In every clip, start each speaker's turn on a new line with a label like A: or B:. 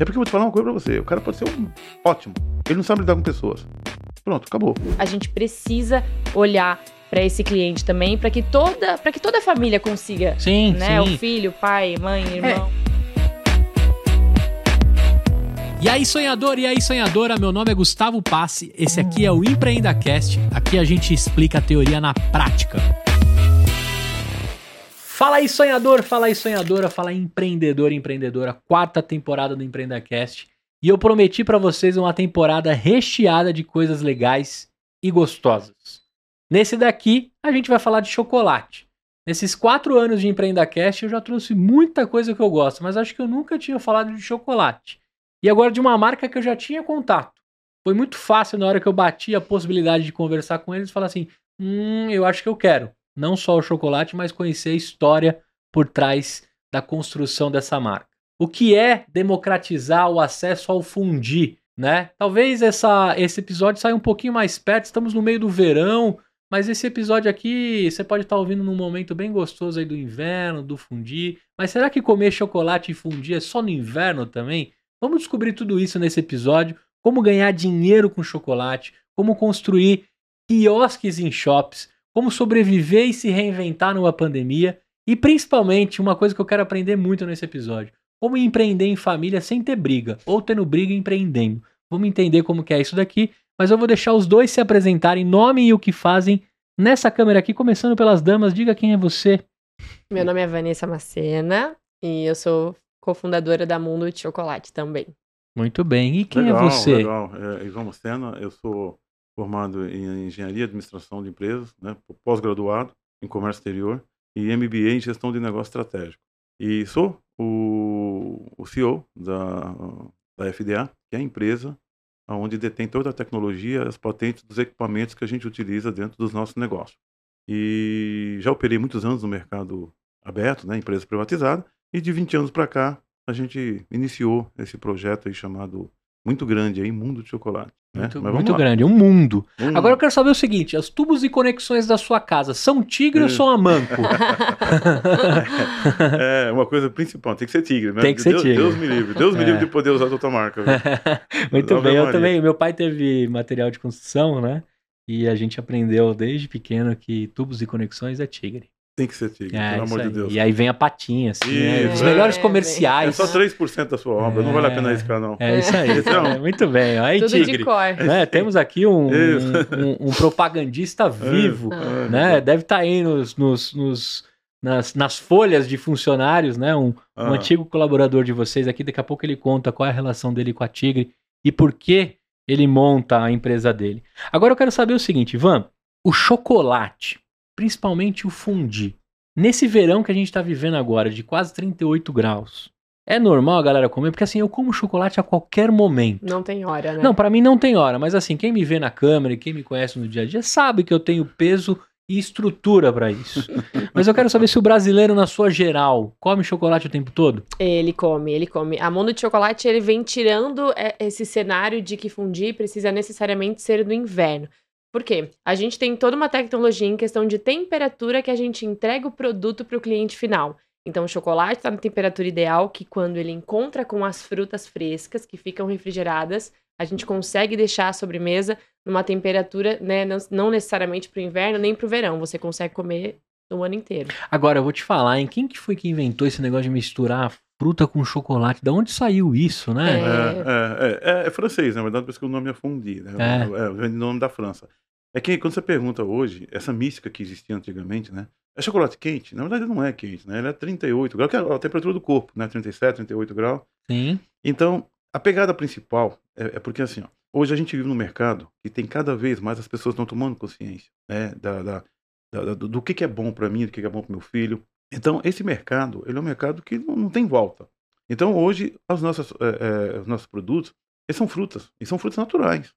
A: É porque eu vou te falar uma coisa pra você. O cara pode ser um ótimo. Ele não sabe lidar com pessoas. Pronto, acabou.
B: A gente precisa olhar para esse cliente também, para que toda, para que toda a família consiga,
C: Sim,
B: né,
C: sim.
B: o filho, pai, mãe, irmão.
C: E aí, sonhador, e aí, sonhadora, meu nome é Gustavo Passe, esse aqui é o EmpreendaCast, aqui a gente explica a teoria na prática. Fala aí, sonhador, fala aí, sonhadora, fala aí, empreendedor, empreendedora, quarta temporada do EmpreendaCast, e eu prometi pra vocês uma temporada recheada de coisas legais e gostosas. Nesse daqui, a gente vai falar de chocolate. Nesses quatro anos de EmpreendaCast, eu já trouxe muita coisa que eu gosto, mas acho que eu nunca tinha falado de chocolate. E agora de uma marca que eu já tinha contato. Foi muito fácil na hora que eu bati a possibilidade de conversar com eles, falar assim: hum, eu acho que eu quero. Não só o chocolate, mas conhecer a história por trás da construção dessa marca. O que é democratizar o acesso ao fundi, né? Talvez essa, esse episódio saia um pouquinho mais perto, estamos no meio do verão, mas esse episódio aqui você pode estar ouvindo num momento bem gostoso aí do inverno, do fundi. Mas será que comer chocolate e fundi é só no inverno também? Vamos descobrir tudo isso nesse episódio, como ganhar dinheiro com chocolate, como construir quiosques em shops, como sobreviver e se reinventar numa pandemia e principalmente uma coisa que eu quero aprender muito nesse episódio, como empreender em família sem ter briga ou tendo briga empreendendo. Vamos entender como que é isso daqui, mas eu vou deixar os dois se apresentarem, nome e o que fazem nessa câmera aqui, começando pelas damas. Diga quem é você.
B: Meu nome é Vanessa Macena e eu sou cofundadora da Mundo de Chocolate também.
C: Muito bem. E quem
A: legal,
C: é você?
A: Legal, é, Ivan Mocena, eu sou formado em Engenharia e Administração de Empresas, né, pós-graduado em Comércio Exterior e MBA em Gestão de Negócio Estratégico. E sou o, o CEO da, da FDA, que é a empresa onde detém toda a tecnologia, as patentes dos equipamentos que a gente utiliza dentro dos nossos negócios. E já operei muitos anos no mercado aberto, né, empresa privatizada, e de 20 anos para cá a gente iniciou esse projeto chamado muito grande aí, Mundo de Chocolate. Né?
C: Muito, muito grande, um mundo.
A: Hum.
C: Agora eu quero saber o seguinte: os tubos e conexões da sua casa são tigre ou
A: Hum.
C: são amanco?
A: é uma coisa principal, tem que ser tigre, né?
C: Tem que ser
A: Deus,
C: tigre.
A: Deus me livre, Deus me
C: É.
A: livre de poder usar outra marca.
C: Muito bem, eu também. Meu pai teve material de construção, né? E a gente aprendeu desde pequeno que tubos e conexões é tigre.
A: Tem que ser tigre,
C: É,
A: pelo amor de
C: aí.
A: Deus.
C: E aí vem a patinha, assim, né? Os
A: é.
C: melhores
B: É,
A: É
C: comerciais.
A: só 3% da sua obra, não vale a pena
C: É.
A: arriscar, não.
C: É isso aí.
A: Então.
C: É, muito bem. Aí,
B: Tudo de
C: tigre.
B: cor.
C: Né? Temos aqui um, um, um propagandista vivo.
A: É,
C: né? Deve estar aí nos, nos, nos- nas, nas folhas de funcionários, né? Um, um
A: Ah.
C: antigo colaborador de vocês aqui. Daqui a pouco ele conta qual é a relação dele com a Tigre e por que ele monta a empresa dele. Agora eu quero saber o seguinte, Ivan, o chocolate, principalmente o fundi, nesse verão que a gente está vivendo agora, de quase 38 graus, é normal a galera comer? Porque assim, eu como chocolate a qualquer momento.
B: Não tem hora, né?
C: Não, pra mim não tem hora, mas assim, quem me vê na câmera e quem me conhece no dia a dia sabe que eu tenho peso e estrutura pra isso. mas eu quero saber se o brasileiro, na sua geral, come chocolate o tempo todo?
B: Ele come, ele come. A Mundo de Chocolate, ele vem tirando é, esse cenário de que fundir precisa necessariamente ser do inverno. Por quê? A gente tem toda uma tecnologia em questão de temperatura que a gente entrega o produto para o cliente final. Então, o chocolate está na temperatura ideal, que quando ele encontra com as frutas frescas, que ficam refrigeradas, a gente consegue deixar a sobremesa numa temperatura, né, não, necessariamente para o inverno nem para o verão. Você consegue comer o ano inteiro.
C: Agora, eu vou te falar, hein? Quem que foi que inventou esse negócio de misturar fruta com chocolate? Da onde saiu isso, né?
B: É.
A: É, é, é, é francês, na verdade, por isso que o nome é Fondi, né?
C: É.
A: É, vem do nome da França. É que quando você pergunta hoje, essa mística que existia antigamente, né? É chocolate quente? Na verdade não é quente, né? Ele é 38 graus, que é a temperatura do corpo, né? 37, 38 graus.
C: Sim.
A: Então, a pegada principal é, é porque assim, ó, hoje a gente vive num mercado que tem cada vez mais as pessoas estão tomando consciência, né? Da, da- da- da- do, do que, que é bom para mim, do que, que é bom para meu filho. Então, esse mercado, ele é um mercado que não, não tem volta. Então, hoje, as nossas, é, é, os nossos produtos, eles são frutas, e são frutas naturais.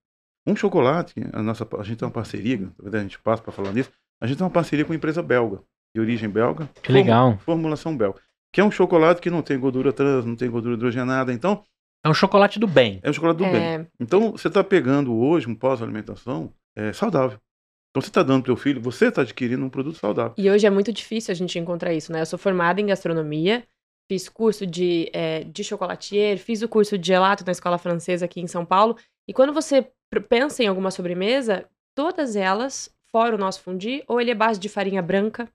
A: Um chocolate, a, nossa, a gente tem uma parceria, na verdade a gente passa para falar nisso, a gente tem uma parceria com uma empresa belga, de origem belga.
C: Que legal.
A: Formulação belga. Que é um chocolate que não tem gordura trans, não tem gordura hidrogenada. Então,
C: É um chocolate do bem.
A: é um chocolate do bem.
B: É,
A: Então, você está pegando hoje um pós-alimentação é, saudável. Então, você está dando para o filho, você está adquirindo um produto saudável.
B: E hoje é muito difícil a gente encontrar isso, né? Eu sou formada em gastronomia fiz curso de, é, de chocolatier, fiz o curso de gelato na escola francesa aqui em São Paulo. E quando você pensa em alguma sobremesa, todas elas, fora o nosso fundi, ou ele é base de farinha branca,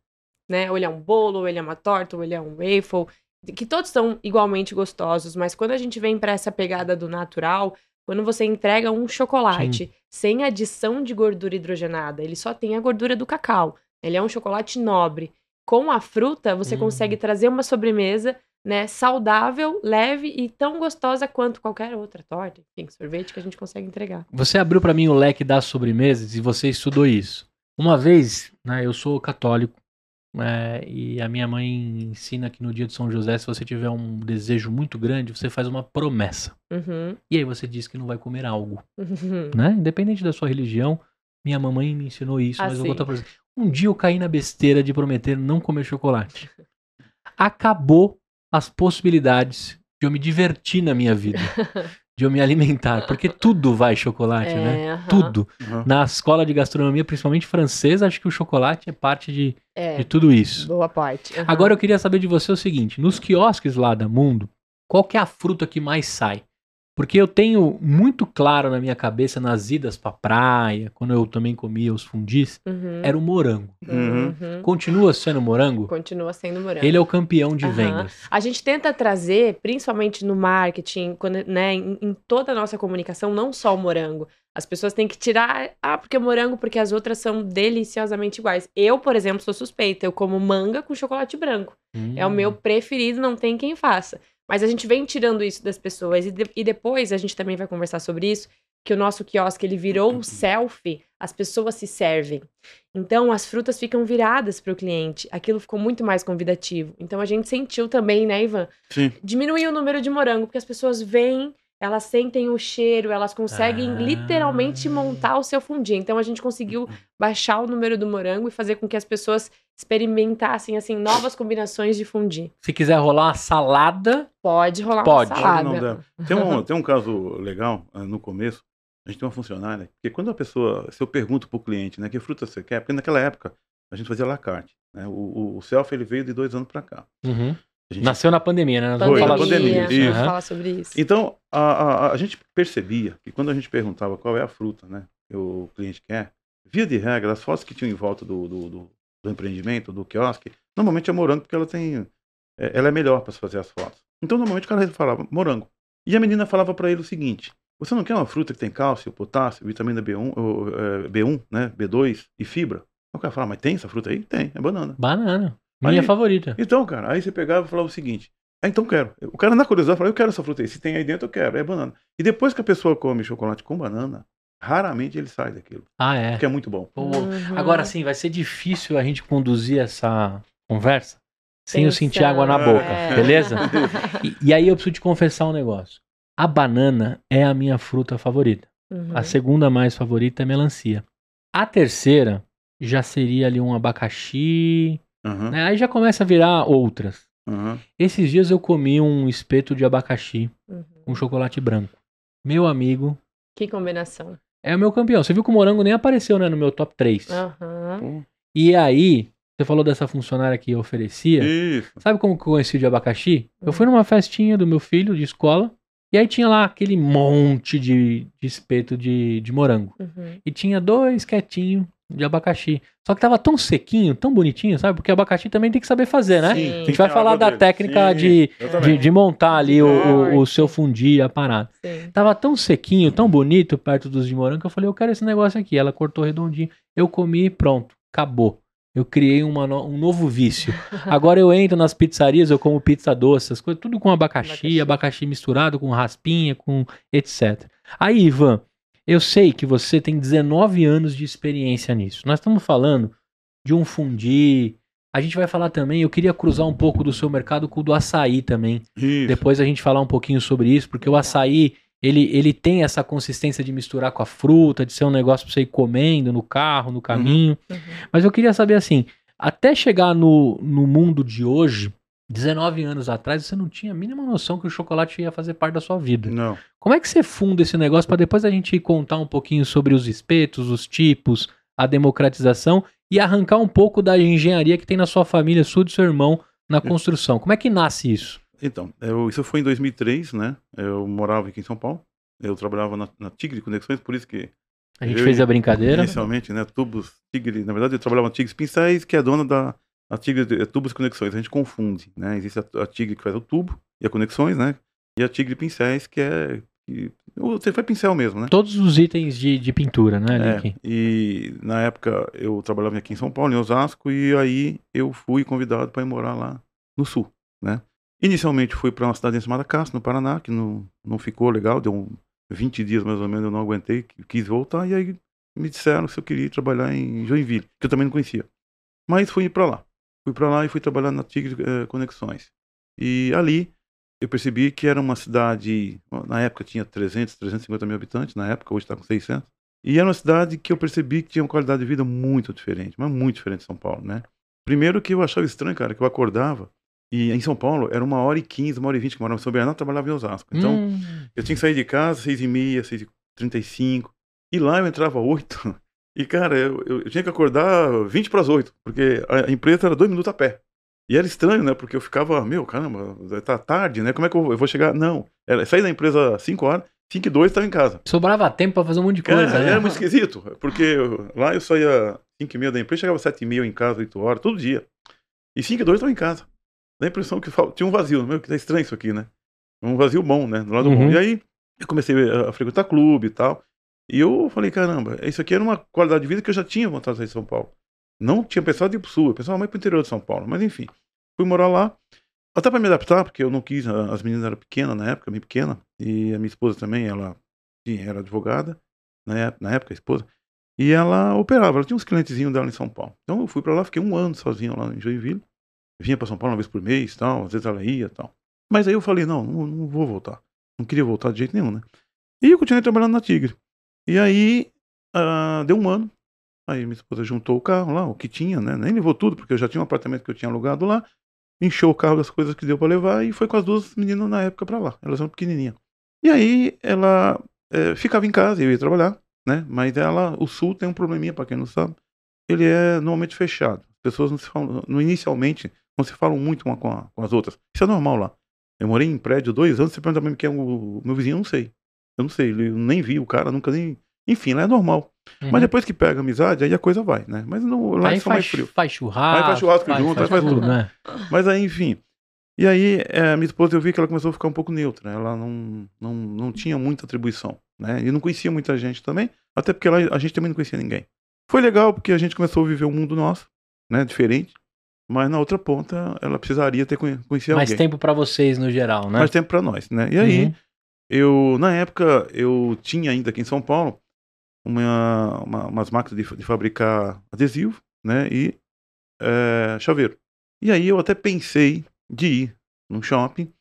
B: né? Ou ele é um bolo, ou ele é uma torta, ou ele é um waffle, que todos são igualmente gostosos, mas quando a gente vem para essa pegada do natural, quando você entrega um chocolate sem adição de gordura hidrogenada, ele só tem a gordura do cacau. Ele é um chocolate nobre. Com a fruta, você
C: Hum.
B: consegue trazer uma sobremesa, né, saudável, leve e tão gostosa quanto qualquer outra torta, enfim, sorvete que a gente consegue entregar.
C: Você abriu pra mim o leque das sobremesas e você estudou isso. Uma vez, né, eu sou católico é, e a minha mãe ensina que no dia de São José, se você tiver um desejo muito grande, você faz uma promessa.
B: Uhum.
C: E aí você diz que não vai comer algo,
B: Uhum.
C: né? Independente da sua religião, minha mamãe me ensinou isso, mas eu vou
B: Assim.
C: contar pra você. Um dia eu caí na besteira de prometer não comer chocolate. Acabou as possibilidades de eu me divertir na minha vida, de eu me alimentar, porque tudo vai chocolate, né?
B: É, aham.
C: Tudo. Na escola de gastronomia, principalmente francesa, acho que o chocolate é parte de,
B: É,
C: de tudo isso.
B: boa parte.
C: Agora eu queria saber de você o seguinte: nos quiosques lá da Mundo, qual que é a fruta que mais sai? Porque eu tenho muito claro na minha cabeça, nas idas pra praia, quando eu também comia os fundis,
B: Uhum.
C: era o morango.
A: Uhum.
B: Uhum.
C: Continua sendo morango?
B: Continua sendo morango.
C: Ele é o campeão de
B: Aham.
C: vendas.
B: A gente tenta trazer, principalmente no marketing, quando, né, em, em toda a nossa comunicação, não só o morango. As pessoas têm que tirar, ah, porque morango, porque as outras são deliciosamente iguais. Eu, por exemplo, sou suspeita. Eu como manga com chocolate branco. É o
C: Hum.
B: meu preferido, não tem quem faça. Mas a gente vem tirando isso das pessoas. E, de- e depois a gente também vai conversar sobre isso, que o nosso quiosque ele virou um selfie, as pessoas se servem. Então as frutas ficam viradas para o cliente. Aquilo ficou muito mais convidativo. Então a gente sentiu também, né, Ivan?
A: Sim.
B: Diminuir o número de morango, porque as pessoas vêm, elas sentem o cheiro, elas conseguem
C: Ah.
B: literalmente montar o seu fundi. Então a gente conseguiu baixar o número do morango e fazer com que as pessoas experimentassem assim novas combinações de fundi.
C: Se quiser rolar uma salada,
B: Pode rolar
C: Pode.
B: uma
A: Pode,
B: salada.
A: Tem um, tem um caso legal ah, no começo. A gente tem uma funcionária, porque quando a pessoa, se eu pergunto para o cliente, né, que fruta você quer, porque naquela época a gente fazia la carte, né, o, o, o self ele veio de dois anos para cá.
C: uhum.
A: Gente-
C: nasceu na pandemia, né? Nós
A: Foi,
C: vamos
A: na
C: falar sobre
A: pandemia,
C: isso.
A: isso.
B: Falar sobre isso.
A: Então, a, a, a gente percebia que quando a gente perguntava qual é a fruta né, que o cliente quer, via de regra, as fotos que tinham em volta do, do, do, do empreendimento, do quiosque, normalmente é morango, porque ela tem. é, ela é melhor para se fazer as fotos. Então, normalmente o cara falava morango. E a menina falava para ele o seguinte: você não quer uma fruta que tem cálcio, potássio, vitamina B1, ou, é, B1, né, B2 e fibra? O cara fala, mas tem essa fruta aí? Tem, é banana.
C: Banana. Minha
A: Aí-
C: favorita.
A: Então, cara, aí você pegava e falava o seguinte: ah, então quero. O cara na curiosidade falava, eu quero essa fruta aí. Se tem aí dentro, eu quero. É banana. E depois que a pessoa come chocolate com banana, raramente ele sai daquilo.
C: Ah, é.
A: Porque é muito bom.
B: Uhum.
C: Agora sim, vai ser difícil a gente conduzir essa conversa sem eu sentir água na boca,
B: É.
C: beleza? E, e aí eu preciso te confessar um negócio. A banana é a minha fruta favorita.
B: Uhum.
C: A segunda mais favorita é melancia. A terceira já seria ali um abacaxi.
A: Aham,
C: né? Aí já começa a virar outras.
A: aham.
C: Esses dias eu comi um espeto de abacaxi
B: Uhum.
C: com chocolate branco. Meu amigo,
B: Que combinação.
C: é o meu campeão. Você viu que o morango nem apareceu né, no meu top 3.
B: Aham.
A: Pô,
C: E aí, você falou dessa funcionária que oferecia.
A: Isso.
C: Sabe como que eu conheci o de abacaxi? Eu fui numa festinha do meu filho de escola. E aí tinha lá aquele monte de, de espeto de, de morango.
B: Uhum.
C: E tinha dois quietinhos de abacaxi. Só que tava tão sequinho, tão bonitinho, sabe? Porque abacaxi também tem que saber fazer, né?
B: Sim.
C: A gente
A: que
C: vai falar da
A: dele.
C: técnica
A: Sim,
C: de, de, de montar ali o, o, o seu fundi, a parada.
B: Sim.
C: Tava tão sequinho, tão bonito perto dos de morango que eu falei, eu quero esse negócio aqui. Ela cortou redondinho. Eu comi e pronto, acabou. Eu criei uma no- um novo vício. Agora eu entro nas pizzarias, eu como pizza doce, essas coisas, tudo com abacaxi,
B: Abacaxi.
C: abacaxi, misturado com raspinha, com etc. Aí, Ivan, eu sei que você tem 19 anos de experiência nisso. Nós estamos falando de um fundi. A gente vai falar também, eu queria cruzar um pouco do seu mercado com o do açaí também.
A: Isso.
C: Depois a gente falar um pouquinho sobre isso, porque o açaí, ele, ele tem essa consistência de misturar com a fruta, de ser um negócio pra você ir comendo no carro, no caminho.
B: Uhum.
C: Mas eu queria saber assim, até chegar no, no mundo de hoje, 19 anos atrás, você não tinha a mínima noção que o chocolate ia fazer parte da sua vida.
A: Não.
C: Como é que você funda esse negócio para depois a gente contar um pouquinho sobre os espetos, os tipos, a democratização e arrancar um pouco da engenharia que tem na sua família, sua e do seu irmão, na construção. Como é que nasce isso?
A: Então, eu, isso foi em 2003, né? Eu morava aqui em São Paulo. Eu trabalhava na, na Tigre Conexões, por isso que
C: A gente
A: Eu-
C: fez a brincadeira.
A: inicialmente, né? Tubos Tigre. Na verdade, eu trabalhava na Tigres Pincéis, que é dona da a Tigre é, Tubos Conexões. A gente confunde, né? Existe a, a Tigre que faz o tubo e a conexões, né? E a Tigre Pincéis, que é você faz pincel mesmo, né?
C: Todos os itens de, de pintura, né,
A: É,
C: Link?
A: e na época eu trabalhava aqui em São Paulo, em Osasco, e aí eu fui convidado para ir morar lá no sul, né? Inicialmente fui para uma cidade chamada Castro, no Paraná, que não, não ficou legal, deu um 20 dias mais ou menos, eu não aguentei, qui- quis voltar, e aí me disseram se eu queria trabalhar em Joinville, que eu também não conhecia. Mas fui para lá. Fui para lá e fui trabalhar na Tigre eh, Conexões. E ali eu percebi que era uma cidade, na época tinha 300, 350 mil habitantes, na época, hoje está com 600. E era uma cidade que eu percebi que tinha uma qualidade de vida muito diferente, mas muito diferente de São Paulo, né? Primeiro que eu achava estranho, cara, que eu acordava e em São Paulo era uma hora e quinze, uma hora e vinte que eu morava em São Bernardo, trabalhava em Osasco. Então,
C: Hum,
A: eu tinha que sair de casa seis e meia, seis e trinta e cinco. E lá eu entrava oito. E, cara, eu, eu- tinha que acordar 20 para as oito, porque a empresa era dois minutos a pé. E era estranho, né? Porque eu ficava, meu, caramba, tá tarde, né? Como é que eu vou, eu vou chegar? Não. Era, saí da empresa às 5 horas, 5 e 2 estava em casa.
C: sobrava tempo pra fazer um monte de
A: Cara,
C: coisa, né?
A: era muito esquisito, porque eu- lá eu saía 5 e meia da empresa, chegava às 7 e meia em casa, 8 horas, todo dia. E 5 e 2 estava em casa. Dá a impressão que tinha um vazio, meu, que tá estranho isso aqui, né? Um vazio bom, né? Do lado
C: Uhum.
A: bom. E aí eu comecei a frequentar clube e tal. E eu falei, caramba, isso aqui era uma qualidade de vida que eu já tinha vontade de sair de São Paulo. Não tinha pensado em ir pro sul, eu pensava mais pro interior de São Paulo. Mas enfim, fui morar lá. Até para me adaptar, porque eu não quis, as meninas eram pequenas na época, bem pequena, e a minha esposa também, ela tinha- era advogada, na na época a esposa, e ela operava, ela tinha uns clientezinhos dela em São Paulo. Então eu fui para lá, fiquei um ano sozinho lá em Joinville, vinha para São Paulo uma vez por mês, tal, às vezes ela ia tal. Mas aí eu falei, não, não, não vou voltar. Não queria voltar de jeito nenhum, né? E eu continuei trabalhando na Tigre. E aí, ah, deu um ano, aí minha esposa juntou o carro lá, o que tinha, né? Nem levou tudo, porque eu já tinha um apartamento que eu tinha alugado lá, encheu o carro das coisas que deu para levar e foi com as duas meninas na época para lá. Elas eram pequenininhas. E aí ela eh, ficava em casa, eu ia trabalhar, né? Mas ela, o sul tem um probleminha para quem não sabe. Ele é normalmente fechado. As pessoas não se falam, no inicialmente não se falam muito uma com, a- com as outras. Isso é normal lá. Eu morei em prédio dois anos, você pergunta pra mim quem é o meu vizinho, eu não sei. Eu não sei, eu nem vi o cara, nunca nem. Enfim, lá é normal.
C: Uhum.
A: Mas depois que pega amizade, aí a coisa vai, né? Mas não, lá
C: aí
A: são mais
C: faz,
A: frio.
C: faz churrasco.
A: Aí faz churrasco junto, aí faz tudo.
C: né?
A: Mas aí, enfim. E aí, é, minha esposa, eu vi que ela começou a ficar um pouco neutra. Ela não, não, não tinha muita atribuição, né? E não conhecia muita gente também, até porque ela, a gente também não conhecia ninguém. Foi legal porque a gente começou a viver um mundo nosso, né? Diferente. Mas na outra ponta, ela precisaria ter conhe- conhecido
C: Mais
A: alguém.
C: tempo pra vocês no geral, né?
A: Mais tempo pra nós, né? E aí,
C: Uhum.
A: Eu, na época, eu tinha ainda aqui em São Paulo uma, uma- umas máquinas de, de fabricar adesivo, né? E é, chaveiro. E aí eu até pensei de ir num shopping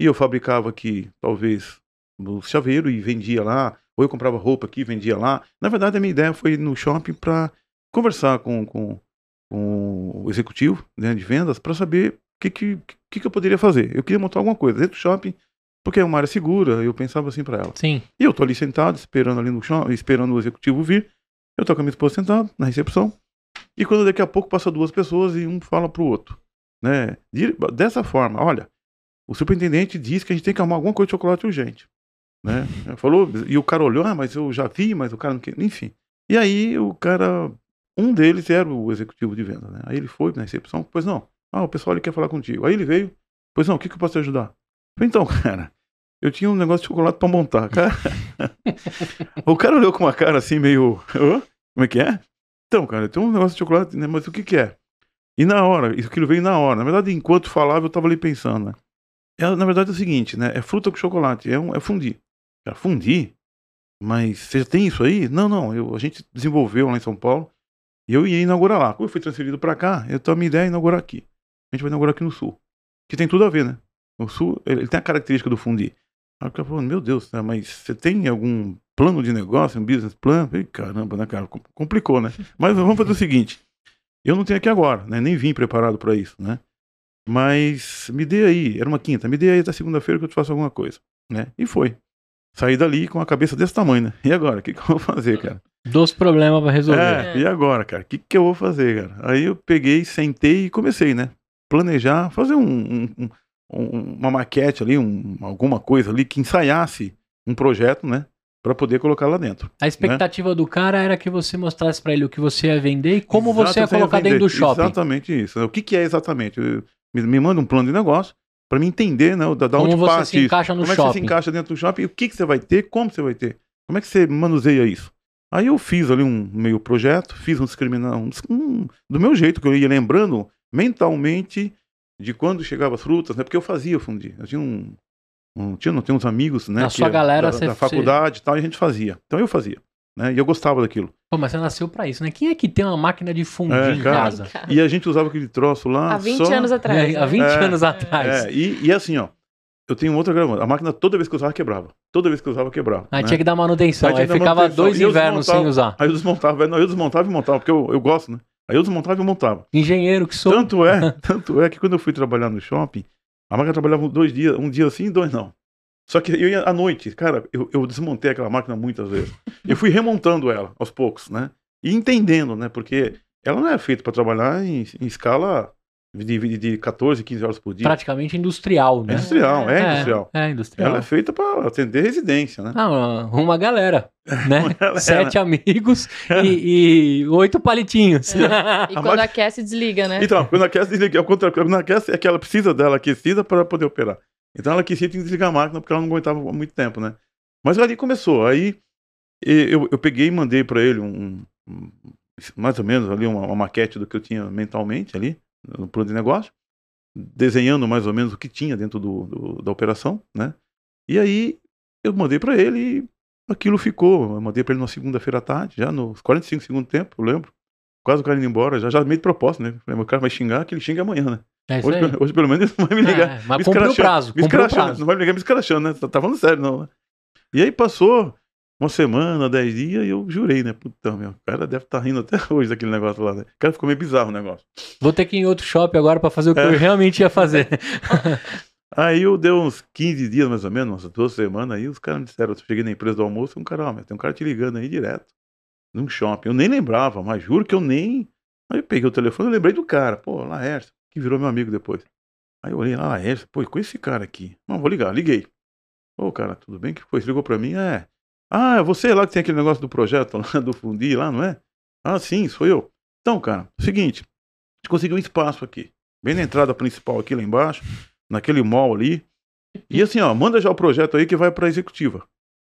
A: e eu fabricava aqui, talvez, o chaveiro e vendia lá, ou eu comprava roupa aqui vendia lá. Na verdade, a minha ideia foi ir no shopping para conversar com, com, com o executivo né, de vendas para saber o que, que, que, que eu poderia fazer. Eu queria montar alguma coisa dentro do shopping, porque é uma área segura, eu pensava assim para ela.
C: Sim.
A: E eu tô ali sentado, esperando ali no chão, esperando o executivo vir. Eu tô com a minha esposa sentado na recepção. E quando daqui a pouco passa duas pessoas e um fala pro outro, né? De- Dessa forma, olha, o superintendente disse que a gente tem que arrumar alguma coisa de chocolate urgente, né? Falou, e o cara olhou, ah, mas eu já vi, mas o cara não quer, enfim. E aí o cara, um deles era o executivo de venda, né? Aí ele foi na recepção, pois não, ah, o pessoal ele quer falar contigo. Aí ele veio, pois não, o que, que eu posso te ajudar? Eu então, cara, eu tinha um negócio de chocolate pra montar, cara. o cara olhou com uma cara assim, meio. "Hã? Como é que é? Então, cara, eu tenho um negócio de chocolate, né? Mas o que que é? E na hora, isso aquilo veio na hora. Na verdade, enquanto falava, eu tava ali pensando, né? É, na verdade é o seguinte, né? É fruta com chocolate, é, um, é fundir. Cara, fundir? Mas você já tem isso aí? Não, não. Eu, a gente desenvolveu lá em São Paulo e eu ia inaugurar lá. Como eu fui transferido pra cá, então a minha ideia é inaugurar aqui. A gente vai inaugurar aqui no Sul. Que tem tudo a ver, né? O Sul, ele, tem a característica do fundir. Aí o cara falou, meu Deus, né, mas você tem algum plano de negócio, um business plan? Eu falei, caramba, né, cara? Com- Complicou, né? Mas vamos fazer o seguinte. Eu não tenho aqui agora, né? Nem vim preparado para isso, né? Mas me dê aí, era uma quinta, me dê aí até segunda-feira que eu te faço alguma coisa, né? E foi. Saí dali com a cabeça desse tamanho, né? E agora? O que, que eu vou fazer, cara?
C: Dos problemas pra resolver.
A: É, e agora, cara? O que, que eu vou fazer, cara? Aí eu peguei, sentei e comecei, né? planejar, fazer um, um- um- um- uma maquete ali, um- alguma coisa ali que ensaiasse um projeto, né? Para poder colocar lá dentro.
C: A expectativa do cara era que você mostrasse pra ele o que você ia vender e como você ia colocar dentro do shopping.
A: Exatamente isso. O que, que é exatamente? Me, me manda um plano de negócio para me entender, né? Da, da
C: Como
A: onde
C: você
A: parte
C: se
A: isso.
C: encaixa no
A: como é que você se
C: shopping.
A: encaixa dentro do shopping? E o que, que você vai ter? Como você vai ter? Como é que você manuseia isso? Aí eu fiz ali um meio projeto, fiz um discriminar um, um- do meu jeito, que eu ia lembrando mentalmente de quando chegava as frutas, né? Porque eu fazia fundir. Eu tinha um. um tinha, não, tinha uns amigos, né? Que
C: sua
A: era
C: galera,
A: da, da faculdade e tal, e a gente fazia. Então eu fazia. Né? E eu gostava daquilo.
C: Pô, mas você nasceu pra isso, né? Quem é que tem uma máquina de fundir
A: É,
C: em
A: cara.
C: casa?
A: E a gente usava aquele troço lá.
B: Há 20
A: só...
B: anos atrás.
C: É, há
B: né?
C: 20
A: É,
C: anos atrás.
A: É, e, e assim, ó. Eu tenho outra gravata. A máquina, toda vez que eu usava, quebrava. Toda vez que eu usava, quebrava.
C: Aí
A: né?
C: tinha que dar manutenção.
A: Aí
C: Aí ficava
A: manutenção.
C: dois invernos sem usar.
A: Aí eu desmontava, não, eu desmontava e montava, porque eu, eu gosto, né? Aí eu desmontava e montava.
C: Engenheiro que sou.
A: Tanto é, tanto é que quando eu fui trabalhar no shopping, a máquina trabalhava dois dias, um dia assim e dois não. Só que eu ia à noite, cara, eu, eu desmontei aquela máquina muitas vezes. Eu fui remontando ela aos poucos, né? E entendendo, né? Porque ela não é feita para trabalhar em, em escala de, de, de 14, 15 horas por dia.
C: Praticamente industrial,
A: É
C: né?
A: industrial, é, industrial.
C: É, industrial.
A: Ela é feita para atender residência, né?
C: Ah, uma galera, né?
A: galera.
C: Sete amigos e, e oito palitinhos.
B: E
A: A
B: quando aquece, desliga, né?
A: Então, quando aquece, desliga. Ao contrário, quando aquece, é que ela precisa dela aquecida para poder operar. Então ela aquecia e tinha que desligar a máquina porque ela não aguentava muito tempo, né? Mas ali começou. Aí e- eu, eu peguei e mandei para ele um, um- mais ou menos ali uma, uma maquete do que eu tinha mentalmente ali no plano de negócio, desenhando mais ou menos o que tinha dentro do, do- da operação, né? E aí eu mandei para ele e aquilo ficou. Eu mandei para ele na segunda-feira à tarde, já nos 45 segundos do tempo, eu lembro. Quase o cara indo embora, já, já meio de propósito, né? Falei, "Mas o cara vai xingar, que ele xinga amanhã, né?
C: É
A: Hoje, hoje, pelo menos, ele não vai me ligar.
C: É, mas
A: me
C: cumpriu o prazo.
A: me
C: o
A: escrachando. Não vai me ligar me escrachando, né? Tá, tá falando sério, não. Né? E aí passou uma semana, dez dias, e eu jurei, né? Puta, meu, o cara deve estar rindo até hoje daquele negócio lá, né? O cara ficou meio bizarro o negócio.
C: Vou ter que ir em outro shopping agora pra fazer o que
A: É.
C: eu realmente ia fazer.
A: Aí eu dei uns 15 dias, mais ou menos, umas duas semanas, aí os caras me disseram, eu cheguei na empresa do almoço, um cara, ó, meu, tem um cara te ligando aí direto, num shopping. Eu nem lembrava, mas juro que eu nem... Aí eu peguei o telefone e lembrei do cara, pô, Laércio, que virou meu amigo depois. Aí eu olhei, ah, Laércio, pô, com esse cara aqui. Não, vou ligar, liguei. Ô, cara, tudo bem? que foi? Você ligou pra mim? É. Ah, é você lá que tem aquele negócio do projeto lá, do Fundi lá, não é? Ah, sim, sou eu. Então, cara, seguinte, a gente conseguiu um espaço aqui, bem na entrada principal aqui lá embaixo, naquele mall ali. E assim, ó, manda já o projeto aí que vai pra executiva.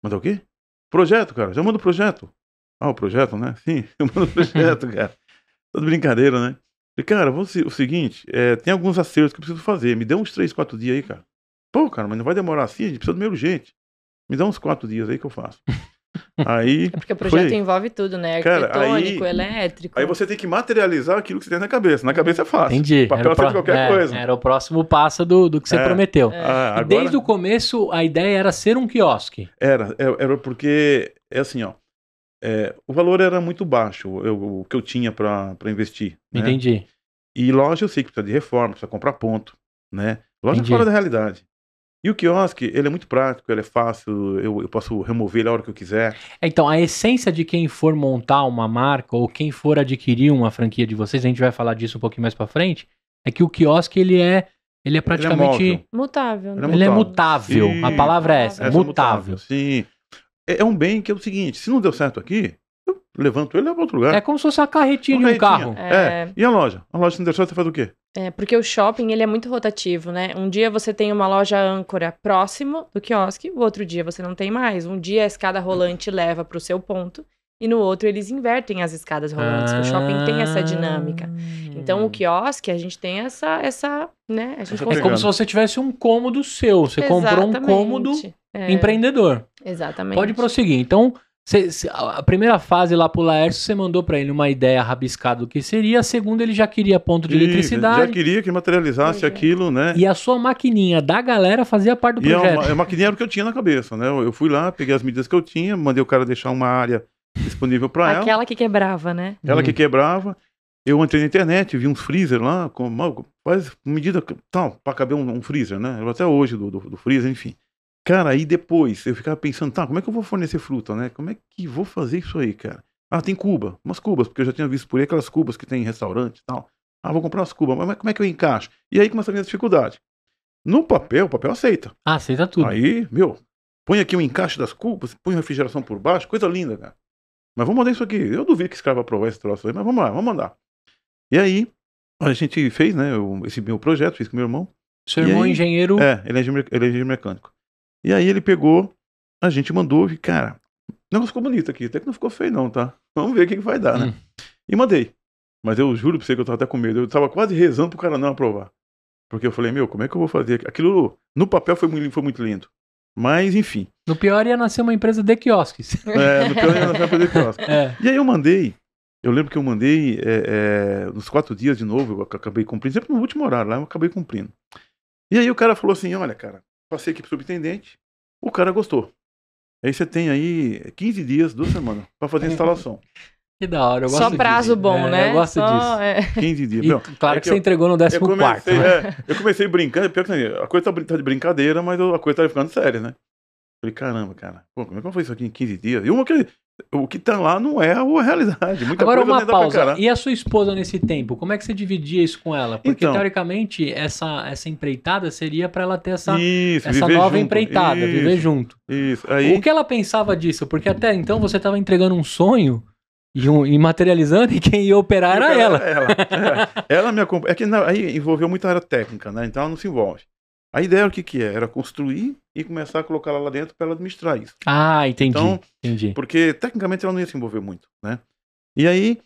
A: Manda o quê? Projeto, cara, já manda o projeto. Ah, o projeto, né? Sim, eu mando o projeto, cara. De brincadeira, né? Falei, cara, vou o seguinte, é, tem alguns acertos que eu preciso fazer. Me dê uns 3, 4 dias aí, cara. Pô, cara, mas não vai demorar assim, a gente precisa do meio urgente. Me dá uns 4 dias aí que eu faço. aí,
B: É porque o projeto
A: Foi.
B: envolve tudo, né?
A: Cara,
B: Arquitetônico,
A: aí-
B: elétrico.
A: aí você tem que materializar aquilo que você tem na cabeça. Na cabeça é fácil.
C: Entendi.
A: Papel
C: Era o,
A: aceita
C: pró-
A: qualquer
C: é,
A: coisa.
C: era o próximo passo do, do que você
A: É.
C: prometeu.
B: É.
A: Ah,
C: E
A: agora,
C: desde o começo, a ideia era ser um quiosque.
A: Era, é- era porque, é assim, ó. é, o valor era muito baixo, eu- o que eu tinha pra pra investir. né?
C: Entendi.
A: E loja eu sei que precisa de reforma, precisa comprar ponto, né? Loja
C: Entendi.
A: fora da realidade. E o quiosque, ele é muito prático, ele é fácil, eu, eu posso remover ele a hora que eu quiser.
C: É, Então, a essência de quem for montar uma marca ou quem for adquirir uma franquia de vocês, a gente vai falar disso um pouquinho mais pra frente, é que o quiosque ele é ele é praticamente
A: móvel.
B: Mutável, né?
A: Ele
C: ele é
A: mutável.
C: mutável. A palavra é essa,
A: Essa é
C: mutável.
A: Sim. É, é um bem que é o seguinte, se não deu certo aqui, levanto ele e levo para outro lugar.
C: É como se fosse a carretinha
A: Uma
C: de um
A: carretinha.
C: carro.
A: É. E a loja? A loja der certo, você faz o quê?
B: É, porque o shopping, ele é muito rotativo, né? Um dia você tem uma loja âncora próximo do quiosque, o outro dia você não tem mais. Um dia a escada rolante leva para o seu ponto, e no outro eles invertem as escadas rolantes. O shopping tem essa dinâmica. Então, o quiosque, a gente tem essa, essa né? A gente
A: Essa
C: É
B: consegue-
C: como se você tivesse um cômodo seu. Você comprou um
B: Exatamente.
C: cômodo
B: É,
C: empreendedor.
B: Exatamente.
C: Pode prosseguir. Então, cê- cê- a primeira fase lá pro Laércio, você mandou pra ele uma ideia rabiscada do que seria. A segunda, ele já queria ponto de
A: Ih,
C: eletricidade.
A: Já queria que materializasse aquilo, né?
C: E a sua maquininha da galera fazia parte do
A: E é
C: projeto.
A: é uma maquininha era o que eu tinha na cabeça, né? Eu, eu fui lá, peguei as medidas que eu tinha, mandei o cara deixar uma área disponível para ela.
B: Aquela que quebrava, né?
A: Ela que
C: Hum.
A: quebrava. Eu entrei na internet, vi uns freezer lá, com quase medida tal, para caber um, um freezer, né? Eu Até hoje do, do, do freezer, enfim. Cara, aí depois eu ficava pensando, tá, como é que eu vou fornecer fruta, né? Como é que vou fazer isso aí, cara? Ah, tem cuba, umas cubas, porque eu já tinha visto por aí aquelas cubas que tem em restaurante e tal. Ah, vou comprar umas cubas, mas como é que eu encaixo? E aí começa a vir a dificuldade. No papel, o papel aceita.
C: Ah, aceita tudo.
A: Aí, meu, põe aqui o encaixe das cubas, põe refrigeração por baixo, coisa linda, cara. Mas vamos mandar isso aqui. Eu duvido que esse cara vai aprovar esse troço aí, mas vamos lá, vamos mandar. E aí, a gente fez, né, esse meu projeto, fiz com meu irmão.
C: Seu irmão
A: aí?
C: engenheiro.
A: É, ele é, engenheiro, ele é engenheiro mecânico. E aí ele pegou, a gente mandou, e cara, o negócio ficou bonito aqui, até que não ficou feio não, tá? Vamos ver o que, que vai dar, né?
C: Hum.
A: E mandei. Mas eu juro pra você que eu tava até com medo, eu tava quase rezando pro cara não aprovar. Porque eu falei, meu, como é que eu vou fazer? Aquilo no papel foi muito, foi muito lindo. Mas, enfim.
C: No pior ia nascer uma empresa de quiosques.
A: É, no pior ainda não vai poder quiosque.
C: É.
A: E aí eu mandei. Eu lembro que eu mandei é, é, nos quatro dias de novo, eu ac- acabei cumprindo, sempre no último horário lá, eu acabei cumprindo. E aí o cara falou assim: olha, cara, passei aqui pro subintendente, o cara gostou. Aí você tem aí 15 dias, duas semanas, pra fazer a instalação.
C: Que da hora, eu gosto
B: Só prazo
C: disso.
B: bom,
C: É,
B: né?
C: Eu gosto
B: Só,
C: disso.
B: é.
A: 15 dias.
C: E
A: Não,
C: claro
A: é
C: que
A: que
C: você
A: eu-
C: entregou no
A: eu
C: 14
A: comecei,
C: quarto.
A: é, eu comecei brincando, pior que a coisa tá, tá de brincadeira, mas a coisa tá ficando séria, né? Falei, caramba, cara, pô, como é que fazer isso aqui em 15 dias? E uma que, o que tá lá não é a realidade. Muita
C: Agora uma
A: pra
C: pausa. E a sua esposa nesse tempo? Como é que você dividia isso com ela? Porque
A: Então.
C: teoricamente essa, essa empreitada seria pra ela ter essa,
A: Isso,
C: essa nova
A: junto.
C: empreitada,
A: isso,
C: viver junto.
A: Isso, aí...
C: O que ela pensava disso? Porque até então você estava entregando um sonho e, um- e materializando e quem ia operar era ela.
A: Ela, é. ela me acompanha. É que não, aí envolveu muita área técnica, né? Então ela não se envolve. A ideia era o que, que é? Era construir e começar a colocar ela lá dentro para ela administrar isso.
C: Ah, entendi.
A: Então,
C: entendi.
A: porque tecnicamente ela não ia se envolver muito, né? E aí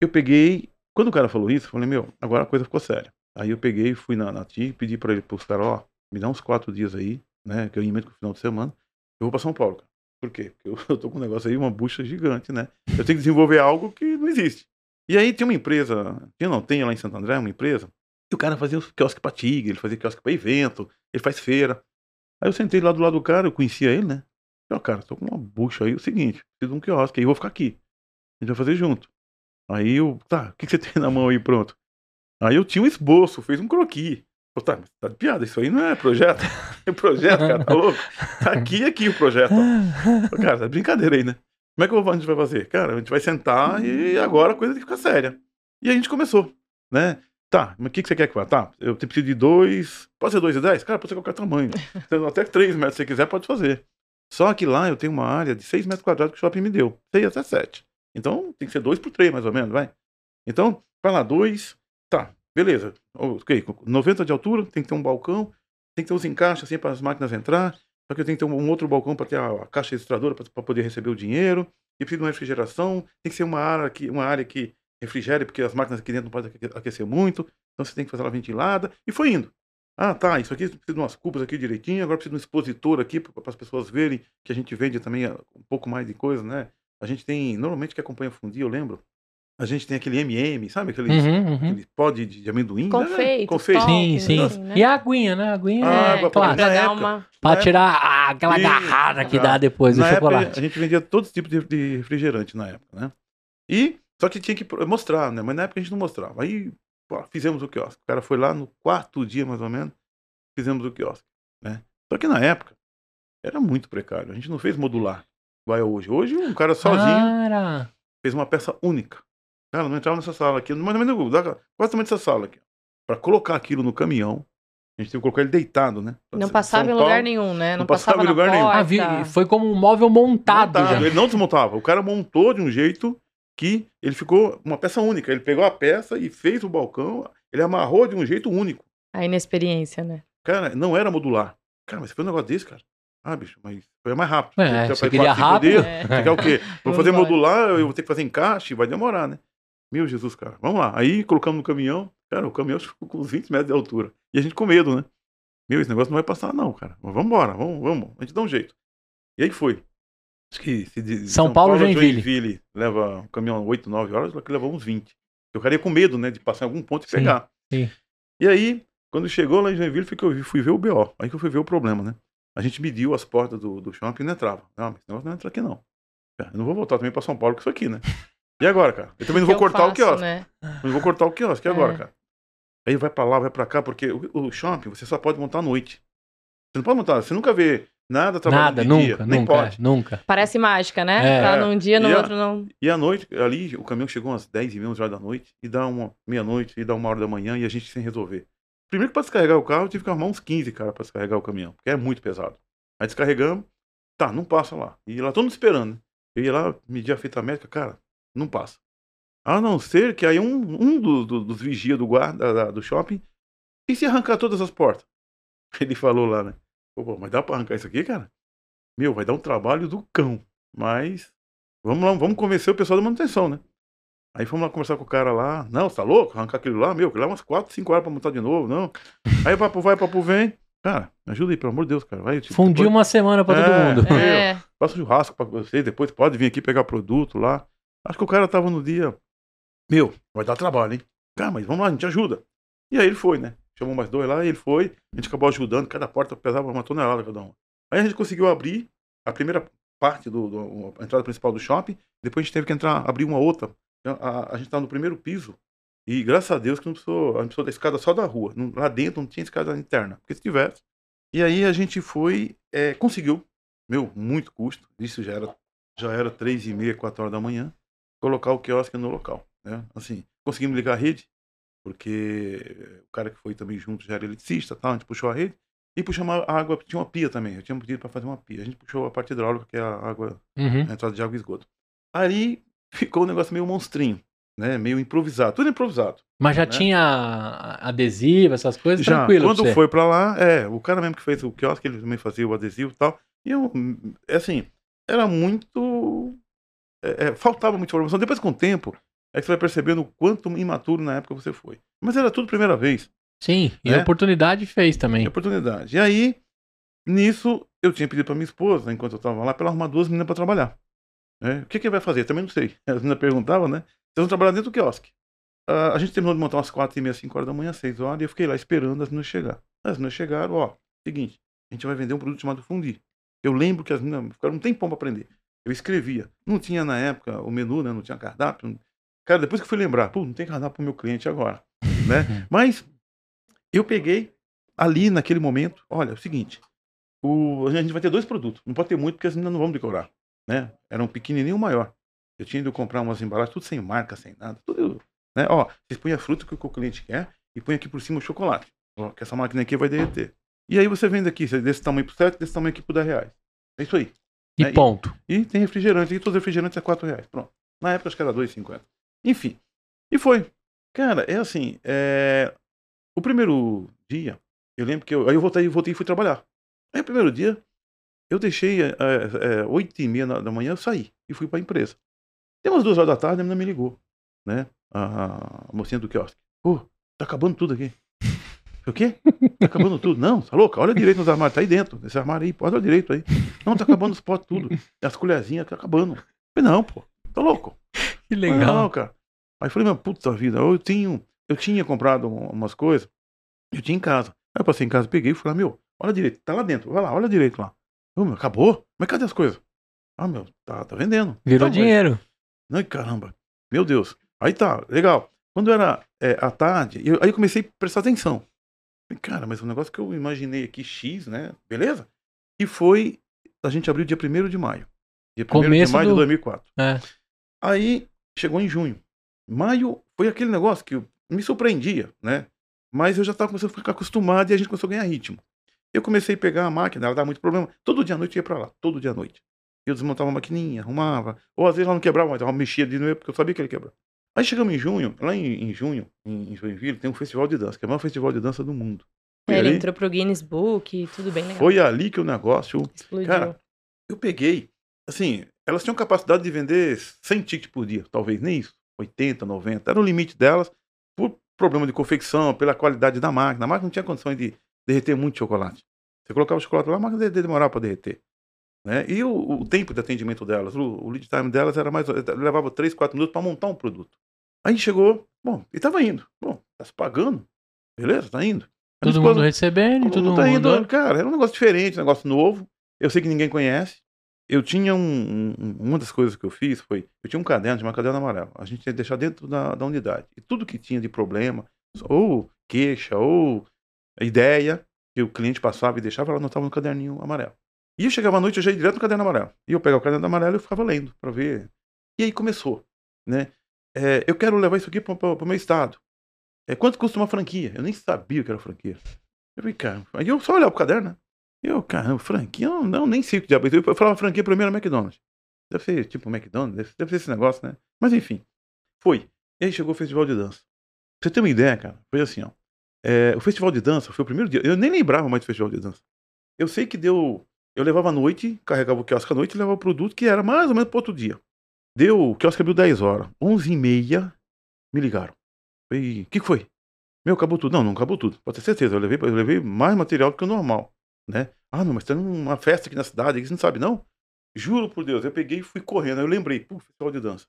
A: eu peguei. Quando o cara falou isso, eu falei, meu, agora a coisa ficou séria. Aí eu peguei, fui na, na TI, pedi para ele, pros caras, ó, me dá uns quatro dias aí, né? Que eu emendo com o final de semana. Eu vou para São Paulo, cara. Por quê? Porque eu, eu tô com um negócio aí, uma bucha gigante, né? Eu tenho que desenvolver algo que não existe. E aí tem uma empresa, tinha não, tem lá em Santo André uma empresa, que o cara fazia os quiosque pra tigre, ele fazia quiosque pra evento, ele faz feira. Aí eu sentei lá do lado do cara, eu conhecia ele, né? Ó, cara, tô com uma bucha aí, é o seguinte, preciso de um quiosque, aí eu vou ficar aqui. A gente vai fazer junto. Aí eu, tá, o que, que você tem na mão aí, pronto? Aí eu tinha um esboço, fez um croqui. Pô, tá, tá de piada, isso aí não é projeto. É projeto, cara, tá louco? Tá aqui e aqui o projeto, ó. Cara, tá brincadeira aí, né? Como é que a gente vai fazer? Cara, a gente vai sentar e agora a coisa tem que ficar séria. E a gente começou, né? Tá, mas o que, que você quer que vá? Tá, eu preciso de dois. Pode ser dois e dez? Cara, pode ser qualquer tamanho. Até três metros se você quiser, pode fazer. Só que lá eu tenho uma área de seis metros quadrados que o shopping me deu. Seis até sete. Então tem que ser dois por três, mais ou menos, vai. Então, vai lá, dois. Tá, beleza. Ok, com 90 de altura, tem que ter um balcão, tem que ter os encaixes assim para as máquinas entrar. Só que eu tenho que ter um, um outro balcão para ter a, a caixa registradora para poder receber o dinheiro. E preciso de uma refrigeração. Tem que ser uma área que, uma área que refrigere, porque as máquinas aqui dentro não podem aque- aquecer muito. Então você tem que fazer ela ventilada. E foi indo. Ah, tá, isso aqui precisa de umas cubas aqui direitinho. Agora precisa de um expositor aqui para as pessoas verem que a gente vende também ah, um pouco mais de coisa, né? A gente tem, normalmente que acompanha fundir, eu lembro, a gente tem aquele MM, sabe? Aqueles,
C: Uhum, uhum.
A: aquele pó de, de amendoim. né?
B: Confeito,
A: Confeito.
B: pó.
C: Sim, sim.
B: né?
C: E a aguinha, né? A aguinha
A: Ah,
C: é
A: água
C: claro.
B: Pra
A: época,
B: uma.
C: Pra
A: né?
C: tirar ah, aquela garrada que dá depois do
A: na
C: chocolate.
A: época, a gente vendia todos os tipos de, de refrigerante na época, né? E, só que tinha que mostrar, né? Mas na época a gente não mostrava. Aí, pô, fizemos o quiosque. O cara foi lá no quarto dia, mais ou menos, fizemos o quiosque, né? Só que na época, era muito precário. A gente não fez modular, igual é hoje. Hoje, um cara sozinho
C: Cara,
A: fez uma peça única. Cara, não entrava nessa sala aqui, mais ou menos, quase tamanho dessa sala aqui. Pra colocar aquilo no caminhão, a gente tem que colocar ele deitado, né?
B: Não
A: São
B: passava em
A: Paulo,
B: lugar nenhum, né? Não,
A: não passava
B: passava,
A: em lugar
B: na
A: nenhum.
B: porta.
C: ah, vi- foi como um móvel montado,
A: montado.
C: já.
A: Ele não desmontava. O cara montou de um jeito que ele ficou uma peça única. Ele pegou a peça e fez o balcão. Ele amarrou de um jeito único.
B: A inexperiência, né?
A: Cara, não era modular. Cara, mas você fez um negócio desse, cara? Ah, bicho, mas foi mais rápido.
C: É,
A: Você
C: você queria rápido.
A: dias,
B: É.
A: Você quer o quê? Vou
B: Vamos
A: fazer
B: embora.
A: modular, eu vou ter que fazer encaixe, vai demorar, né? Meu Jesus, cara. Vamos lá. Aí colocamos no caminhão. Cara, o caminhão ficou com uns 20 metros de altura. E a gente com medo, né? Meu, esse negócio não vai passar, não, cara. Mas vamos embora, vamos, vamos. A gente dá um jeito. E aí foi. Acho que se de
C: São Paulo,
A: a
C: Joinville.
A: leva um caminhão 8, 9 horas, aqui levou uns 20. Eu ficaria com medo, né, de passar em algum ponto e
C: Sim,
A: pegar.
C: sim.
A: E aí, quando chegou lá em Joinville, fui, que eu fui ver o BO. Aí que eu fui ver o problema, né? A gente mediu as portas do, do shopping e não entrava. Não, mas esse negócio não entra aqui, não. Eu não vou voltar também pra São Paulo com isso aqui, né? E agora, cara? Eu também não vou
B: que
A: cortar o quiosque.
B: Né?
A: Não vou cortar o quiosque. E agora,
B: É.
A: cara? Aí vai pra lá, vai pra cá, porque o, o shopping você só pode montar à noite. Você não pode montar, você nunca vê Nada trabalhando
C: Nada,
A: de
C: nunca,
A: dia, nem
C: nunca,
A: pode.
C: é, nunca.
B: Parece mágica, né?
C: É.
B: Tá num dia, no
A: E a-
B: outro não.
A: E à noite, ali, o caminhão chegou umas 10 e meia, 11 horas da noite, e dá uma meia-noite, e dá uma hora da manhã, e a gente sem resolver. Primeiro que pra descarregar o carro, eu tive que arrumar uns 15 cara pra descarregar o caminhão, porque é muito pesado. Aí descarregamos, tá, não passa lá. E lá todo mundo esperando, né? Eu ia lá medir a fita métrica, cara, não passa. A não ser que aí um, um do- do- dos vigias do guarda da- do shopping, e se arrancar todas as portas? Ele falou lá, né? Pô, pô, mas dá pra arrancar isso aqui, cara? Meu, vai dar um trabalho do cão. Mas vamos lá, vamos convencer o pessoal da manutenção, né? Aí fomos lá conversar com o cara lá. Não, você tá louco? Arrancar aquilo lá, meu, que lá umas 4, 5 horas pra montar de novo, não. Aí papo vai, papo vem. Cara, me ajuda aí, pelo amor de Deus, cara. Vai, tipo,
C: Fundiu
A: depois-
C: uma semana pra todo
A: É.
C: mundo.
B: É.
A: Faça churrasco pra vocês, depois pode vir aqui pegar produto lá. Acho que o cara tava no dia. Meu, vai dar trabalho, hein? Cara, mas vamos lá, a gente ajuda. E aí ele foi, né? Chamou mais dois lá e ele foi. A gente acabou ajudando, cada porta pesava uma tonelada cada uma. Aí a gente conseguiu abrir a primeira parte do, do- a entrada principal do shopping. Depois a gente teve que entrar, abrir uma outra. A, a- a gente tava no primeiro piso. E graças a Deus que não precisou, a gente precisou da escada só da rua. Não- lá dentro não tinha escada interna. Porque se tivesse. E aí a gente foi, é, conseguiu meu, muito custo. Isso já era, já era três e meia, quatro horas da manhã. Colocar o quiosque no local, né? Assim, conseguimos ligar a rede, porque o cara que foi também junto já era eletricista, tal, a gente puxou a rede. E puxamos a água, tinha uma pia também, eu tinha pedido para fazer uma pia. A gente puxou a parte hidráulica, que é a água,
C: Uhum.
A: a entrada de água e esgoto. Aí ficou um negócio meio monstrinho, né? Meio improvisado, tudo improvisado.
C: Mas já
A: Né?
C: tinha adesivo, essas coisas,
A: Já,
C: tranquilo.
A: quando foi pra lá, é, o cara mesmo que fez o quiosque, ele também fazia o adesivo e tal. E eu, hum, assim, era muito. é, é, faltava muita informação. Depois, com o tempo, é que você vai percebendo o quanto imaturo na época você foi. Mas era tudo primeira vez,
C: Sim, e
A: né?
C: a oportunidade fez também.
A: a oportunidade. E aí, nisso, eu tinha pedido pra minha esposa, enquanto eu tava lá, pra ela arrumar duas meninas pra trabalhar. né? O que que vai fazer? Também não sei. As meninas perguntavam, né? Vocês vão trabalhar dentro do quiosque. Ah, a gente terminou de montar umas quatro e meia, cinco horas da manhã, seis horas, e eu fiquei lá esperando as meninas chegar. As meninas chegaram, ó, seguinte, a gente vai vender um produto chamado Fundi. Eu lembro que as meninas ficaram um tempão pra aprender. Eu escrevia. Não tinha na época o menu, né? Não tinha cardápio. não- Cara, depois que eu fui lembrar, pô, não tem cardápio pro meu cliente agora, né? Mas eu peguei ali naquele momento, olha, é o seguinte, o, a gente vai ter dois produtos, não pode ter muito porque as meninas não vão decorar, né? Era um pequenininho e maior. Eu tinha ido comprar umas embalagens, tudo sem marca, sem nada, tudo, né? Ó, vocês põem a fruta que o cliente quer e põe aqui por cima o chocolate, ó, que essa máquina aqui vai derreter. E aí você vende aqui, desse tamanho por 7, desse tamanho aqui por 10 reais. É isso aí.
C: E
A: É, e-
C: ponto.
A: E tem refrigerante, e todos os refrigerantes é 4 reais. Pronto. Na época acho que era 2,50. Enfim. E foi. Cara, é assim, é... o primeiro dia, eu lembro que eu. Aí eu voltei, voltei e fui trabalhar. Aí o primeiro dia, eu deixei é, é, 8 e meia da manhã, eu saí e fui pra empresa. Tem umas duas horas da tarde, a menina me ligou, né? A, a mocinha do quiosque. Pô, tá acabando tudo aqui. O quê? Tá acabando tudo? Não, tá louca? Olha direito nos armários, tá aí dentro. Esse armário aí, olha direito aí. Não, tá acabando os potes tudo. As colherzinhas tá acabando. Falei, não, pô, tá louco.
C: Que legal.
A: Não, cara. Aí eu falei, meu, puta vida, eu tinha, eu tinha comprado um- umas coisas, eu tinha em casa. Aí eu passei em casa, peguei e falei, meu, olha direito, tá lá dentro, vai lá, olha direito lá. Ô, meu, acabou? Mas cadê as coisas? Ah, meu, tá, tá vendendo.
C: Virou
A: Tá, mas-
C: dinheiro.
A: Ai, caramba. Meu Deus. Aí tá, legal. Quando era é, à tarde, eu, aí eu comecei a prestar atenção. Falei, Cara, mas o negócio que eu imaginei aqui, X, né? Beleza? E foi. A gente abriu dia 1 de maio. Dia 1 de maio
C: do-
A: de 2004.
C: É.
A: Aí chegou em junho. Maio foi aquele negócio que me surpreendia, né? Mas eu já estava começando a ficar acostumado e a gente começou a ganhar ritmo. Eu comecei a pegar a máquina, ela dava muito problema. Todo dia à noite eu ia pra lá, todo dia à noite. Eu desmontava a maquininha, arrumava. Ou às vezes ela não quebrava, mas ela mexia de novo, porque eu sabia que ele ia quebrar. Aí chegamos em junho, lá em, em junho, em, em Joinville, tem um festival de dança, que é o maior festival de dança do mundo.
B: É, ele
A: ali,
B: entrou pro Guinness Book, tudo bem legal.
A: foi ali que o negócio
B: Explodiu.
A: Cara, eu peguei, assim, elas tinham capacidade de vender 100 tickets por dia, talvez nem isso, 80, 90, era o limite delas, por problema de confecção, pela qualidade da máquina. A máquina não tinha condições de derreter muito chocolate. Você colocava o chocolate lá, a máquina de- demorava para derreter. Né? E o, o tempo de atendimento delas, o, o lead time delas era mais, levava 3, 4 minutos para montar um produto. Aí chegou, bom, e tava indo. Bom, tá se pagando, beleza, tá indo. A
C: Todo
A: esposa-
C: mundo recebendo, todo mundo.
A: tá indo, cara, era um negócio diferente, um negócio novo. Eu sei que ninguém conhece. Eu tinha um, um- uma das coisas que eu fiz foi, eu tinha um caderno, tinha uma caderno amarelo. A gente ia deixar dentro da, da unidade. E tudo que tinha de problema, ou queixa, ou ideia, que o cliente passava e deixava, ela anotava no caderninho amarelo. E eu chegava à noite, eu já ia direto no caderno amarelo. E eu pegava o caderno amarelo e eu ficava lendo para ver. E aí começou, né? É, eu quero levar isso aqui para o meu estado. É, quanto custa uma franquia? Eu nem sabia o que era franquia. Eu falei, cara, aí eu só olhava pro caderno, né? Eu, caramba, franquia? Não, não nem sei o que diabo. é Eu falava franquia primeiro era McDonald's. Deve ser tipo McDonald's, deve, deve ser esse negócio, né? Mas enfim, foi. E aí chegou o festival de dança. Pra você ter uma ideia, cara, foi assim, ó. É, o festival de dança foi o primeiro dia. Eu nem lembrava mais do festival de dança. Eu sei que deu. Eu levava à noite, carregava o quiosque à noite e levava o produto que era mais ou menos pro outro dia. Deu, o quiosque abriu 10 horas. 11 e meia, me ligaram. Falei, o que, que foi? Meu, acabou tudo. Não, não acabou tudo. Pode ter certeza. Eu levei, eu levei mais material do que o normal, né? Ah, não, mas tem uma festa aqui na cidade, você não sabe, não? Juro por Deus, eu peguei e fui correndo. Aí eu lembrei, pô, festival de dança.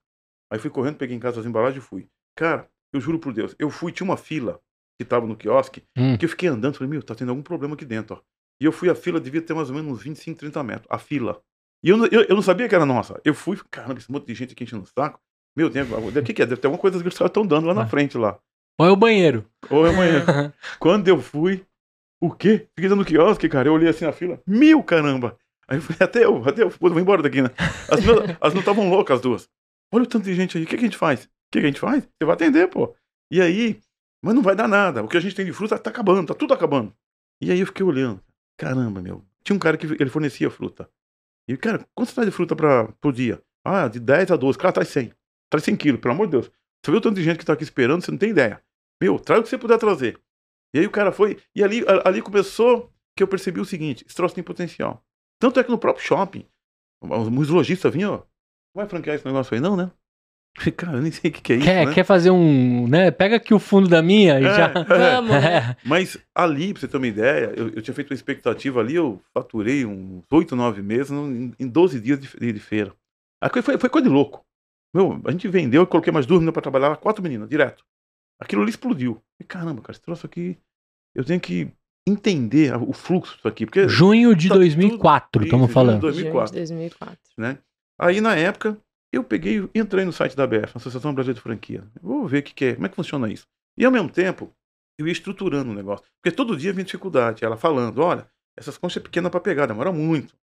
A: Aí fui correndo, peguei em casa as embalagens e fui. Cara, eu juro por Deus, eu fui, tinha uma fila que tava no quiosque,
C: Hum.
A: que eu fiquei andando, falei, meu, tá tendo algum problema aqui dentro, ó. E eu fui, a fila devia ter mais ou menos uns 25, 30 metros, a fila. E eu, não- eu, eu não sabia que era nossa. Eu fui, caramba, esse monte de gente aqui enchendo o saco. Meu, tem, o que, que é? Deve ter alguma coisa que os caras estão dando lá na
C: Ah.
A: frente lá.
C: Ou é o banheiro.
A: Ou é amanhã. Quando eu fui, o quê? Fiquei dando quiosque, cara. Eu olhei assim na fila. Mil, caramba! Aí eu falei, até eu, até eu, pô, vou embora daqui, né? As duas estavam loucas, as duas. Olha o tanto de gente aí, o que, que a gente faz? O que, que a gente faz? Você vai atender, pô. E aí, mas não vai dar nada. O que a gente tem de fruta tá acabando, tá tudo acabando. E aí eu fiquei olhando. Caramba, meu. Tinha um cara que ele fornecia fruta. E, cara, quanto você traz de fruta pra, por dia? Ah, de 10 a 12. Cara, traz 100. Traz 100 quilos, pelo amor de Deus. Você viu o tanto de gente que tá aqui esperando, você não tem ideia. Meu, traz o que você puder trazer. E aí o cara foi. E ali, ali começou que eu percebi o seguinte: esse troço tem potencial. Tanto é que no próprio shopping, os, lojistas vinham, ó. Não vai franquear esse negócio aí, não, né? Eu falei, Cara, eu nem sei o que, que é isso.
C: Quer,
A: né?
C: quer fazer um. né? Pega aqui o fundo da minha e
A: É,
C: já.
A: é.
B: Vamos, né?
C: É.
A: Mas ali, pra você ter uma ideia, eu, eu tinha feito uma expectativa ali, eu faturei uns 8, 9 meses em, em 12 dias de, de, feira. Foi, foi coisa de louco. Meu, a gente vendeu, eu coloquei mais duas meninas pra trabalhar, quatro meninas, direto. Aquilo ali explodiu. E caramba, cara, esse troço aqui, eu tenho que entender o fluxo disso aqui. Porque,
C: Junho de
A: Tá
C: 2004,
A: tudo-
C: estamos
A: isso,
C: falando.
A: junho de
B: Junho
A: 2004.
B: de 2004.
A: né? Aí na época, eu peguei, entrei no site da ABF, Associação Brasileira de Franquia. Vou ver o que, que é, como é que funciona isso. E ao mesmo tempo, eu ia estruturando o negócio. Porque todo dia vinha dificuldade. Ela falando, olha, essas conchas é pequena para pegar, demora muito.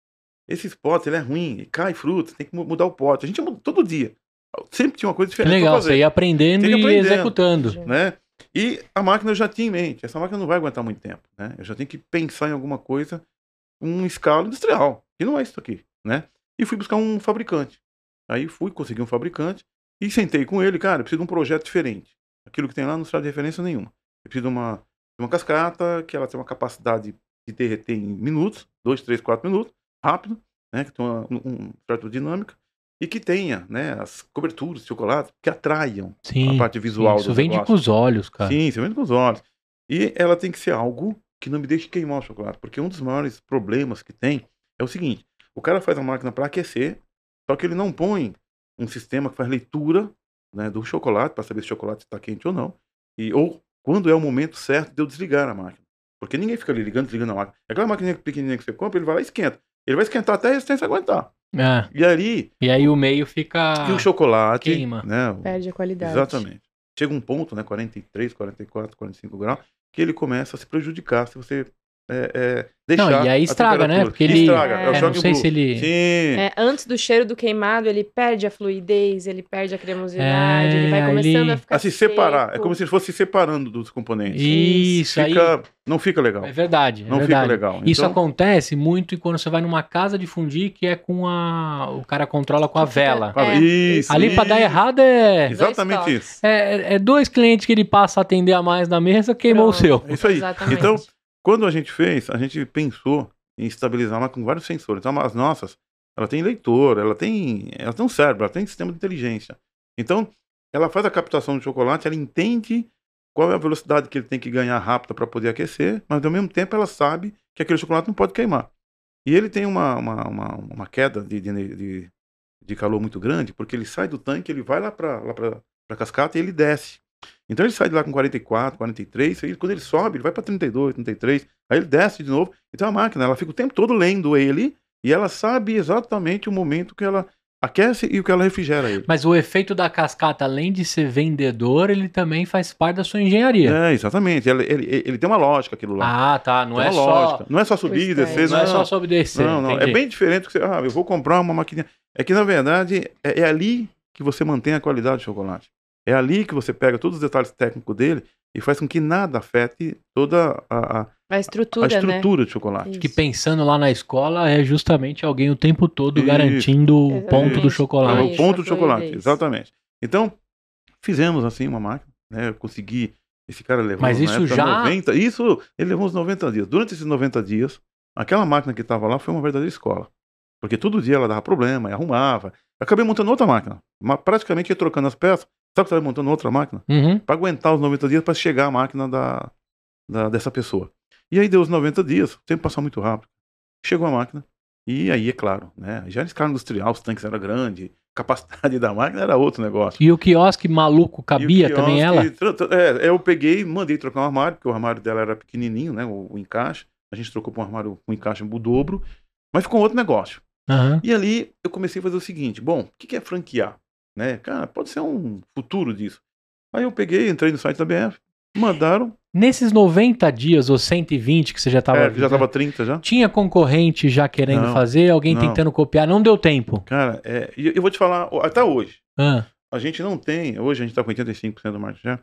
A: Esse pote, ele é ruim, cai fruta, tem que mu- mudar o pote. A gente muda todo dia. Sempre tinha uma coisa diferente
C: legal, você ia aprendendo e
A: aprendendo.
C: executando.
A: né? E a máquina eu já tinha em mente. Essa máquina não vai aguentar muito tempo, né? Eu já tenho que pensar em alguma coisa, um escala industrial, que não é isso aqui, né? E fui buscar um fabricante. Aí fui, consegui um fabricante e sentei com ele, cara, eu preciso de um projeto diferente. Aquilo que tem lá não será de referência nenhuma. Eu preciso de uma, de uma cascata que ela tem uma capacidade de derreter em minutos, dois, três, quatro minutos, rápido, né? Que tem uma um, um dinâmica e que tenha, né? As coberturas de chocolate que atraiam
C: Sim.
A: a parte visual
C: Isso
A: do
C: vende
A: negócio.
C: com os olhos, cara.
A: Sim, você vende com os olhos. E ela tem que ser algo que não me deixe queimar o chocolate. Porque um dos maiores problemas que tem é o seguinte: o cara faz a máquina para aquecer, só que ele não põe um sistema que faz leitura né, do chocolate para saber se o chocolate está quente ou não. E, ou quando é o momento certo de eu desligar a máquina. Porque ninguém fica ali ligando, desligando a máquina. É aquela máquina pequenininha que você compra, ele vai lá e esquenta. Ele vai esquentar até a resistência aguentar.
C: É.
A: E ali,
C: E aí o meio fica.
A: e o chocolate.
C: queima.
A: Né,
B: Perde a qualidade.
A: Exatamente. Chega um ponto, né, 43, 44, 45 graus, que ele começa a se prejudicar se você é, é, deixar
C: Não, e aí estraga, né? Porque ele.
A: Estraga,
B: É,
A: é, o
C: É,
A: choque
C: não sei
A: blue.
C: se ele.
A: Sim,
B: É, antes do cheiro do queimado, ele perde a fluidez, ele perde a cremosidade,
C: É,
B: ele vai
C: aí
B: começando
C: ele-
B: a ficar
A: a se separar. É como se fosse se separando dos componentes.
C: Isso, aí.
A: Fica, Não fica legal.
C: É verdade. É
A: não
C: verdade.
A: fica legal.
C: Isso
A: Então,
C: acontece muito quando você vai numa casa de fundir que é com a. O cara controla com a vela.
B: É,
A: isso,
C: Ali pra dar
A: isso.
C: errado é.
A: Exatamente isso.
C: É, é dois clientes que ele passa a atender a mais na mesa, queimou o
B: Pronto.
C: seu.
A: É isso aí.
B: Exatamente.
A: Então, quando a gente fez, a gente pensou em estabilizar uma com vários sensores. Então, as nossas, ela tem leitor, ela tem, ela tem um cérebro, ela tem sistema de inteligência. Então, ela faz a captação do chocolate, ela entende qual é a velocidade que ele tem que ganhar rápida para poder aquecer, mas ao mesmo tempo ela sabe que aquele chocolate não pode queimar. E ele tem uma, uma, uma, uma queda de, de, de, de calor muito grande, porque ele sai do tanque, ele vai lá para lá a cascata e ele desce. Então ele sai de lá com 44, 43, aí quando ele sobe, ele vai para 32, 33, aí ele desce de novo. Então a máquina, ela fica o tempo todo lendo ele e ela sabe exatamente o momento que ela aquece e o que ela refrigera ele.
C: Mas o efeito da cascata, além de ser vendedor, ele também faz parte da sua engenharia.
A: É, exatamente. Ele, ele, ele tem uma lógica aquilo lá.
C: Ah, tá. Não
A: tem
C: é
A: uma
C: só.
A: lógica. Não é só subir e
B: é.
A: descer,
C: Não é só sobe e descer.
A: Não, não. É
C: entendi.
A: bem diferente que você. Ah, eu vou comprar uma maquininha. É que, na verdade, é, é ali que você mantém a qualidade do chocolate. É ali que você pega todos os detalhes técnicos dele e faz com que nada afete toda a, a-
B: A
A: a
B: estrutura,
A: estrutura
B: né?
A: de chocolate.
C: Que
B: Isso.
C: pensando lá na escola é justamente alguém o tempo todo
A: Isso.
C: garantindo o
B: Exatamente.
C: ponto do
A: É
C: chocolate.
A: o
B: Isso,
A: ponto do chocolate, exatamente. Então, fizemos assim uma máquina, né? Eu consegui. Esse cara levou
C: Mas isso já-
A: 90, isso, ele levou uns 90 dias. Durante esses 90 dias, aquela máquina que estava lá foi uma verdadeira escola. Porque todo dia ela dava problema e arrumava. Eu acabei montando outra máquina. Mas praticamente ia trocando as peças. Sabe que eu estava montando outra máquina?
C: Uhum.
A: Para aguentar os 90 dias para chegar a máquina da, da- dessa pessoa. E aí deu os 90 dias, o tempo passou muito rápido. Chegou a máquina, e aí, é claro, né? Já era escala industrial, os tanques eram grandes, capacidade da máquina era outro negócio.
C: E o quiosque maluco cabia
A: E o
C: também ela?
A: quiosque, É, eu peguei, mandei trocar um armário, porque o armário dela era pequenininho, né? O, o encaixe. A gente trocou para um armário com encaixe o dobro, mas ficou outro negócio.
C: Aham.
A: E ali eu comecei a fazer o seguinte: bom, o que é franquear? Né? Cara, pode ser um futuro disso. Aí eu peguei, entrei no site da BF, mandaram,
C: Nesses 90 dias ou 120 que você já estava.
A: é, já tava 30 já.
C: Tinha concorrente já querendo
A: Não,
C: fazer, alguém
A: não.
C: tentando copiar, não deu tempo.
A: Cara, é, eu vou te falar, até hoje,
C: Ah,
A: a gente não tem, hoje a gente tá com 85% do market share,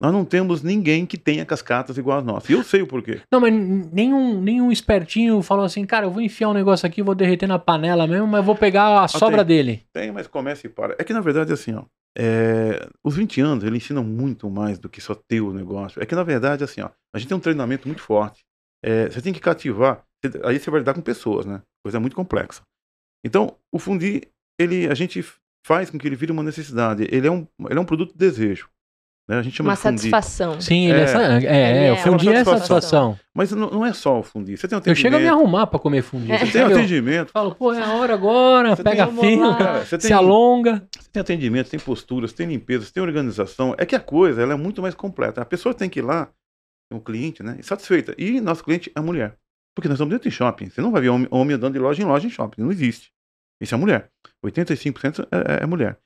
A: nós não temos ninguém que tenha cascatas igual as nossas. E eu sei o porquê.
C: Não, mas nenhum, nenhum espertinho falou assim, cara, eu vou enfiar um negócio aqui, vou derreter na panela mesmo, mas vou pegar a sobra
A: tem.
C: dele.
A: Tem, mas começa e para. É que na verdade, assim, ó, é, os 20 anos, ele ensina muito mais do que só ter o negócio. É que na verdade, assim, ó, a gente tem um treinamento muito forte. É, você tem que cativar, aí você vai lidar com pessoas, né? Coisa muito complexa. Então, o fundi, ele, a gente faz com que ele vire uma necessidade. Ele é um, ele é um produto de desejo. Né? A gente chama
B: Uma
A: de fundi.
B: satisfação.
C: Sim, ele é,
A: É.
C: é,
B: Ele
C: é,
B: é
C: o fundi é
A: satisfação.
C: satisfação.
A: Mas não, não é só o fundi. Você tem um
C: Eu chego a me
A: atendimento.
C: arrumar pra comer fundi.
B: É.
C: Você
A: tem um
C: sabe, eu
A: atendimento.
C: falo, pô, é a hora agora,
A: Você
C: pega fio, se
A: tem,
C: alonga.
A: você tem atendimento, tem postura, você tem limpeza, você tem organização. É que a coisa ela é muito mais completa. A pessoa tem que ir lá, o cliente, né? Satisfeita. E nosso cliente é a mulher. Porque nós estamos dentro de shopping. Você não vai ver homem, homem andando de loja em loja em shopping. Não existe. Isso é mulher. 85% é, é mulher.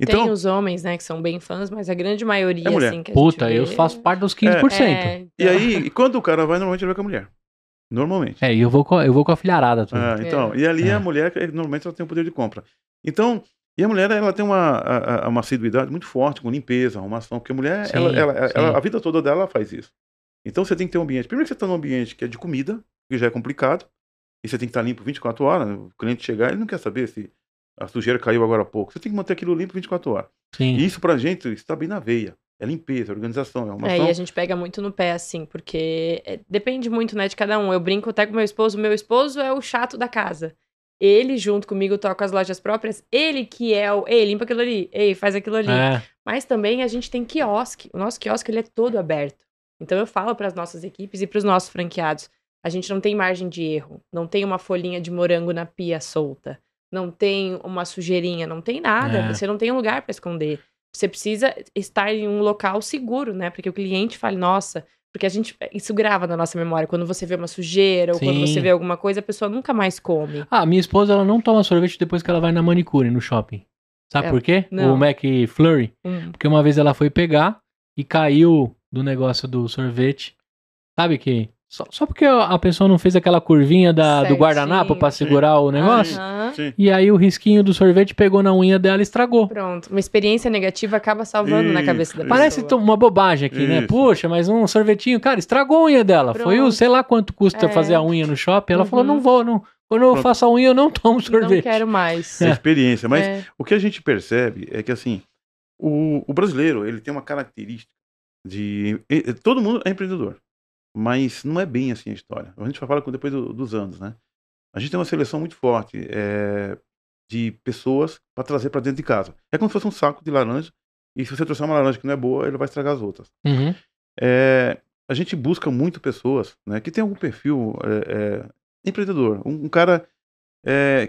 A: Então,
B: Tem os homens, né, que são bem fãs, mas a grande maioria,
A: É mulher.
B: assim, que a
C: Puta,
B: gente
C: eu
B: vê...
C: faço parte dos 15%.
B: É,
A: e
B: então-
A: aí, e quando o cara vai, normalmente ele vai com a mulher. Normalmente.
C: É, e eu vou com, eu vou com a filharada.
A: Ah, então, e ali
C: É.
A: a mulher, que normalmente ela tem o poder de compra. Então, e a mulher, ela tem uma, a- a- uma assiduidade muito forte com limpeza, arrumação, porque a mulher,
C: Sim,
A: ela, ela-
C: sim.
A: ela- a vida toda dela ela faz isso. Então você tem que ter um ambiente. Primeiro que você está num ambiente que é de comida, que já é complicado, e você tem que estar limpo 24 horas. né? O cliente chegar, ele não quer saber se a sujeira caiu agora há pouco. Você tem que manter aquilo limpo 24 horas.
C: Sim.
A: E isso pra gente está bem na veia. É limpeza, é organização, é
B: É,
A: arrumação.
B: e a gente pega muito no pé, assim, porque é, depende muito, né, de cada um. Eu brinco até com meu esposo, meu esposo é o chato da casa. Ele, junto comigo, toca as lojas próprias, ele que é o, ei, limpa aquilo ali, ei, faz aquilo ali.
C: É.
B: Mas também a gente tem quiosque. O nosso quiosque ele é todo aberto. Então eu falo para as nossas equipes e para os nossos franqueados, a gente não tem margem de erro, não tem uma folhinha de morango na pia solta, não tem uma sujeirinha, não tem nada.
C: É.
B: Você não tem um lugar para esconder. Você precisa estar em um local seguro, né? Porque o cliente fale, nossa, porque a gente isso grava na nossa memória. Quando você vê uma sujeira ou quando
C: Sim.
B: você vê alguma coisa, a pessoa nunca mais come.
C: Ah, minha esposa ela não toma sorvete depois que ela vai na manicure no shopping. Sabe
B: É,
C: por quê?
B: não.
C: O Mac Flurry.
B: Hum.
C: Porque uma vez ela foi pegar e caiu do negócio do sorvete. Sabe que. Só, só porque a pessoa não fez aquela curvinha da, do guardanapo pra segurar o negócio.
B: Aham.
A: Sim.
C: E aí o risquinho do sorvete pegou na unha dela e estragou.
B: Pronto, uma experiência negativa acaba salvando na
A: Isso,
B: cabeça da
A: isso.
B: pessoa.
C: Parece to- uma bobagem aqui, né?
A: Isso.
C: Puxa, mas um sorvetinho, cara, estragou a unha dela. Foi o
B: Pronto.
C: sei lá quanto custa
B: É.
C: fazer a unha no shopping. Ela
B: Uhum.
C: falou: não vou, não. Quando eu
A: Pronto.
C: faço a unha, eu não tomo
B: Não
C: sorvete.
B: quero mais.
A: É experiência. Mas
B: É.
A: o que a gente percebe é que, assim, o, o brasileiro, ele tem uma característica de... e- e- Todo mundo é empreendedor, mas não é bem assim a história. A gente fala com- depois do- dos anos, né? A gente tem uma seleção muito forte é, de pessoas para trazer para dentro de casa. É como se fosse um saco de laranja, e se você trouxer uma laranja que não é boa, ele vai estragar as outras.
C: Uhum.
A: É, a gente busca muito pessoas né, que tem algum perfil é, empreendedor, um, um cara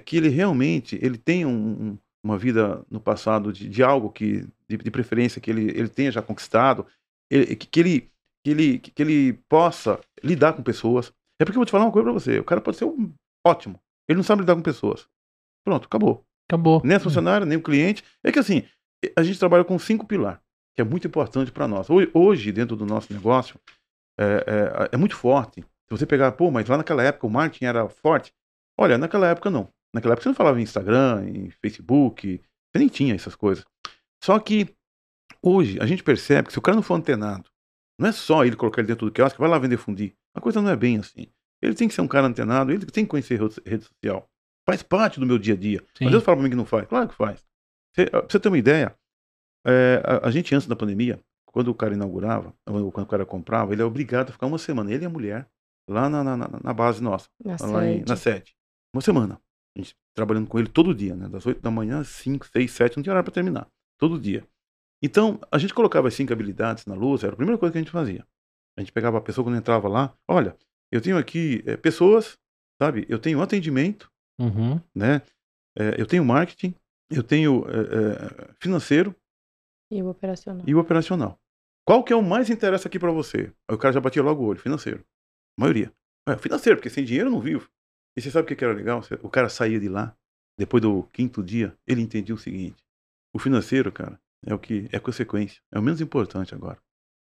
A: que ele realmente ele tem um- um- uma vida no passado de, de algo que de, de preferência que ele, ele tenha já conquistado, ele- que, que ele que ele que ele possa lidar com pessoas. É porque eu vou te falar uma coisa para você, o cara pode ser um ótimo, ele não sabe lidar com pessoas. Pronto, acabou.
C: Acabou.
A: Nem a funcionária, nem o cliente. É que assim, a gente trabalha com cinco pilares, que é muito importante para nós. Hoje, hoje, dentro do nosso negócio, é, é, é muito forte. Se você pegar, pô, mas lá naquela época o marketing era forte. Olha, naquela época não. Naquela época você não falava em Instagram, em Facebook, você nem tinha essas coisas. Só que hoje a gente percebe que se o cara não for antenado, não é só ele colocar ele dentro do quiosque, vai lá vender fundir. A coisa não é bem assim. Ele tem que ser um cara antenado, ele tem que conhecer rede social. Faz parte do meu dia a dia.
C: Sim.
A: Às vezes fala pra mim que não faz. Claro que faz. Você, pra você ter uma ideia, é, a, a gente antes da pandemia, quando o cara inaugurava, ou quando o cara comprava, ele é obrigado a ficar uma semana, ele e a mulher, lá na, na, na- base nossa,
B: Na
A: lá em-
B: sede.
A: na sede. Uma semana. A gente trabalhando com ele todo dia, né? Das 8 da manhã às 5, 6, 7, não tinha hora para terminar. Todo dia. Então, a gente colocava as cinco habilidades na luz, era a primeira coisa que a gente fazia. A gente pegava a pessoa quando entrava lá, olha, eu tenho aqui eh, pessoas, sabe? Eu tenho atendimento,
C: Uhum.
A: né? Eh, eu tenho marketing, eu tenho eh, financeiro
B: E o operacional.
A: e o operacional. Qual que é o mais interessa aqui para você? Aí o cara já batia logo o olho, financeiro. A maioria. É, financeiro, porque sem dinheiro eu não vivo. E você sabe o que era legal? O cara saía de lá, depois do quinto dia, ele entendia o seguinte: o financeiro, cara, é o que é consequência, é o menos importante agora.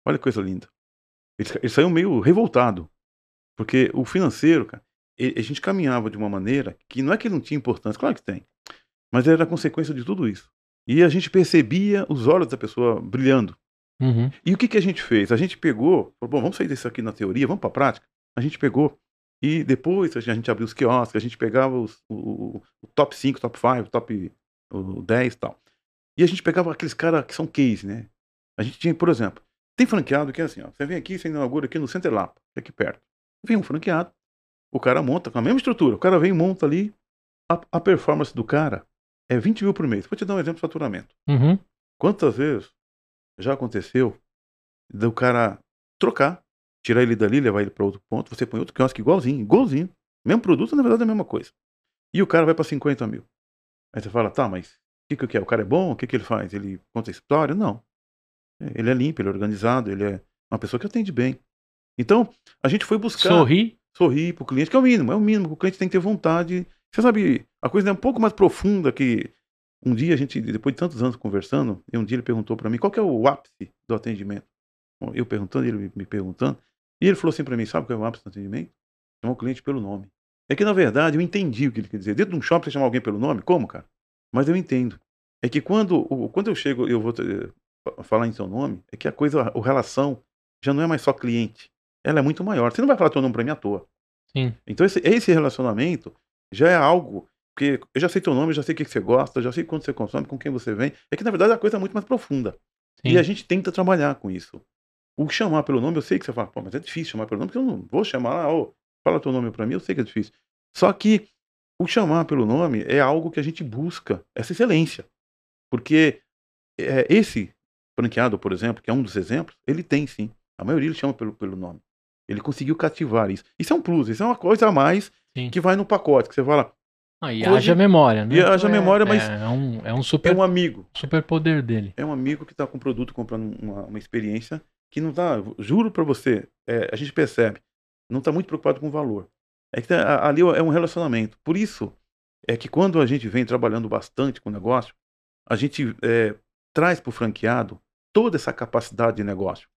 A: Olha que coisa linda. Ele, ele saiu meio revoltado, porque o financeiro, cara, e- a gente caminhava de uma maneira que não é que ele não tinha importância, claro que tem, mas era a consequência de tudo isso. E a gente percebia os olhos da pessoa brilhando.
C: Uhum.
A: E o que, que a gente fez? A gente pegou, falou, bom, vamos sair disso aqui na teoria, vamos para a prática. A gente pegou e depois a gente abriu os quiosques, a gente pegava os- o- o top 5, top 5, top o 10 e tal. E a gente pegava aqueles caras que são case, né? A gente tinha, por exemplo, tem franqueado que é assim, ó, você vem aqui, você inaugura aqui no Center Lapa, aqui perto. Vem um franqueado, o cara monta com a mesma estrutura, o cara vem e monta ali, a, a performance do cara é 20 mil por mês. Vou te dar um exemplo de faturamento.
C: Uhum.
A: Quantas vezes já aconteceu do cara trocar, tirar ele dali, levar ele para outro ponto, você põe outro quiosque igualzinho, igualzinho. Mesmo produto, na verdade é a mesma coisa. E o cara vai para 50 mil. Aí você fala, tá, mas o que, que que é? O cara é bom? O que, que ele faz? Ele conta história? Não. Ele é limpo, ele é organizado, ele é uma pessoa que atende bem. Então, a gente foi buscar
C: Sorri.
A: sorrir pro cliente, que é o mínimo, é o mínimo, o cliente tem que ter vontade. Você sabe, a coisa é um pouco mais profunda que um dia a gente, depois de tantos anos conversando, e um dia ele perguntou para mim qual que é o ápice do atendimento. Eu perguntando, ele me perguntando, e ele falou assim para mim, sabe qual é o ápice do atendimento? Chamar o cliente pelo nome. É que na verdade eu entendi o que ele quer dizer. Dentro de um shopping você chamar alguém pelo nome, como, cara? Mas eu entendo. É que quando, quando eu chego, eu vou eh, fa- falar em seu nome, é que a coisa, a relação já não é mais só cliente. Ela é muito maior. Você não vai falar teu nome para mim à toa.
C: Sim.
A: Então esse, esse relacionamento já é algo que eu já sei teu nome, eu já sei o que você gosta, eu já sei quando você consome, com quem você vem. É que na verdade a coisa é muito mais profunda.
C: Sim.
A: E a gente tenta trabalhar com isso. O chamar pelo nome, eu sei que você fala, pô, mas é difícil chamar pelo nome, porque eu não vou chamar lá, ô, fala teu nome para mim, eu sei que é difícil. Só que o chamar pelo nome é algo que a gente busca, essa excelência. Porque é, esse franqueado, por exemplo, que é um dos exemplos, ele tem sim. A maioria ele chama pelo, pelo nome. Ele conseguiu cativar isso. Isso é um plus, isso é uma coisa a mais
C: Sim.
A: que vai no pacote, que você fala,
C: Ah, e
A: Hoje-
C: haja memória, né?
A: e haja
B: É.
A: memória, mas
C: É, é um, é um
A: é
C: super,
A: um amigo.
C: super poder dele.
A: É um amigo que está com um produto comprando uma, uma experiência que não tá, juro para você, é, a gente percebe, não está muito preocupado com o valor. É que tá- a- ali é um relacionamento. Por isso é que quando a gente vem trabalhando bastante com o negócio, a gente é, traz para o franqueado toda essa capacidade de negócio.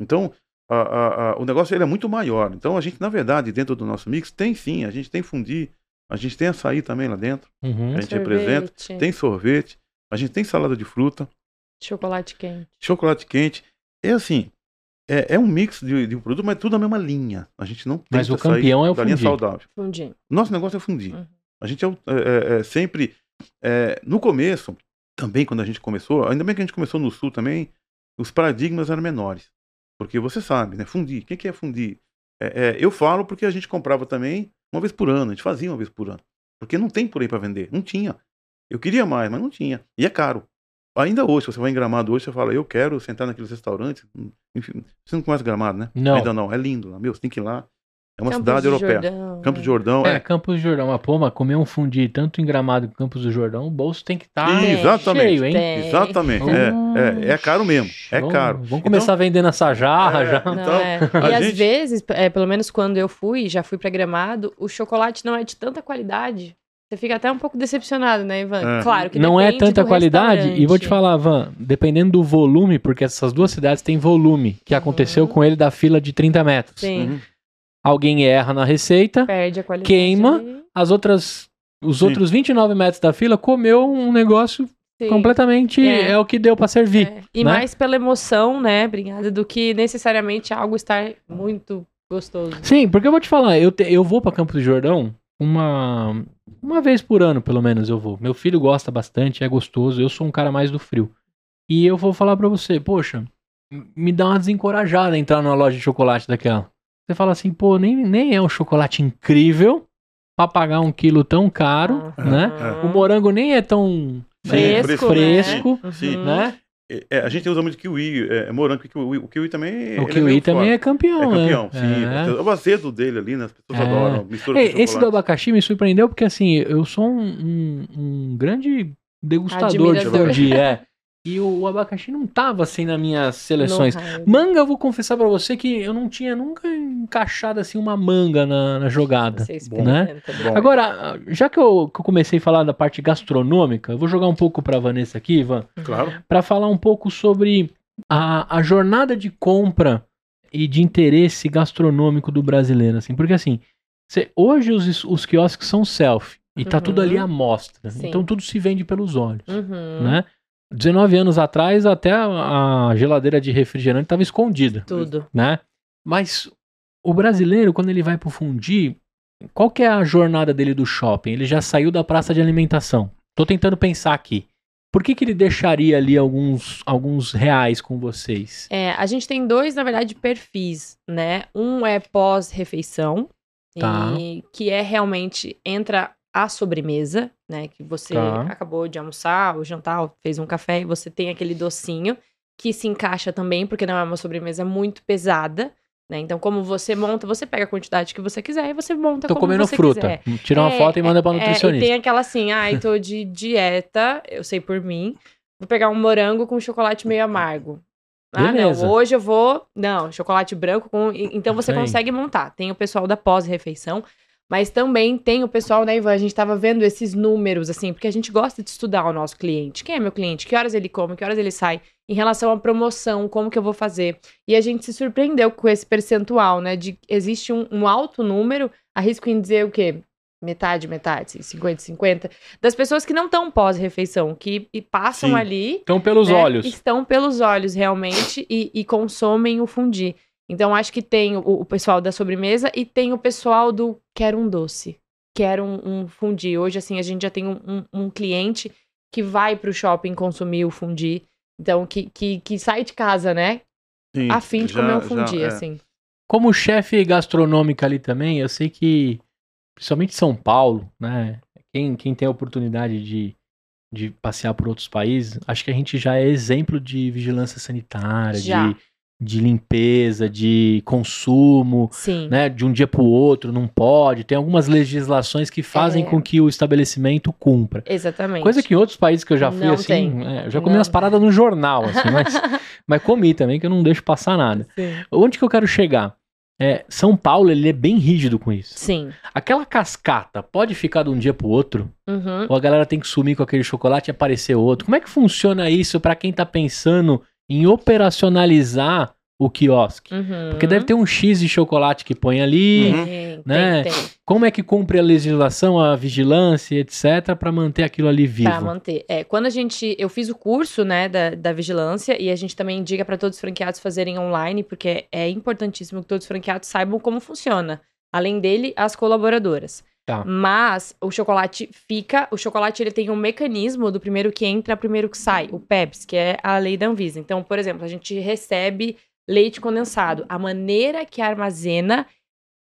A: Então, a- a- a- o negócio ele é muito maior. Então, a gente, na verdade, dentro do nosso mix, tem sim, a gente tem fundir, a gente tem açaí também lá dentro,
C: Uhum.
A: a gente representa,
B: Sorvete,
A: tem sorvete, a gente tem salada de fruta,
B: chocolate quente.
A: chocolate quente. É assim, é, é um mix de, de um produto, mas tudo a mesma linha. A gente não
C: Mas
A: tenta
C: o campeão é o
A: linha
C: fundir.
A: saudável.
B: Fundir.
A: Nosso negócio é fundir.
B: Uhum.
A: A gente é, é- é- é sempre. é, no começo, também quando a gente começou, ainda bem que a gente começou no sul também, os paradigmas eram menores. Porque você sabe, né? Fundir. O que é fundir? É, é, eu falo porque a gente comprava também uma vez por ano, a gente fazia uma vez por ano. Porque não tem por aí para vender. Não tinha. Eu queria mais, mas não tinha. E é caro. Ainda hoje, você vai em Gramado hoje, você fala, eu quero sentar naqueles restaurantes. Enfim, você não conhece Gramado, né?
C: Não.
A: Ainda não. É lindo lá. Meu, você tem que ir lá. É uma
B: Campos
A: cidade europeia.
B: Jordão,
A: Campos do Jordão
C: É,
A: é.
C: Campos do Jordão. Mas, pô, mas comer um fundi tanto em Gramado como Campos do Jordão, o bolso tem que estar
A: Exatamente.
C: cheio, hein?
B: Tem.
A: Exatamente. É, é, é caro mesmo. É
C: Vamos-
A: caro.
C: Vamos começar vendendo essa jarra
A: É,
C: já.
B: Não,
A: Então,
B: é. E às
A: gente-
B: vezes, é, pelo menos quando eu fui, já fui pra Gramado, o chocolate não é de tanta qualidade. Você fica até um pouco decepcionado, né, Ivan?
A: É.
B: Claro que
C: Não é tanta
B: do
C: qualidade. E vou te falar, Van, dependendo do volume, porque essas duas cidades têm volume, que
B: Uhum.
C: aconteceu com ele da fila de 30 metros.
B: Sim,
A: Uhum.
C: Alguém erra na receita,
B: perde a qualidade.
C: Queima.
B: ali.
C: as outras. Os
A: Sim.
C: outros 29 metros da fila comeu um negócio
B: Sim.
C: completamente. É.
B: É.
C: o que deu pra servir.
B: É. E
C: né?
B: mais pela emoção, né, obrigada, do que necessariamente algo estar muito gostoso.
C: Sim, porque eu vou te falar, eu, te- eu vou pra Campos do Jordão uma, uma vez por ano, pelo menos eu vou. Meu filho gosta bastante, é gostoso, eu sou um cara mais do frio. E eu vou falar pra você, poxa, me dá uma desencorajada entrar numa loja de chocolate daquela. Você fala assim, pô, nem, nem é um chocolate incrível pra pagar um quilo tão caro,
B: Aham.
C: né? O morango nem é tão
B: Fresco,
C: fresco,
B: né?
A: Sim.
B: Uhum.
C: né?
A: É, é, a gente usa muito kiwi, é, é morango, porque o kiwi, o kiwi também
C: O
A: é
C: kiwi
A: meio
C: também
A: forte.
C: é campeão,
A: É campeão,
C: né?
A: sim.
C: É.
A: O azedo dele ali, né? As pessoas
C: É.
A: adoram. Mistura
C: É,
A: com
C: esse do abacaxi me surpreendeu porque, assim, eu sou um, um- um grande degustador de
B: Admirador.
C: fundi, é. E o, o abacaxi não tava, assim, nas minhas seleções. Manga, eu vou confessar pra você que eu não tinha nunca encaixado, assim, uma manga na, na jogada.
B: Você
A: Bom.
B: experimenta.
A: Bom.
C: Agora, já que eu, que eu comecei a falar da parte gastronômica, eu vou jogar um pouco pra Vanessa aqui, Ivan,
A: Claro.
C: para falar um pouco sobre a, a jornada de compra e de interesse gastronômico do brasileiro, assim, porque assim, cê- hoje os, os quiosques são self e tá
B: Uhum.
C: tudo ali à mostra,
B: Sim.
C: então tudo se vende pelos olhos,
B: Uhum.
C: né? 19 anos atrás até a, geladeira de refrigerante estava escondida,
B: Tudo.
C: né? Mas o brasileiro quando ele vai pro fundir, qual que é a jornada dele do shopping? Ele já saiu da praça de alimentação. Tô tentando pensar aqui. Por que, que ele deixaria ali alguns, alguns reais com vocês?
B: É, a gente tem dois, na verdade, perfis, né? Um é pós-refeição,
C: Tá.
B: e que é realmente entra a sobremesa, né? Que você
C: Tá.
B: acabou de almoçar ou jantar, ou fez um café e você tem aquele docinho que se encaixa também, porque não é uma sobremesa muito pesada, né? Então, como você monta, você pega a quantidade que você quiser e você monta
C: Tô
B: como
C: comendo
B: você
C: fruta.
B: quiser.
C: Tira uma
B: É,
C: foto e manda pra
B: É,
C: nutricionista.
B: e tem aquela assim, ai, tô de dieta, eu sei por mim. Vou pegar um morango com chocolate meio amargo. Ah,
C: Beleza.
B: não, hoje eu vou. Não, chocolate branco com. Então você
C: Tem.
B: consegue montar. Tem o pessoal da pós-refeição, mas também tem o pessoal, né, Ivan? A gente tava vendo esses números, assim, porque a gente gosta de estudar o nosso cliente. Quem é meu cliente? Que horas ele come? Que horas ele sai? Em relação à promoção, como que eu vou fazer? E a gente se surpreendeu com esse percentual, né? De existe um, um alto número, arrisco em dizer o quê? Metade, metade, assim, 50, 50, das pessoas que não estão pós-refeição, que e passam
A: Sim.
B: ali
C: Então, pelos
B: né,
C: olhos.
B: Estão pelos olhos, realmente, e, e consomem o fundi. Então, acho que tem o, o pessoal da sobremesa e tem o pessoal do quero um doce, quero um, um fundi. Hoje, assim, a gente já tem um, um- um cliente que vai pro shopping consumir o fundi. Então, que, que, que sai de casa, né?
A: Sim,
B: A fim de
A: já-
B: comer um
A: já,
B: fundi,
A: é.
B: assim.
C: Como chefe gastronômico ali também, eu sei que, principalmente São Paulo, né? Quem, quem tem a oportunidade de, de passear por outros países, acho que a gente já é exemplo de vigilância sanitária,
B: Já.
C: de, de limpeza, de consumo,
B: Sim.
C: né? De um dia pro outro, não pode. Tem algumas legislações que fazem
B: É.
C: com que o estabelecimento cumpra.
B: Exatamente.
C: Coisa que em outros países que eu já fui,
B: Não
C: assim, é, eu já comi
B: Não
C: umas paradas no jornal, assim, mas, mas comi também, que eu não deixo passar nada.
B: Sim.
C: Onde que eu quero chegar? É, São Paulo, ele é bem rígido com isso.
B: Sim.
C: Aquela cascata pode ficar de um dia pro outro?
B: Uhum.
C: Ou a galera tem que sumir com aquele chocolate e aparecer outro? Como é que funciona isso pra quem tá pensando em operacionalizar o quiosque?
B: Uhum.
C: Porque deve ter um X de chocolate que põe ali.
A: Uhum.
C: Né?
B: tem, tem.
C: Como é que cumpre a legislação, a vigilância, etc, pra manter aquilo ali vivo?
B: Pra manter. É, quando a gente. Eu fiz o curso, né, da, da vigilância, e a gente também indica para todos os franqueados fazerem online, porque é importantíssimo que todos os franqueados saibam como funciona. Além dele, as colaboradoras.
C: Tá.
B: Mas o chocolate fica. O chocolate ele tem um mecanismo do primeiro que entra, primeiro que sai, o PEPS, que é a lei da Anvisa. Então, por exemplo, a gente recebe leite condensado. A maneira que armazena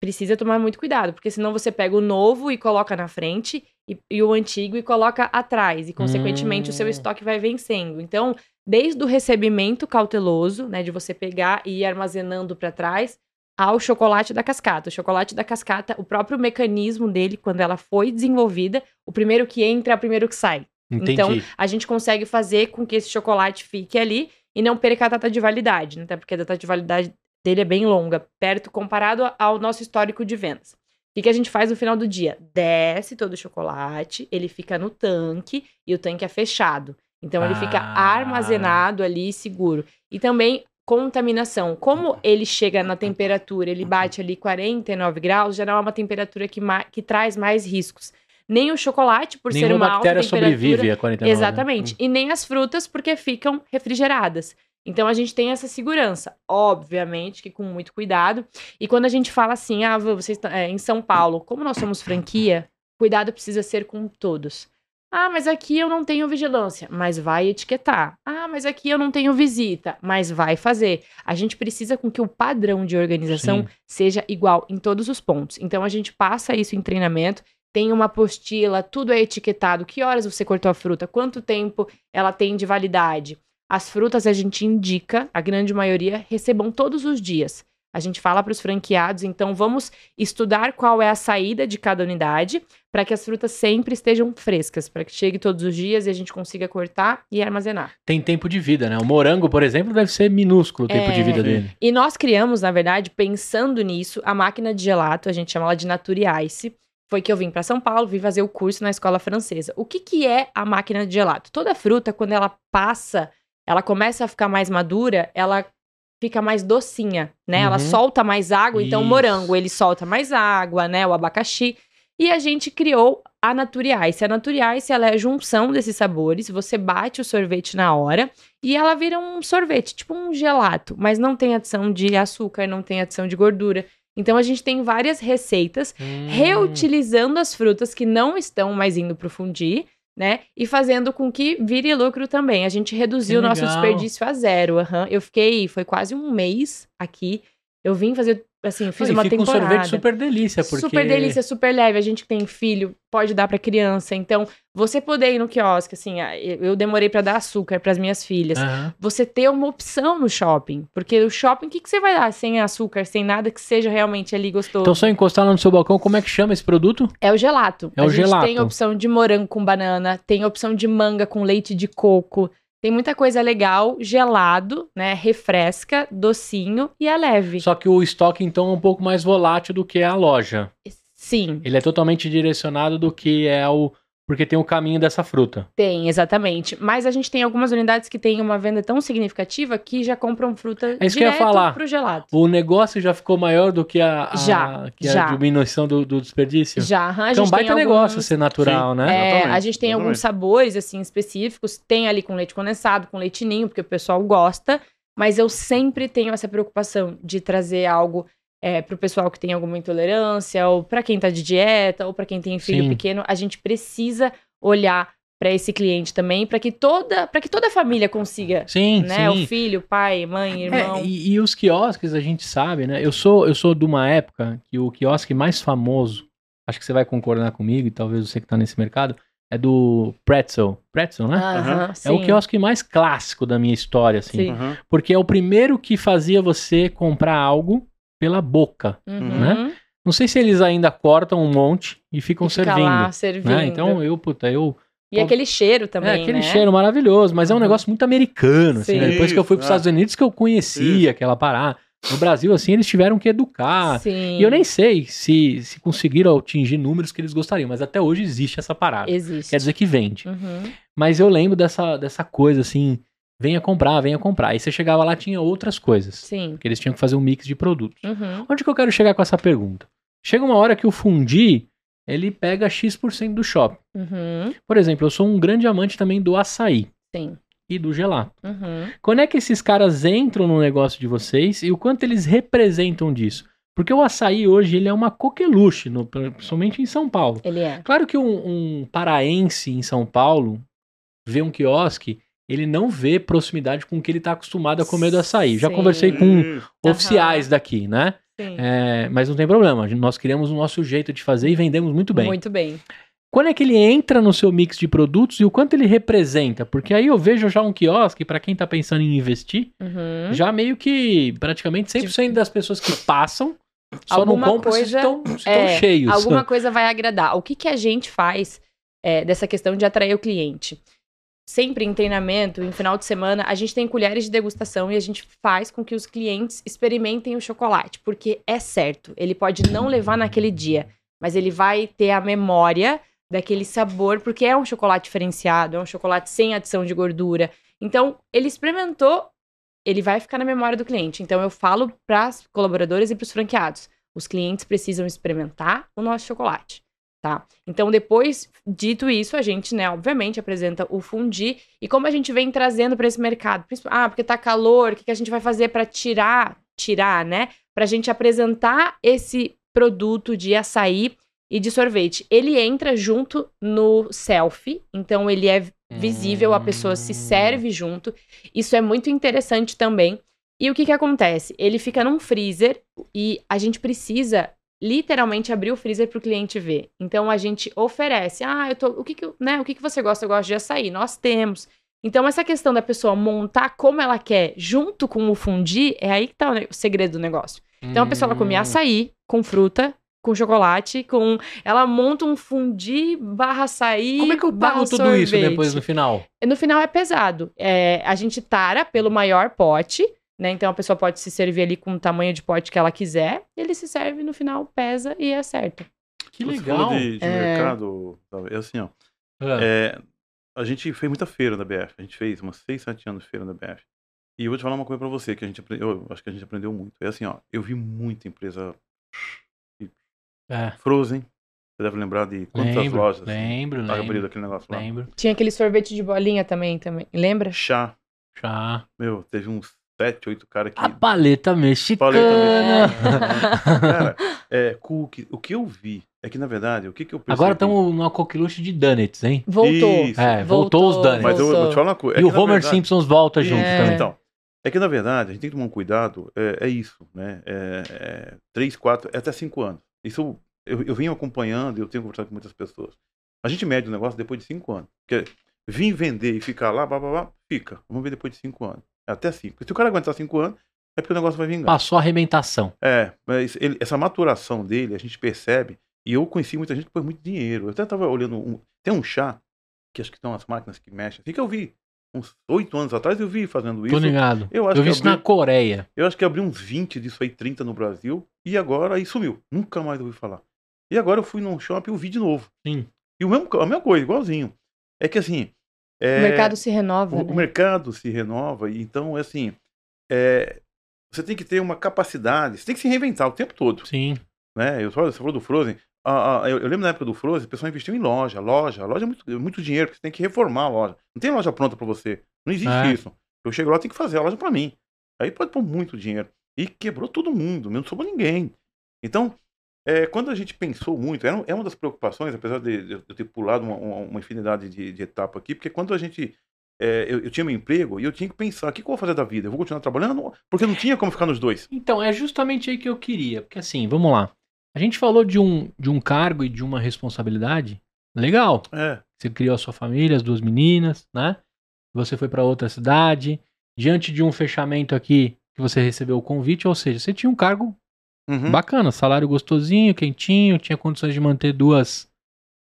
B: precisa tomar muito cuidado, porque senão você pega o novo e coloca na frente e, e o antigo e coloca atrás, e consequentemente o seu
C: Hum.
B: estoque vai vencendo. Então, desde o recebimento cauteloso, né, de você pegar e ir armazenando para trás, ao chocolate da cascata. O chocolate da cascata, o próprio mecanismo dele, quando ela foi desenvolvida, o primeiro que entra é o primeiro que sai.
C: Entendi.
B: Então, a gente consegue fazer com que esse chocolate fique ali e não perca a data de validade, né? Até porque a data de validade dele é bem longa, perto comparado ao nosso histórico de vendas. que, que a gente faz no final do dia? Desce todo o chocolate, ele fica no tanque e o tanque é fechado. Então ele fica
C: Ah.
B: armazenado ali seguro. E também contaminação. Como ele chega na temperatura, ele bate ali 49 graus, já não é uma temperatura que, que traz mais riscos. Nem o chocolate, por ser
C: Nenhuma
B: uma alta
C: bactéria
B: temperatura.
C: sobrevive a 49. né?
B: Exatamente. E nem as frutas, porque ficam refrigeradas. Então a gente tem essa segurança, obviamente que com muito cuidado. E quando a gente fala assim, ah, vocês estão é, em São Paulo, como nós somos franquia, cuidado precisa ser com todos. Ah, mas aqui eu não tenho vigilância, mas vai etiquetar. Ah, mas aqui eu não tenho visita, mas vai fazer. A gente precisa com que o padrão de organização
C: Sim.
B: seja igual em todos os pontos. Então a gente passa isso em treinamento, tem uma apostila, tudo é etiquetado, que horas você cortou a fruta, quanto tempo ela tem de validade. As frutas a gente indica, a grande maioria recebam todos os dias. A gente fala para os franqueados, então vamos estudar qual é a saída de cada unidade para que as frutas sempre estejam frescas, para que chegue todos os dias e a gente consiga cortar e armazenar.
C: Tem tempo de vida, né? O morango, por exemplo, deve ser minúsculo o tempo de
B: É.
C: vida
A: Sim.
C: dele.
B: E nós criamos, na verdade, pensando nisso, a máquina de gelato, a gente chama ela de Nature Ice. Foi que eu vim para São Paulo, vim fazer o curso na escola francesa. O que, que é a máquina de gelato? Toda fruta, quando ela passa, ela começa a ficar mais madura, ela fica mais docinha, né? Ela
C: Uhum.
B: solta mais água, então o
C: Isso.
B: morango, ele solta mais água, né? O abacaxi. E a gente criou a Nature Ice. A Nature Ice, ela é a junção desses sabores. Você bate o sorvete na hora e ela vira um sorvete, tipo um gelato, mas não tem adição de açúcar, não tem adição de gordura. Então a gente tem várias receitas
C: Hum.
B: reutilizando as frutas que não estão mais indo pro fundir, né? E fazendo com que vire lucro também. A gente reduziu o nosso desperdício a zero. aham. Eu fiquei, foi quase um mês aqui. Eu vim fazer, assim, fiz
C: Ah,
B: uma
C: fica
B: temporada.
C: um sorvete super delícia, porque...
B: Super delícia, super leve. A gente que tem filho, pode dar pra criança. Então, você poder ir no quiosque, assim, eu demorei pra dar açúcar pras minhas filhas.
C: Aham.
B: Você ter uma opção no shopping. Porque o shopping, o que, que você vai dar sem açúcar, sem nada que seja realmente ali gostoso?
C: Então, só encostar lá no seu balcão, como é que chama esse produto?
B: É o gelato.
C: É
B: a
C: o
B: gente
C: gelato.
B: tem opção de morango com banana, tem opção de manga com leite de coco. Tem muita coisa legal, gelado, né? Refresca, docinho e é leve.
C: Só que o estoque, então, é um pouco mais volátil do que a loja.
B: Sim,
C: Ele é totalmente direcionado do que é o... Porque tem o caminho dessa fruta.
B: tem, exatamente. Mas a gente tem algumas unidades que têm uma venda tão significativa que já compram fruta
C: É isso que eu ia
B: direto
C: falar.
B: pro gelato.
C: O negócio já ficou maior do que a, a-
B: Já,
C: que a
B: já.
C: diminuição do, do desperdício?
B: Já, a
C: Então, baita
B: tem
C: negócio
B: alguns-
C: ser natural,
A: Sim.
C: né?
B: É, a gente tem alguns sabores, assim, específicos. Tem ali com leite condensado, com leitinho, porque o pessoal gosta. Mas eu sempre tenho essa preocupação de trazer algo é, pro pessoal que tem alguma intolerância, ou pra quem tá de dieta, ou pra quem tem filho
C: Sim.
B: pequeno. A gente precisa olhar pra esse cliente também, pra que toda, para que toda a família consiga,
C: Sim,
B: né?
C: sim.
B: O filho, pai, mãe, irmão.
C: É, e, e os quiosques a gente sabe, né? Eu sou, eu sou de uma época que o quiosque mais famoso, acho que você vai concordar comigo, e talvez você que tá nesse mercado, é do Pretzel. Pretzel, né? É o quiosque mais clássico da minha história, assim. Porque é o primeiro que fazia você comprar algo pela boca.
B: Uhum.
C: né? Não sei se eles ainda cortam um monte e ficam
B: E fica
C: servindo.
B: lá servindo.
C: né? Então eu, puta, eu.
B: E aquele cheiro também,
C: é aquele
B: né?
C: cheiro maravilhoso, mas é um
B: Uhum.
C: negócio muito americano. assim, né? Depois que eu fui para os
A: Isso,
C: Estados Unidos que eu conhecia aquela parada. No Brasil, assim, eles tiveram que educar.
B: Sim.
C: E eu nem sei se, se conseguiram atingir números que eles gostariam, mas até hoje existe essa parada.
B: Existe.
C: Quer dizer que vende.
B: Uhum.
C: Mas eu lembro dessa, dessa coisa assim, venha comprar, venha comprar. Aí você chegava lá, tinha outras coisas.
B: Sim.
C: Porque eles tinham que fazer um mix de produtos.
B: Uhum.
C: Onde que eu quero chegar com essa pergunta? Chega uma hora que o fundi, ele pega X% do shopping.
B: Uhum.
C: Por exemplo, eu sou um grande amante também do açaí
B: Sim.
C: e do gelato.
B: Uhum.
C: Quando é que esses caras entram no negócio de vocês e o quanto eles representam disso? Porque o açaí hoje ele é uma coqueluche, no, principalmente em São Paulo.
B: Ele é.
C: Claro que um, um paraense em São Paulo vê um quiosque, ele não vê proximidade com o que ele está acostumado a comer do açaí. Já
B: Sim.
C: conversei com
A: Isso.
C: oficiais daqui, né?
B: Sim.
C: É, mas não tem problema, nós criamos o nosso jeito de fazer e vendemos muito bem.
B: Muito bem.
C: Quando é que ele entra no seu mix de produtos e o quanto ele representa? Porque aí eu vejo já um quiosque, para quem tá pensando em investir,
B: Uhum.
C: já meio que praticamente 100% das pessoas que passam só
B: Alguma
C: não compram se
B: coisa-
C: estão, se estão
B: é,
C: cheios.
B: Alguma coisa vai agradar. O que, que a gente faz é, dessa questão de atrair o cliente? Sempre em treinamento, em final de semana, a gente tem colheres de degustação e a gente faz com que os clientes experimentem o chocolate, porque é certo, ele pode não levar naquele dia, mas ele vai ter a memória daquele sabor, porque é um chocolate diferenciado, é um chocolate sem adição de gordura. Então, ele experimentou, ele vai ficar na memória do cliente. Então, eu falo para os colaboradores e para os franqueados: os clientes precisam experimentar o nosso chocolate. Tá? Então, depois, dito isso, a gente, né, obviamente, apresenta o fundi. E como a gente vem trazendo para esse mercado? Ah, porque tá calor, o que, que a gente vai fazer para tirar, tirar, né? Pra gente apresentar esse produto de açaí e de sorvete. Ele entra junto no selfie, então ele é visível, a pessoa se serve junto. Isso é muito interessante também. E o que que acontece? Ele fica num freezer e a gente precisa literalmente abrir o freezer para o cliente ver. Então a gente oferece, ah, eu tô, o que que, né, o que que você gosta? Eu gosto de açaí. Nós temos. Então essa questão da pessoa montar como ela quer junto com o fundir, é aí que tá o segredo do negócio. Então a pessoa vai comer
C: Hum.
B: açaí com fruta, com chocolate, com. Ela monta um fundi barra açaí.
C: Como é que eu pago tudo isso
B: sorvete.
C: depois no final?
B: No final é pesado. É, a gente tara pelo maior pote, né? Então a pessoa pode se servir ali com o tamanho de pote que ela quiser. Ele se serve no final, pesa e acerta.
C: Que
A: Você
C: legal.
A: falou de, de
B: É.
A: mercado, é assim, ó.
C: Ah,
A: É, a gente fez muita feira na BF. A gente fez umas 6, 7 anos de feira na BF. E eu vou te falar uma coisa pra você, que a gente aprendeu, eu acho que a gente aprendeu muito. É assim, ó, eu vi muita empresa
C: é.
A: Frozen. Você deve lembrar de quantas
C: Lembro,
A: lojas assim,
C: lembro,
A: tá abrindo
C: lembro,
A: aquele negócio lá.
C: lembro.
B: Tinha aquele sorvete de bolinha também, também. Lembra?
A: Chá.
C: Já.
A: Meu, teve uns 7, 8 caras que.
C: A paleta mexicana.
A: Paleta Cara, é, cookie. O que eu vi é que, na verdade, o que, que eu percebi...
C: Agora estamos numa coqueluche de donuts, hein?
B: Voltou.
A: Isso.
C: É, voltou os donuts.
A: Mas eu
B: voltou.
A: vou te falar uma coisa. é
C: e o Homer
A: verdade-
C: Simpsons volta junto
B: É.
C: também.
A: Então, é que na verdade a gente tem que tomar um cuidado, é, é isso, né? É, é, três, quatro, é até cinco anos. Isso eu, eu venho acompanhando, eu tenho conversado com muitas pessoas. A gente mede o negócio depois de cinco anos. Porque vir vender e ficar lá, blá, blá, blá, fica. Vamos ver depois de cinco anos. Até cinco. Se o cara aguentar cinco anos, é porque o negócio vai vingar.
C: Passou a arrebentação.
A: É, mas ele- essa maturação dele, a gente percebe, e eu conheci muita gente que pôs muito dinheiro. Eu até tava olhando, um- tem um chá, que acho que são as máquinas que mexem, assim, que eu vi, uns oito anos atrás eu vi fazendo
C: Tô
A: isso.
C: ligado.
A: Eu acho
C: Eu
A: que
C: vi isso na
A: abriu-
C: Coreia.
A: Eu acho que abri uns 20 disso aí, 30 no Brasil, e agora aí sumiu. Nunca mais ouvi falar. E agora eu fui num shopping e eu vi de novo.
C: Sim.
A: E o mesmo, a mesma coisa, igualzinho. É que assim. É,
B: O mercado se renova.
A: o,
B: né?
A: o mercado se renova, e então, é assim. é, você tem que ter uma capacidade, você tem que se reinventar o tempo todo.
C: Sim.
A: Né? Eu, você falou do Frozen. ah, ah, eu, eu lembro na época do Frozen, o pessoal investiu em loja. Loja, loja é muito, é muito dinheiro, porque você tem que reformar a loja. Não tem loja pronta pra você. Não existe
C: É.
A: isso. Eu chego lá, tem que fazer a loja pra mim. Aí pode pôr muito dinheiro. E quebrou todo mundo, não sobrou ninguém. Então, é, quando a gente pensou muito, é uma das preocupações, apesar de, eu ter pulado uma, uma, uma infinidade de, de etapa aqui, porque quando a gente. é, eu, eu tinha meu emprego e eu tinha que pensar: o que, que eu vou fazer da vida? Eu vou continuar trabalhando? Porque não tinha como ficar nos dois.
C: Então, é justamente aí que eu queria. Porque assim, vamos lá. A gente falou de um, de um cargo e de uma responsabilidade. Legal.
A: É,
C: Você criou a sua família, as duas meninas, né? Você foi para outra cidade. Diante de um fechamento aqui, que você recebeu o convite, ou seja, você tinha um cargo
A: uhum.
C: bacana, salário gostosinho, quentinho, tinha condições de manter duas,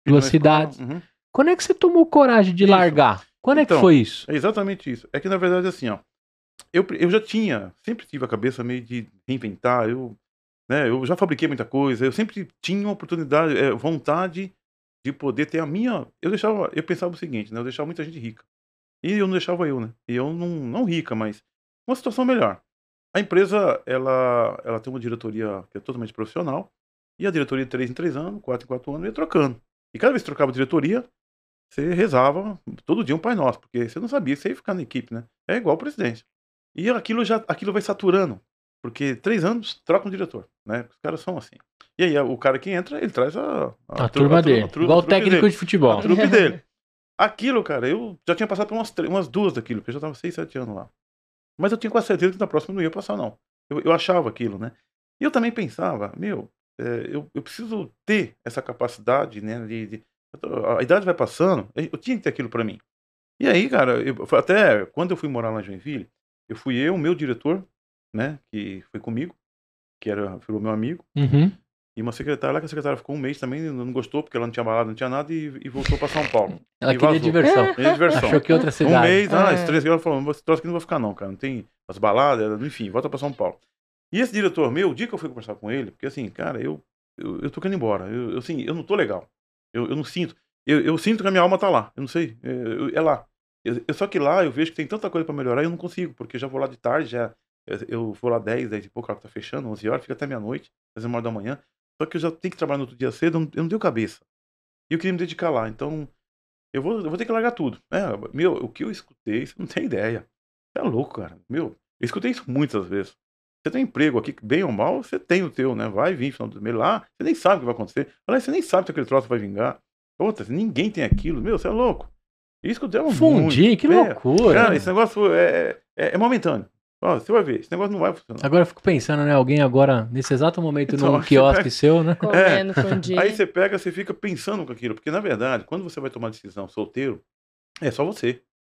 C: duas cidades.
A: uhum.
C: Quando é que você tomou coragem de
A: Isso.
C: largar? Quando é que
A: Então,
C: foi isso?
A: É exatamente isso. É que na verdade assim, ó, eu, eu já tinha, sempre tive a cabeça meio de reinventar, eu, né, eu já fabriquei muita coisa, eu sempre tinha uma oportunidade, é, vontade de poder ter a minha, eu deixava, eu pensava o seguinte, né, eu deixava muita gente rica. E eu não deixava eu, né? E eu não, não rica, mas uma situação melhor. A empresa, ela, ela tem uma diretoria que é totalmente profissional, e a diretoria de 3 em 3 anos, 4 em 4 anos, ia trocando. E cada vez que trocava a diretoria, você rezava todo dia um Pai Nosso, porque você não sabia se ia ficar na equipe, né? É igual o presidente. E aquilo já aquilo vai saturando, porque três anos troca um diretor, né? Os caras são assim. E aí o cara que entra, ele traz a,
C: A,
A: tru-
C: turma
A: a tru-
C: dele.
A: a tru-
C: Igual
A: a
C: o técnico
A: dele.
C: de futebol.
A: A trupe dele. Aquilo, cara, eu já tinha passado por umas, umas duas daquilo, porque eu já tava seis, sete anos lá. Mas eu tinha quase certeza que na próxima não ia passar, não. Eu, eu achava aquilo, né? E eu também pensava, meu, é, eu, eu preciso ter essa capacidade, né? De, de- a idade vai passando, eu tinha que ter aquilo pra mim. E aí, cara, eu, até quando eu fui morar lá em Joinville, eu fui eu, meu diretor, né? Que foi comigo, que era, o meu amigo.
C: Uhum.
A: E uma secretária lá, que a secretária ficou um mês também, não gostou, porque ela não tinha balada, não tinha nada, e, e voltou pra São Paulo.
C: Ela
A: E
C: queria
A: vazou.
C: diversão.
A: Meio diversão.
C: Achou que outra
A: Um
C: cidade.
A: mês, ah,
B: É.
A: esses três ela falou, esse troço aqui não vai ficar não, cara, não tem as baladas, enfim, volta pra São Paulo. E esse diretor meu, o dia que eu fui conversar com ele, porque assim, cara, eu, eu, eu tô querendo ir embora. Eu, eu, assim, eu não tô legal. Eu, eu não sinto. Eu, eu sinto que a minha alma tá lá. Eu não sei. É, eu- é lá. Eu, eu- só que lá eu vejo que tem tanta coisa pra melhorar e eu não consigo, porque já vou lá de tarde, já. Eu, vou lá 10, 10 e pouco, a hora que tá fechando, 11 horas, fica até meia-noite, às uma hora da manhã. Só que eu já tenho que trabalhar no outro dia cedo, eu não, eu não tenho cabeça. E eu queria me dedicar lá. Então, eu vou, eu vou ter que largar tudo. É, meu, o que eu escutei, você não tem ideia. Você é louco, cara. Meu, eu escutei isso muitas vezes. Você tem emprego aqui, bem ou mal, você tem o teu, né? Vai vir final do mês lá, você nem sabe o que vai acontecer. Fala, você nem sabe se aquele troço vai vingar. Outra, ninguém tem aquilo. Meu, você é louco. Isso que eu
C: Fundir, que
A: É,
C: loucura.
A: Cara, esse negócio é, é, é momentâneo. Ó, você vai ver, esse negócio não vai funcionar.
C: Agora eu fico pensando, né? Alguém agora, nesse exato momento,
A: Então,
C: num quiosque
A: pega-
C: seu, né?
B: Comendo, fundir.
A: Aí você pega, você fica pensando com aquilo. Porque, na verdade, quando você vai tomar decisão solteiro, é só você.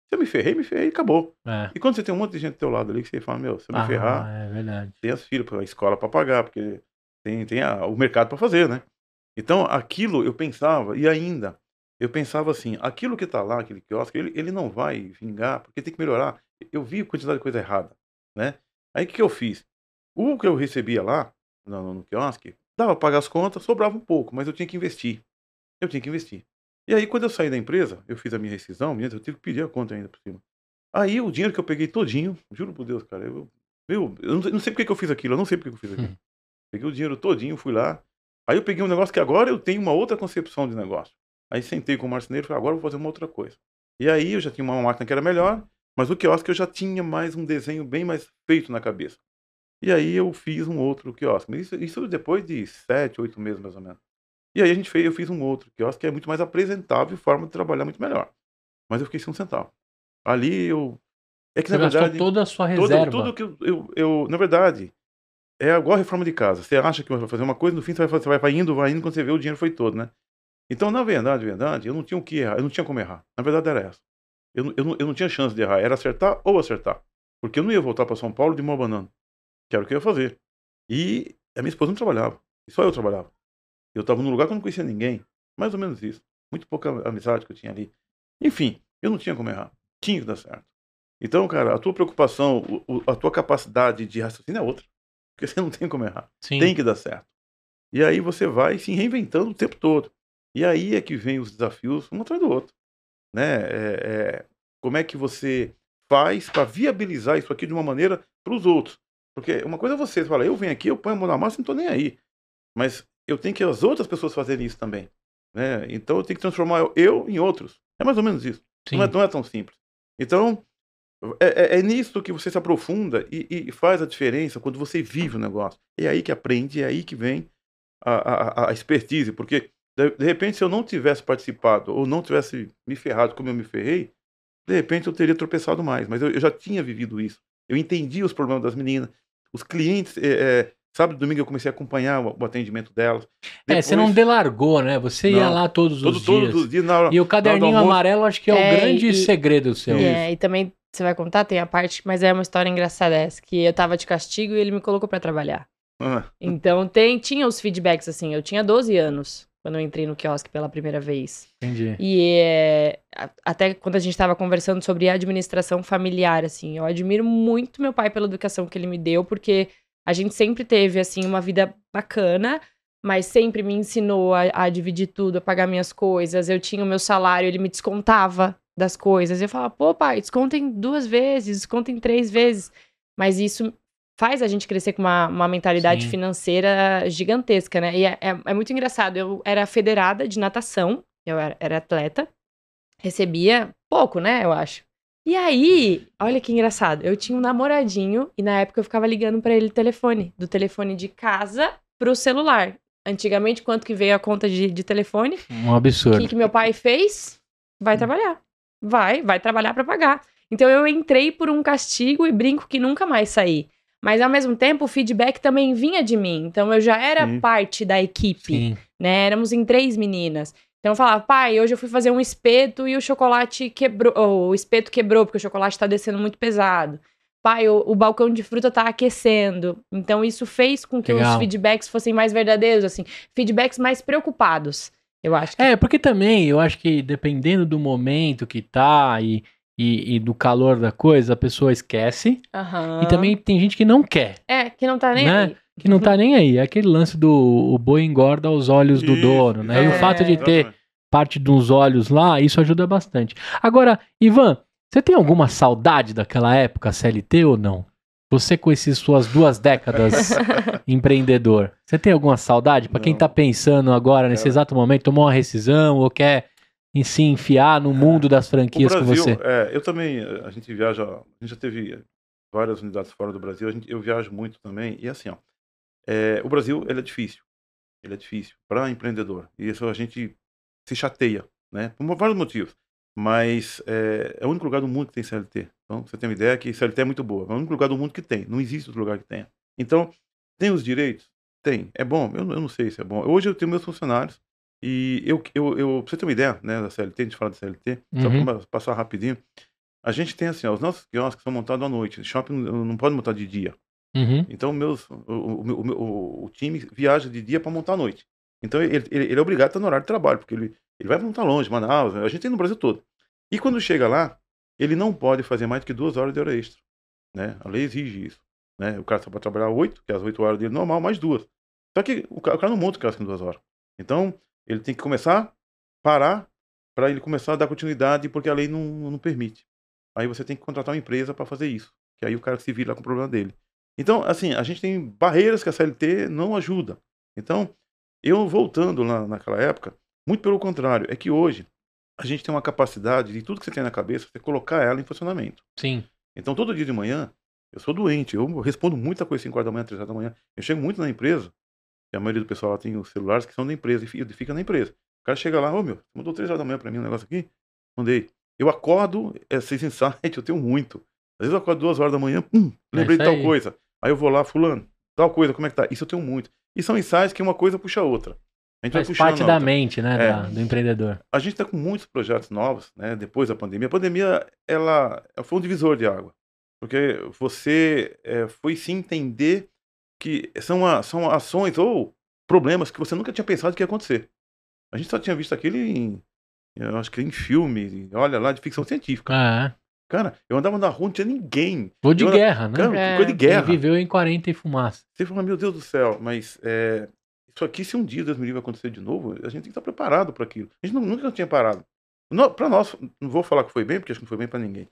A: Se eu me ferrei, me ferrei e acabou.
C: É.
A: E quando você tem um monte de gente do teu lado ali que você fala, meu, se eu me
C: Ah,
A: ferrar,
C: é verdade.
A: tem as filhas, a escola para pagar, porque tem, tem a- o mercado para fazer, né? Então, aquilo eu pensava, e ainda, eu pensava assim, aquilo que tá lá, aquele quiosque, ele, ele não vai vingar, porque tem que melhorar. Eu vi a quantidade de coisa errada, né? Aí o que, que eu fiz? O que eu recebia lá, no, no quiosque, dava para pagar as contas, sobrava um pouco, mas eu tinha que investir. Eu tinha que investir. E aí, quando eu saí da empresa, eu fiz a minha rescisão, eu tive que pedir a conta ainda por cima. Aí, o dinheiro que eu peguei todinho, juro por Deus, cara, eu, eu não, sei- não sei porque que eu fiz aquilo, eu não sei porque que eu fiz aquilo.
C: Hum.
A: Peguei o dinheiro todinho, fui lá. Aí eu peguei um negócio que agora eu tenho uma outra concepção de negócio. Aí sentei com o marceneiro e falei, agora eu vou fazer uma outra coisa. E aí eu já tinha uma máquina que era melhor, mas o quiosque eu já tinha mais um desenho bem mais feito na cabeça. E aí eu fiz um outro quiosque. Mas isso, isso depois de sete, oito meses mais ou menos. E aí a gente fez, eu fiz um outro quiosque que é muito mais apresentável e forma de trabalhar muito melhor. Mas eu fiquei sem um centavo. Ali eu. É que
C: Você
A: na
C: gastou
A: verdade.
C: toda a sua reserva.
A: tudo que eu, eu, eu- Na verdade, é igual a reforma de casa. Você acha que vai fazer uma coisa, no fim você vai, você vai indo, vai indo, quando você vê o dinheiro foi todo, né? Então, na verdade, verdade, eu não tinha o que errar, eu não tinha como errar. Na verdade era essa. Eu, não- eu, não, eu não tinha chance de errar, era acertar ou acertar. Porque eu não ia voltar para São Paulo de mão banana. Que era o que eu ia fazer. E a minha esposa não trabalhava. E só eu trabalhava. Eu estava num lugar que eu não conhecia ninguém. Mais ou menos isso. Muito pouca amizade que eu tinha ali. Enfim, eu não tinha como errar. Tinha que dar certo. Então, cara, a tua preocupação, o- a tua capacidade de raciocínio é outra. Porque você não tem como errar.
C: Sim.
A: Tem que dar certo. E aí você vai se reinventando o tempo todo. E aí é que vem os desafios um atrás do outro. Né? É- é, como é que você faz para viabilizar isso aqui de uma maneira para os outros? Porque uma coisa é você, você fala, eu venho aqui, eu ponho a mão na massa e não estou nem aí. Mas eu tenho que as outras pessoas fazerem isso também. Né? Então eu tenho que transformar eu em outros. É mais ou menos isso. Não é, não é tão simples. Então, é, é- é nisso que você se aprofunda e, e faz a diferença quando você vive o negócio. É aí que aprende, é aí que vem a, a, a expertise. Porque, de, de repente, se eu não tivesse participado ou não tivesse me ferrado como eu me ferrei, de repente eu teria tropeçado mais. Mas eu, eu já tinha vivido isso. Eu entendi os problemas das meninas. Os clientes, é, é, sábado e domingo eu comecei a acompanhar o, o atendimento delas.
C: É, você não
A: Depois,
C: delargou, né? Você ia
A: Não.
C: lá todos os
A: todo,
C: dias.
A: todos os dias na hora.
C: E o caderninho amarelo acho que é, o
B: É,
C: grande
B: e-
C: segredo seu.
B: É, e também você vai contar, tem a parte, mas é uma história engraçada essa, que eu tava de castigo e ele me colocou pra trabalhar.
A: Ah,
B: Então tem, tinha os feedbacks assim, eu tinha 12 anos quando eu entrei no quiosque pela primeira vez.
C: Entendi.
B: E é, até quando a gente tava conversando sobre administração familiar, assim, eu admiro muito meu pai pela educação que ele me deu, porque a gente sempre teve, assim, uma vida bacana, mas sempre me ensinou a, a dividir tudo, a pagar minhas coisas. Eu tinha o meu salário, ele me descontava das coisas. Eu falava, pô, pai, descontem duas vezes, descontem três vezes. Mas isso faz a gente crescer com uma, uma mentalidade
C: Sim.
B: financeira gigantesca, né? E é, é- é muito engraçado. Eu era federada de natação, eu era, era atleta, recebia pouco, né? Eu acho. E aí, olha que engraçado, eu tinha um namoradinho e na época eu ficava ligando pra ele o telefone, do telefone de casa pro celular. Antigamente, quanto que veio a conta de, de telefone?
C: Um
B: O
C: absurdo.
B: que, que meu pai fez? Vai trabalhar. Vai, vai trabalhar pra pagar. Então eu entrei por um castigo e brinco que nunca mais saí. Mas ao mesmo tempo, o feedback também vinha de mim. Então eu já era
A: Sim.
B: parte da equipe
C: Sim.
B: né? Éramos em três meninas. Então eu falava, pai, hoje eu fui fazer um espeto e o chocolate quebrou. ou o espeto quebrou porque o chocolate tá descendo muito pesado. Pai, o, o balcão de fruta tá aquecendo. Então isso fez com que
C: Legal.
B: os feedbacks fossem mais verdadeiros, assim, feedbacks mais preocupados. Eu acho que
C: É, porque também eu acho que dependendo do momento que tá e, e, e do calor da coisa, a pessoa esquece.
B: Aham.
C: E também tem gente que não quer,
B: É, que não tá nem
C: Né?
B: aí.
C: que não tá nem aí. É aquele lance do o boi engorda aos olhos do
A: Isso,
C: dono, né? E o
B: é.
C: fato de ter
A: Exatamente.
C: parte dos olhos lá, isso ajuda bastante. Agora, Ivan, você tem alguma saudade daquela época CLT ou não? Você com esses suas duas décadas empreendedor, você tem alguma saudade? Pra quem tá pensando agora, nesse
A: Cara.
C: exato momento, tomou uma rescisão ou quer em se enfiar no mundo das
A: O
C: franquias com
A: Brasil,
C: você?
A: é, eu também, a gente viaja, a gente já teve várias unidades fora do Brasil, gente, eu viajo muito também, e assim, ó, é, o Brasil, ele é difícil, ele é difícil para empreendedor, e isso a gente se chateia, né, por vários motivos, mas é, é o único lugar do mundo que tem CLT, então você tem uma ideia que CLT é muito boa, é o único lugar do mundo que tem, não existe outro lugar que tenha. Então, tem os direitos? Tem, é bom, eu, eu não sei se é bom, hoje eu tenho meus funcionários, e eu, eu, eu, pra você ter uma ideia, né, da CLT, a gente fala da CLT, só
C: Uhum.
A: para passar rapidinho, a gente tem assim, ó, os nossos quiosques são montados à noite, shopping não pode montar de dia.
C: Uhum.
A: Então meus, o, o, o, o- o time viaja de dia para montar à noite. Então ele, ele, ele é obrigado a estar no horário de trabalho, porque ele, ele vai montar longe, Manaus, a gente tem no Brasil todo. E quando chega lá, ele não pode fazer mais do que duas horas de hora extra. Né? A lei exige isso. Né? O cara só pode trabalhar oito, que é as oito horas dele normal, mais duas. Só que o cara, cara não monta o quiosque em duas horas. Então, ele tem que começar, parar, para ele começar a dar continuidade, porque a lei não, não permite. Aí você tem que contratar uma empresa para fazer isso. Que aí o cara se vira com o problema dele. Então, assim, a gente tem barreiras que a CLT não ajuda. Então, eu voltando lá naquela época, muito pelo contrário, é que hoje a gente tem uma capacidade de tudo que você tem na cabeça, você colocar ela em funcionamento.
C: Sim.
A: Então, todo dia de manhã, eu sou doente, eu respondo muita coisa 5 horas da manhã, 3 horas da manhã. Eu chego muito na empresa, e a maioria do pessoal lá tem os celulares que são da empresa, e fi- fica na empresa. O cara chega lá, ô meu, você mandou 3 horas da manhã pra mim um negócio aqui? Mandei. Eu acordo, esses insights eu tenho muito. Às vezes eu acordo 2 horas da manhã, pum, lembrei
C: É
A: de tal
C: aí.
A: coisa. Aí eu vou lá, fulano, tal coisa, como é que tá? Isso eu tenho muito. E são insights que uma coisa puxa a outra. A gente
C: Faz
A: vai puxando
C: parte da mente, né,
A: É.
C: da- do empreendedor.
A: A gente está com muitos projetos novos, né? Depois da pandemia. A pandemia, ela foi um divisor de água. Porque você eh, foi se entender que são, a- são ações ou problemas que você nunca tinha pensado que ia acontecer. A gente só tinha visto aquilo em, eu acho que em filme, olha lá, de ficção científica.
C: Ah, é.
A: Cara, eu andava na rua, não tinha ninguém.
C: Ou de
A: Eu-
C: guerra, né?
A: Cara,
B: É.
A: coisa de guerra.
C: viveu em 40 e fumaça.
A: Você fala, meu Deus do céu, mas é, isso aqui, se um dia Deus me livre acontecer de novo, a gente tem que estar preparado para aquilo. A gente nu- nunca tinha parado. Para nós, não vou falar que foi bem, porque acho que não foi bem para ninguém.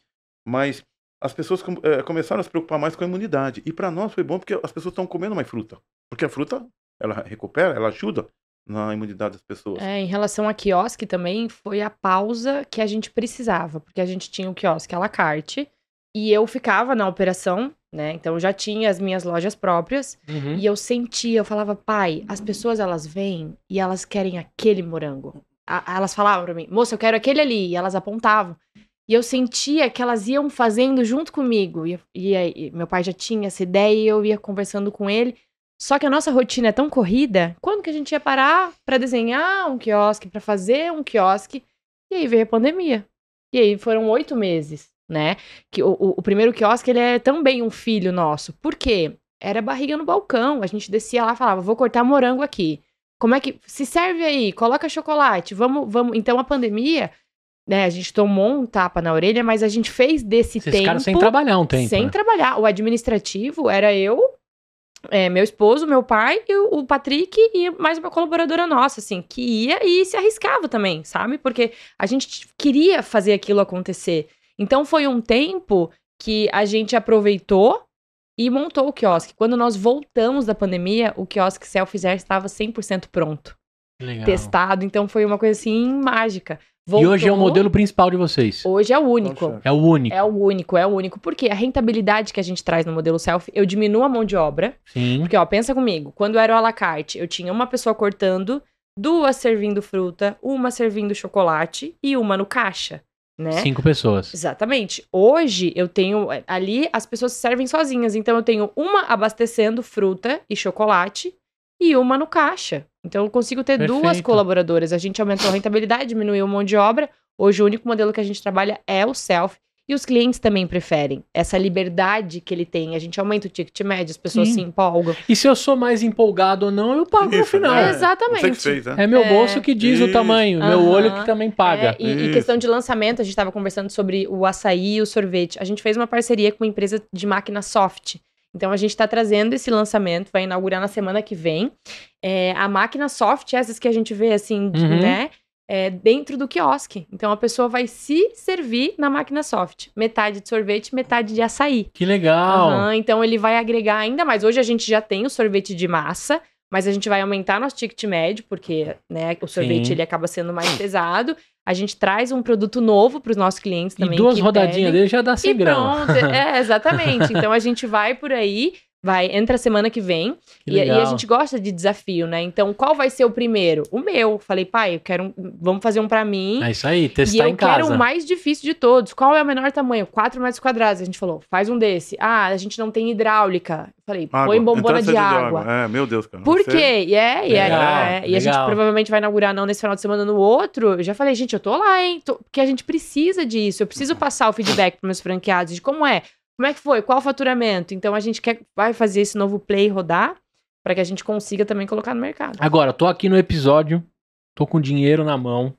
A: Mas as pessoas com- é, começaram a se preocupar mais com a imunidade. E para nós foi bom porque as pessoas estão comendo mais fruta. Porque a fruta, ela recupera, ela ajuda na imunidade das pessoas.
B: É, em relação a quiosque também, foi a pausa que a gente precisava, porque a gente tinha o quiosque à la carte e eu ficava na operação, né? Então eu já tinha as minhas lojas próprias
C: Uhum.
B: e eu sentia, eu falava, pai, as pessoas elas vêm e elas querem aquele morango. A- elas falavam pra mim, moça, eu quero aquele ali, e elas apontavam. E eu sentia que elas iam fazendo junto comigo. E, e aí, meu pai já tinha essa ideia e eu ia conversando com ele. Só que a nossa rotina é tão corrida, quando que a gente ia parar pra desenhar um quiosque, pra fazer um quiosque? E aí veio a pandemia. E aí foram oito meses, né? Que o, o, o primeiro quiosque, ele é também um filho nosso. Por quê? Era barriga no balcão. A gente descia lá e falava, vou cortar morango aqui. Como é que... Se serve aí, coloca chocolate, vamos... vamos. Então, a pandemia, né? A gente tomou um tapa na orelha, mas a gente fez desse tempo...
C: ficaram sem trabalhar um tempo.
B: Sem
C: né?
B: trabalhar. O administrativo era eu, é, meu esposo, meu pai, e o, o Patrick e mais uma colaboradora nossa, assim, que ia e se arriscava também, sabe? Porque a gente queria fazer aquilo acontecer. Então foi um tempo que a gente aproveitou e montou o quiosque. Quando nós voltamos da pandemia, o quiosque Self já estava 100% pronto,
C: Legal.
B: testado. Então foi uma coisa assim mágica.
C: E hoje é o
B: Voltou,
C: modelo principal de vocês.
B: Hoje é o único.
A: Nossa.
C: É o único.
B: É o único, é o único. Porque a rentabilidade que a gente traz no modelo self, eu diminuo a mão de obra.
C: Sim.
B: Porque, ó, pensa comigo, quando era o à la carte, eu tinha uma pessoa cortando, duas servindo fruta, uma servindo chocolate e uma no caixa, né?
C: Cinco pessoas.
B: Exatamente. Hoje eu tenho ali as pessoas se servem sozinhas, então eu tenho uma abastecendo fruta e chocolate e uma no caixa. Então eu consigo ter duas
C: Perfeito.
B: colaboradoras. A gente aumentou a rentabilidade, diminuiu a mão de obra. Hoje o único modelo que a gente trabalha é o self E os clientes também preferem essa liberdade que ele tem. A gente aumenta o ticket médio, as pessoas
C: Sim.
B: se empolgam.
C: E se eu sou mais empolgado ou não, eu pago no
A: Isso,
C: final.
A: é.
B: Exatamente.
A: Fez, né?
C: É meu
B: É.
C: bolso que diz o
A: Isso.
C: tamanho, meu olho que também paga.
B: É, e, e questão de lançamento, a gente estava conversando sobre o açaí e o sorvete. A gente fez uma parceria com uma empresa de máquina soft. Então a gente está trazendo esse lançamento, vai inaugurar na semana que vem. É, a máquina soft, essas que a gente vê assim,
C: Uhum.
B: né? é, dentro do quiosque. Então a pessoa vai se servir na máquina soft. Metade de sorvete, metade de açaí.
C: Que legal.
B: Aham, então ele vai agregar ainda mais. Hoje a gente já tem o sorvete de massa, mas a gente vai aumentar nosso ticket médio, porque né, o sorvete
C: Sim.
B: ele acaba sendo mais pesado. A gente traz um produto novo para os nossos clientes
C: E
B: também.
C: duas
B: que
C: rodadinhas dele já dá 100
B: E
C: gramas.
B: pronto, é, exatamente. Então a gente vai por aí, vai, entra semana que vem.
C: Que
B: E, e a gente gosta de desafio, né? Então, qual vai ser o primeiro? O meu. Falei, pai, eu quero um, vamos fazer um pra mim.
C: É isso aí,
B: E
C: testar
B: eu
C: em
B: quero
C: casa.
B: o mais difícil de todos. Qual é o menor tamanho? 4 metros quadrados. A gente falou, faz um desse. Ah, a gente não tem hidráulica. Falei,
A: Água.
B: põe bombona
A: Entrada e
B: de
A: saída
B: água.
A: É, meu Deus, cara.
B: Por
A: Você-
B: quê? E é, e é,
C: Legal,
B: é. E a gente provavelmente vai inaugurar não nesse final de semana, no outro. Eu já falei, gente, eu tô lá, hein? Tô- Porque a gente precisa disso. Eu preciso passar o feedback para meus franqueados de como é. Como é que foi? Qual o faturamento? Então a gente quer, vai fazer esse novo play rodar para que a gente consiga também colocar no mercado.
C: Agora, tô aqui no episódio, tô com dinheiro na mão,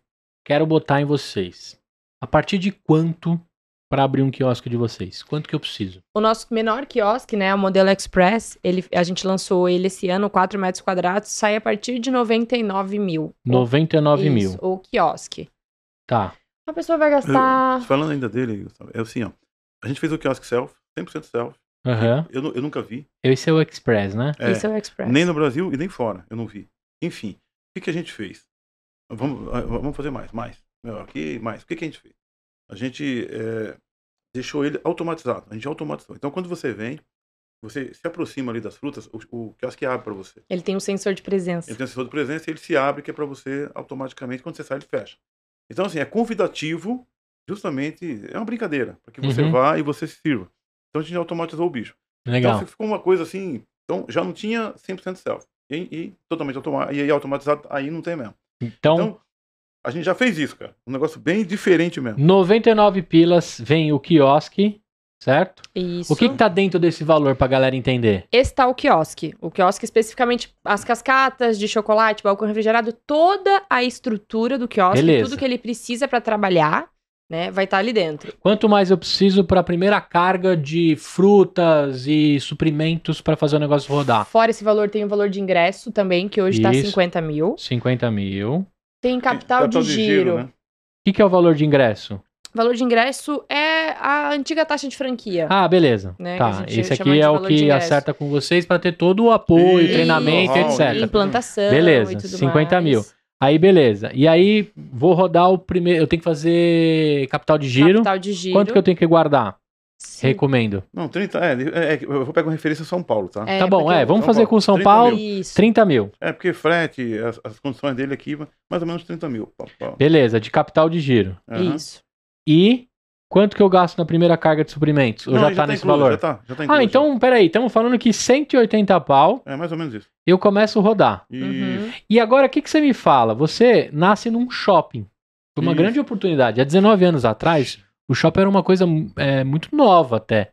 C: quero botar em vocês. A partir de quanto para abrir um quiosque de vocês? Quanto que eu preciso?
B: O nosso menor quiosque, né, o modelo Express, ele, a gente lançou ele esse ano, 4 metros quadrados, sai a partir de 99 mil.
C: 99 mil.
B: Isso, o quiosque.
C: Tá.
B: A pessoa vai gastar...
A: Falando ainda dele, Gustavo, é assim, ó. A gente fez o quiosque self, 100% self.
C: Aham.
A: Eu, eu nunca vi.
C: Esse é o Express, né?
A: É,
B: Isso é o Express.
A: nem no Brasil e nem fora, eu não vi. Enfim, o que, que a gente fez? Vamos, ah, vamos fazer mais, mais. Melhor, aqui, mais. O que, que a gente fez? A gente é, deixou ele automatizado. A gente automatizou. Então, quando você vem, você se aproxima ali das frutas, o, o quiosque abre para você.
B: Ele tem um sensor de presença.
A: Ele tem um sensor de presença e ele se abre, que é para você automaticamente, quando você sai, ele fecha. Então, assim, é convidativo, justamente, é uma brincadeira, para que você
C: Uhum.
A: vá e você se sirva. Então, a gente automatizou o bicho.
C: Legal.
A: Então, ficou uma coisa assim, então já não tinha 100% self. E, e totalmente automatizado, e aí automatizado, aí não tem mesmo.
C: Então,
A: Então, a gente já fez isso, cara. Um negócio bem diferente mesmo.
C: 99 pilas vem o quiosque, certo?
B: Isso.
C: O que, que tá dentro desse valor pra galera entender?
B: Esse tá o quiosque. O quiosque, especificamente, as cascatas de chocolate, balcão refrigerado, toda a estrutura do quiosque,
C: Beleza.
B: tudo que ele precisa pra trabalhar, né, vai estar ali dentro.
C: Quanto mais eu preciso pra primeira carga de frutas e suprimentos pra fazer o negócio rodar?
B: Fora esse valor, tem o valor de ingresso também, que hoje tá
C: Isso.
B: 50 mil.
C: 50 mil. O
B: Tem capital, de giro.
A: né?
C: que, que é o valor de ingresso?
B: O valor de ingresso é a antiga taxa de franquia.
C: Ah, beleza.
B: Né, a
C: tá, esse aqui
B: de
C: é o
B: de
C: que acerta com vocês pra ter todo o apoio,
A: Isso,
C: treinamento,
A: know-how,
C: etc.
B: Implantação
C: Beleza,
B: e tudo
C: 50
B: mais.
C: mil. Aí, beleza. E aí, vou rodar o primeiro. Eu tenho que fazer capital de giro.
B: Capital de giro.
C: Quanto que eu tenho que guardar?
B: Sim.
C: Recomendo.
A: Não, 30. É, é, eu vou pegar uma referência São Paulo, tá?
B: É,
C: tá bom, é. Vamos
A: São
C: fazer
A: Paulo,
C: com São
A: 30
C: Paulo.
B: Isso.
C: 30 mil.
A: É, porque frete, as, as condições dele aqui, mais ou menos 30 mil.
C: Beleza, de capital de giro.
A: Aham.
B: Isso.
C: E quanto que eu gasto na primeira carga de suprimentos? Ou
A: Não,
C: já
A: aí
C: tá nesse
A: incluso,
C: valor?
A: Já tá, já tá
C: Ah,
A: incluso,
C: então, peraí. Estamos falando que 180 pau
A: já. É mais ou menos isso.
C: eu começo a rodar.
A: E
B: Uhum.
C: E agora, o que, que você me fala? Você nasce num shopping. Foi uma
A: Isso.
C: grande oportunidade. Há 19 anos atrás, o shopping era uma coisa é, muito nova até.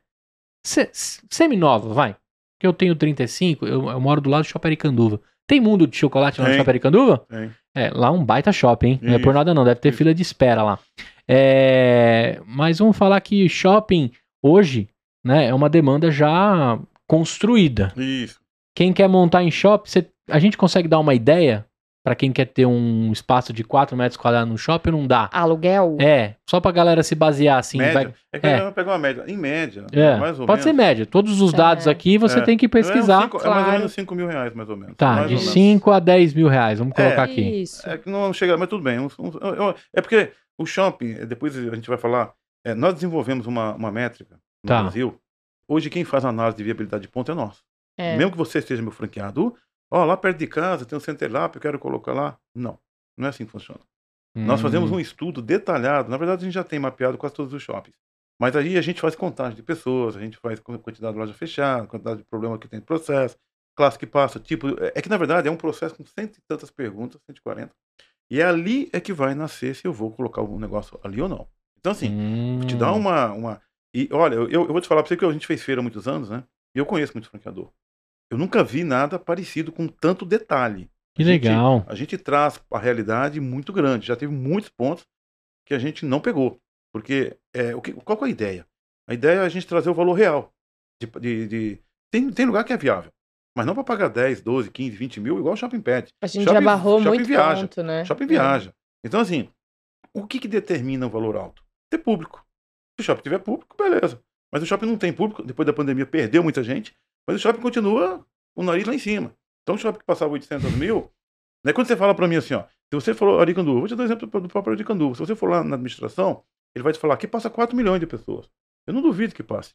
C: Se- Semi-nova, vai. Porque eu tenho 35, eu, eu moro do lado do shopping Aricanduva. Tem mundo de chocolate lá no
A: Tem.
C: shopping Aricanduva?
A: Tem.
C: É, lá é um baita shopping, hein? Não é por nada não, deve ter
A: Isso.
C: fila de espera lá. É, mas vamos falar que shopping hoje, né, é uma demanda já construída.
A: Isso.
C: Quem quer montar em shopping, você- a gente consegue dar uma ideia Pra quem quer ter um espaço de 4 metros quadrados no shopping, não dá.
B: Aluguel?
C: É, só pra galera se basear assim.
A: média.
C: vai-
A: É que
C: é.
A: eu vou pegar uma média. Em média,
C: É,
A: mais ou
C: pode ser
A: menos.
C: média. Todos os dados
B: É.
C: aqui você
A: É.
C: tem que
A: É,
C: pesquisar.
A: cinco- é mais ou
B: Claro.
A: menos 5 mil reais, mais ou menos.
C: Tá,
A: mais
C: de
A: ou menos.
C: 5 a 10 mil reais. Vamos colocar
A: É.
C: aqui.
B: Isso.
A: É que não chega, mas tudo bem. é porque o shopping, eh, depois a gente vai falar, é, nós desenvolvemos uma, uma métrica no
C: Tá.
A: Brasil. Hoje quem faz a análise de viabilidade de ponto é nós.
B: É.
A: Mesmo que você seja meu franqueado, ó, lá perto de casa tem um center lap, eu quero colocar lá. Não, não é assim que funciona. Nós fazemos
C: Hum,
A: um estudo detalhado. Na verdade, a gente já tem mapeado quase todos os shoppings. Mas aí a gente faz contagem de pessoas, a gente faz qu- quantidade de loja fechada, quantidade de problema que tem no processo, classe que passa, tipo. É que na verdade é um processo com cento e tantas perguntas, 140. E é ali é que vai nascer se eu vou colocar o negócio ali ou não. Então, assim,
C: Hum.
A: te dá uma. uma... E olha, eu, eu vou te falar pra você que a gente fez feira há muitos anos, né? E eu conheço muito franqueador. Eu nunca vi nada parecido com tanto detalhe.
C: Que
A: A gente-
C: legal.
A: A gente traz a realidade muito grande. Já teve muitos pontos que a gente não pegou. Porque é, o que, qual que é a ideia? A ideia é a gente trazer o valor real. De, de- de- tem, tem lugar que é viável. Mas não para pagar 10, 12, 15, 20 mil, igual o Shopping Pet.
B: A gente
A: Shopping-
B: já barrou
A: shopping
B: muito
A: viaja.
B: ponto, né?
A: Shopping viaja. Então, assim, o que, que determina o valor alto? Ter público. Se o shopping tiver público, beleza. Mas o shopping não tem público, depois da pandemia perdeu muita gente, mas o shopping continua o nariz lá em cima. Então, o shopping que passava 800 mil, né, quando você fala para mim assim, ó, se você for Aricanduva, vou te dar um exemplo do próprio Aricanduva, se você for lá na administração, ele vai te falar que passa 4 milhões de pessoas. Eu não duvido que passe.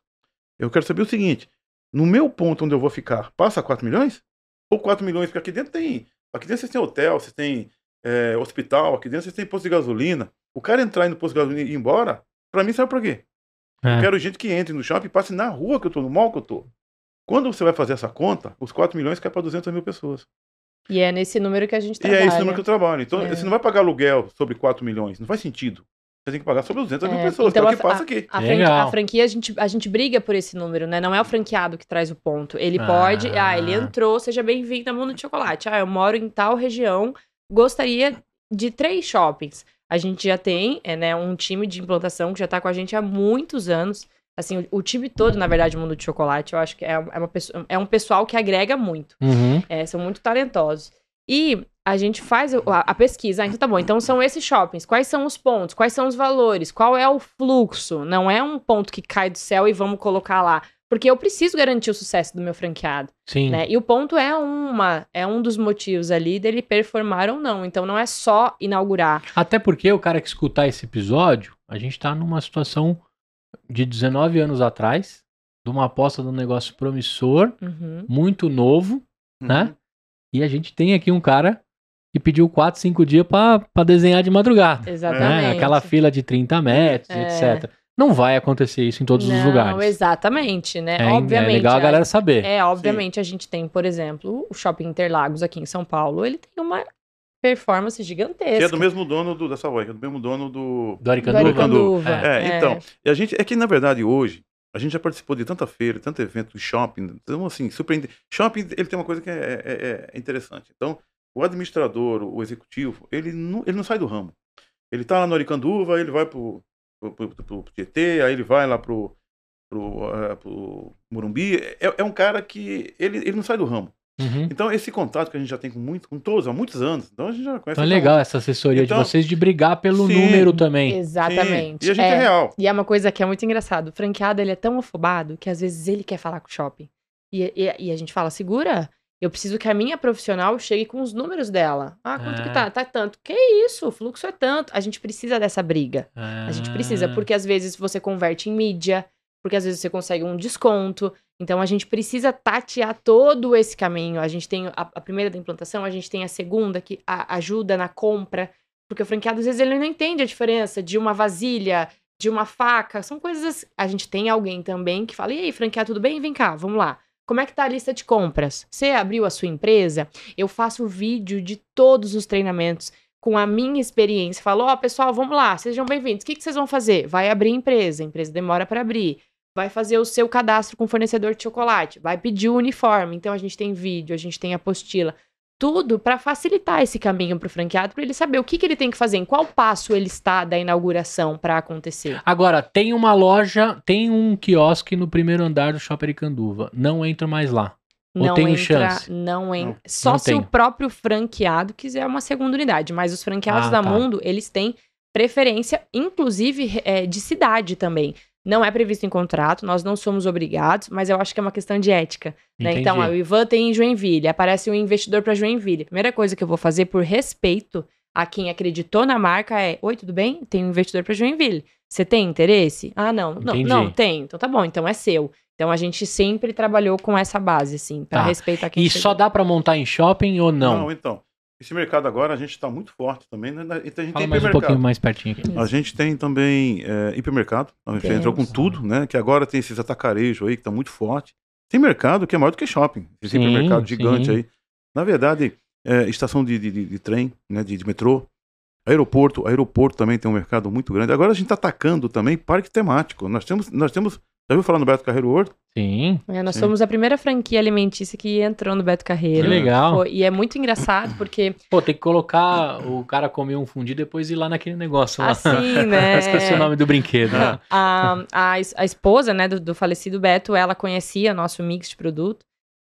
A: Eu quero saber o seguinte, no meu ponto onde eu vou ficar, passa 4 milhões? Ou 4 milhões, porque aqui dentro tem, aqui dentro vocês têm hotel, vocês têm é, hospital, aqui dentro vocês têm posto de gasolina. O cara entrar aí no posto de gasolina e ir embora, pra mim serve pra quê?
C: É.
A: Eu quero gente que entre no shopping e passe na rua que eu tô, no mall que eu tô. Quando você vai fazer essa conta, os 4 milhões cai pra 200 mil pessoas.
B: E é nesse número que a gente
A: E
B: trabalha.
A: é esse número que eu trabalho. Então,
B: É.
A: você não vai pagar aluguel sobre 4 milhões. Não faz sentido. Você tem que pagar sobre 200 mil
B: É,
A: pessoas,
B: então
A: que é o que
B: a-
A: passa aqui.
B: A, fran-
C: Legal.
B: a franquia, a gente, a gente briga por esse número, né? Não é o franqueado que traz o ponto. Ele
C: Ah.
B: pode, ah, ele entrou, seja bem-vindo ao mundo de chocolate. Ah, eu moro em tal região, gostaria de três shoppings. A gente já tem, é, né, um time de implantação que já tá com a gente há muitos anos. Assim, o, o time todo, na verdade, do mundo de chocolate, eu acho que é, é uma é um pessoal que agrega muito.
C: Uhum.
B: É, são muito talentosos. E a gente faz o- a, a pesquisa. Ah, então tá bom. Então são esses shoppings. Quais são os pontos? Quais são os valores? Qual é o fluxo? Não é um ponto que cai do céu e vamos colocar lá. Porque eu preciso garantir o sucesso do meu franqueado,
C: Sim.
B: né? E o ponto é uma, é um dos motivos ali dele performar ou não. Então não é só inaugurar.
C: Até porque o cara que escutar esse episódio, a gente tá numa situação de 19 anos atrás, de uma aposta de um negócio promissor,
B: Uhum.
C: muito novo, né?
A: Uhum.
C: E a gente tem aqui um cara que pediu 4, 5 dias pra pra desenhar de madrugada.
B: Exatamente.
C: Né? Aquela fila de 30 metros,
B: É.
C: etc. Não vai acontecer isso em todos os
B: Não,
C: lugares.
B: exatamente, né?
C: É,
B: Obviamente.
C: é legal a
B: a-
C: galera saber.
B: É, obviamente a gente tem, por exemplo, o Shopping Interlagos aqui em São Paulo, ele tem uma performance gigantesca.
A: Que é do mesmo dono do, da Savoy, que é do mesmo dono do.
C: Do
B: Do
C: Aricanduva.
B: Aricanduva.
A: É, então. E a gente, é que na verdade hoje, a gente já participou de tanta feira, tanto evento shopping, então assim, surpreendente. Shopping, ele tem uma coisa que é, é- é interessante. Então, o administrador, o executivo, ele não, ele não sai do ramo. Ele tá lá no Aricanduva, ele vai pro, pro, pro, pro Tietê, aí ele vai lá pro, pro, eh, pro Morumbi. É, é um cara que ele, ele não sai do ramo.
C: Uhum.
A: Então, esse contato que a gente já tem com, muito, com todos há muitos anos, então a gente já conhece.
C: Então é legal essa assessoria
A: Então-
C: de vocês de brigar pelo
A: Sim.
C: número também.
B: Exatamente.
A: Sim, E a gente é,
B: É.
A: real.
B: E é uma coisa que é muito engraçado. O franqueado, ele é tão afobado que às vezes ele quer falar com o shopping. E, e- e a gente fala, segura, eu preciso que a minha profissional chegue com os números dela. Ah, quanto
C: Ah.
B: que tá? Tá tanto. Que isso? O fluxo é tanto. A gente precisa dessa briga. A gente precisa, porque às vezes você converte em mídia, porque às vezes você consegue um desconto. Então a gente precisa tatear todo esse caminho. A gente tem a, a primeira da implantação, a gente tem a segunda que a- ajuda na compra, porque o franqueado às vezes ele não entende a diferença de uma vasilha, de uma faca, são coisas. A gente tem alguém também que fala: "E aí, franqueado, tudo bem? Vem cá, vamos lá. Como é que tá a lista de compras? Você abriu a sua empresa? Eu faço vídeo de todos os treinamentos com a minha experiência. Falo, ó, pessoal, vamos lá, sejam bem-vindos. O que, que vocês vão fazer? Vai abrir empresa, a empresa demora para abrir. Vai fazer o seu cadastro com fornecedor de chocolate, vai pedir o uniforme. Então a gente tem vídeo, a gente tem apostila. Tudo para facilitar esse caminho para o franqueado, para ele saber o que, que ele tem que fazer, em qual passo ele está da inauguração para acontecer.
C: Agora, tem uma loja, tem um quiosque no primeiro andar do Shopping Aricanduva. Não entro mais lá. Ou
B: não
C: tenho
B: entra,
C: chance?
B: não entra.
A: Não,
B: Só
C: não
B: se o
C: tem.
B: próprio franqueado quiser uma segunda unidade. Mas os franqueados
C: Ah,
B: da
C: tá.
B: Mundo, eles têm preferência, inclusive é, de cidade também. Não é previsto em contrato, nós não somos obrigados, mas eu acho que é uma questão de ética. né? Então, ó, o Ivan tem em Joinville, aparece um investidor para Joinville. Primeira coisa que eu vou fazer por respeito a quem acreditou na marca é: Oi, tudo bem? Tem um investidor para Joinville. Você tem interesse? Ah, não. Não,
C: Entendi.
B: não, tem. Então tá bom, então é seu. Então a gente sempre trabalhou com essa base, assim, para
C: Tá.
B: respeitar quem
C: E
B: chegou.
C: só dá pra montar em shopping ou não?
A: então. Esse mercado agora a gente está muito forte também. Né? Então a gente
C: Fala
A: tem
C: mais um pouquinho mais pertinho aqui.
A: A gente tem também é, hipermercado. A gente entrou com tudo, né? Que agora tem esses atacarejos aí que tá muito forte. Tem mercado que é maior do que shopping. Esse
C: Sim,
A: hipermercado gigante
C: sim.
A: aí. Na verdade, é, estação de, de, de- de trem, né? De, de metrô. Aeroporto, aeroporto também tem um mercado muito grande. Agora a gente está atacando também parque temático. Nós temos, nós temos. Já ouviu falar no Beto Carreiro World?
C: Sim.
B: É, nós
A: Sim.
B: somos a primeira franquia alimentícia que entrou no Beto Carreiro.
C: Que legal.
B: Foi- e é muito engraçado porque
C: Pô, tem que colocar o cara comer um fundi e depois ir lá naquele negócio lá.
B: assim, né?
C: Esqueci o nome do brinquedo. Né?
B: A, a, a esposa, né, do, do falecido Beto, ela conhecia nosso mix de produto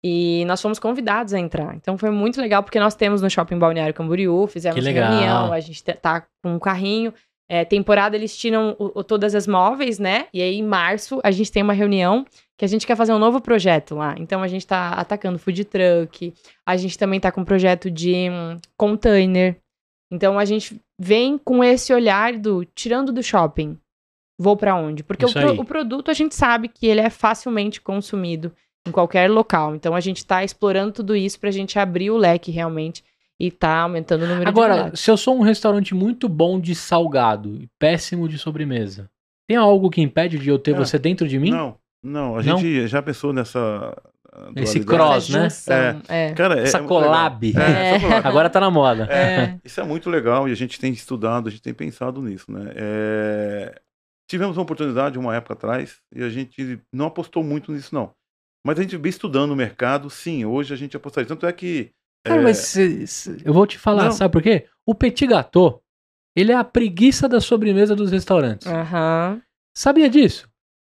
B: e nós fomos convidados a entrar. Então foi muito legal porque nós temos no Shopping Balneário Camboriú, fizemos reunião, a gente te- tá com um carrinho. É, temporada eles tiram o- o- todas as móveis, né? E aí em março a gente tem uma reunião que a gente quer fazer um novo projeto lá. Então a gente tá atacando food truck, a gente também tá com um projeto de hum, container. Então a gente vem com esse olhar do tirando do shopping, vou pra onde? Porque o, pro- o produto a gente sabe que ele é facilmente consumido em qualquer local. Então a gente tá explorando tudo isso pra gente abrir o leque realmente e tá aumentando o número de
C: Agora, se eu sou um restaurante muito bom de salgado e péssimo de sobremesa, tem algo que impede de eu ter
A: É.
C: você dentro de mim?
A: Não, não. A
C: Não?
A: gente já pensou nessa.
C: Esse cross, né?
B: junção, é.
A: Cara, é,
C: Essa
A: é muito legal.
C: collab.
A: É,
B: É.
A: collab.
C: Agora tá na moda.
A: É, isso é muito legal e a gente tem estudado, a gente tem pensado nisso, né? É, tivemos uma oportunidade uma época atrás e a gente não apostou muito nisso, não. Mas a gente vem estudando o mercado, sim, hoje a gente apostaria. Tanto é que.
C: Cara,
A: é,
C: mas cê- cê- eu vou te falar,
A: Não.
C: sabe por quê? O petit gâteau, ele é a preguiça da sobremesa dos restaurantes.
B: Aham.
C: Sabia disso?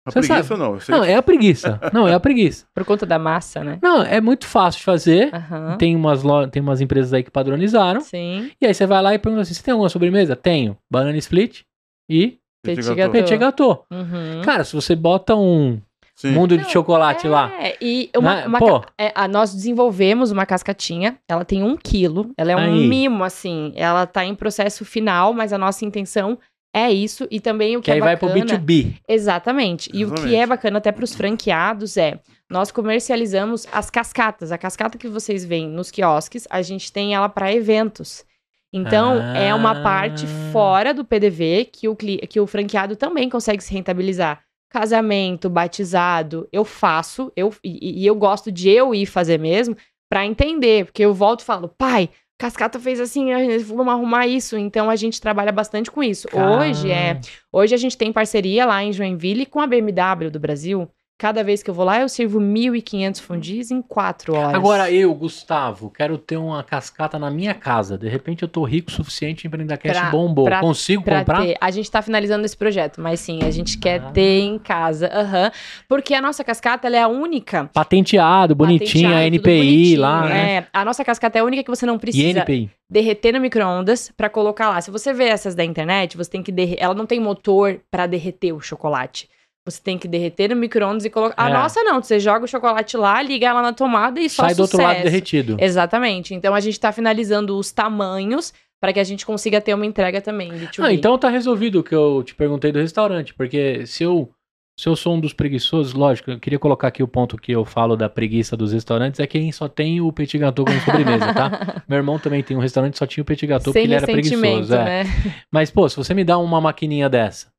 A: a
C: você
A: preguiça
C: sabe.
A: não. eu sei
C: Não, é a preguiça. Não, é a preguiça.
B: Por conta da massa, né?
C: Não, é muito fácil de fazer.
B: Aham.
C: Tem umas, lo- tem umas empresas aí que padronizaram.
B: Sim.
C: E aí você vai lá e pergunta assim: você tem alguma sobremesa? Tenho. Banana split e
B: Petit
A: gâteau.
B: gâteau.
C: petit gâteau.
B: Uhum.
C: Cara, se você bota um
A: Sim.
C: mundo de
B: Não,
C: chocolate lá.
B: É, e uma,
C: né?
B: uma
C: Pô,
B: ca- é, a- nós desenvolvemos uma cascatinha, ela tem um quilo, ela é um
C: Aí.
B: mimo, assim, ela tá em processo final, mas a nossa intenção é isso, e também o que,
C: que aí
B: é
C: vai pro
B: bacana...
C: B2B.
B: Exatamente, e o que é bacana até para os franqueados é, nós comercializamos as cascatas, a cascata que vocês veem nos quiosques, a gente tem ela para eventos. Então, é uma parte
C: Ah.
B: fora do PDV que o, que o franqueado também consegue se rentabilizar. Casamento, batizado, eu faço, eu, e, e eu gosto de eu ir fazer mesmo pra entender, porque eu volto e falo, pai, Cascata fez assim, vamos arrumar isso. Então a gente trabalha bastante com isso. Hoje é, hoje a gente tem parceria lá em Joinville com a BMW do Brasil. Cada vez que eu vou lá, eu sirvo 1.500 fundis em 4 horas.
C: Agora eu, Gustavo, quero ter uma cascata na minha casa. De repente eu tô rico o suficiente, empreender cash
B: Pra-
C: bombou.
B: pra-
C: Consigo
B: Pra
C: comprar?
B: ter. A gente tá finalizando esse projeto, mas sim, a gente quer
C: Ah.
B: ter em casa. Aham. Porque a nossa cascata ela é a única.
C: Patenteado, bonitinha,
B: patenteado,
C: NPI
B: bonitinho,
C: lá. né?
B: É, a nossa cascata é a única que você não precisa derreter no micro-ondas pra colocar lá. Se você vê essas da internet, você tem que derreter. Ela não tem motor pra derreter o chocolate. Você tem que derreter no micro-ondas e colocar. A
C: É.
B: nossa não, você joga o chocolate lá, liga ela na tomada e só
C: Sai do outro lado
B: sucesso.
C: derretido.
B: Exatamente. Então a gente tá finalizando os tamanhos para que a gente consiga ter uma entrega também. B2B.
C: Ah, então tá resolvido o que eu te perguntei do restaurante. Porque se eu, se eu sou um dos preguiçosos, lógico, eu queria colocar aqui o ponto que eu falo da preguiça dos restaurantes, é quem só tem o petit gâteau como sobremesa, tá? Meu irmão também tem um restaurante só tinha o petit gâteau porque
B: Sem
C: ele era preguiçoso. é.
B: né?
C: Mas, pô, se você me dá uma maquininha dessa,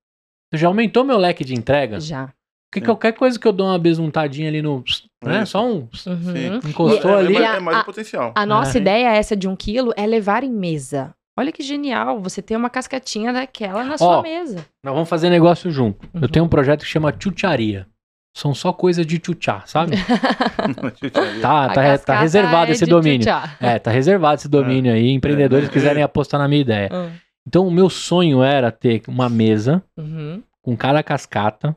C: você já aumentou meu leque de entrega?
B: Já.
C: Porque
A: Sim.
C: qualquer coisa que eu dou uma besuntadinha ali no. Né? Só um.
B: Uhum.
C: Encostou
A: é,
C: ali.
A: É, mais- é mais
B: A-
A: o potencial.
B: A nossa
C: É.
B: ideia essa de um quilo é levar em mesa. Olha que genial, você ter uma cascatinha daquela na
C: Ó,
B: sua mesa.
C: Nós vamos fazer negócio junto.
B: Uhum.
C: Eu tenho um projeto que chama Chucharia. São só coisas de chuchá, sabe? Tá,
B: A
C: tá,
B: cascata
C: tá reservado
B: é
C: esse domínio. É, tá reservado esse domínio aí. Empreendedores
A: É.
C: quiserem apostar na minha ideia.
B: Hum.
C: Então, o meu sonho era ter uma mesa
B: Uhum.
C: com cada cascata.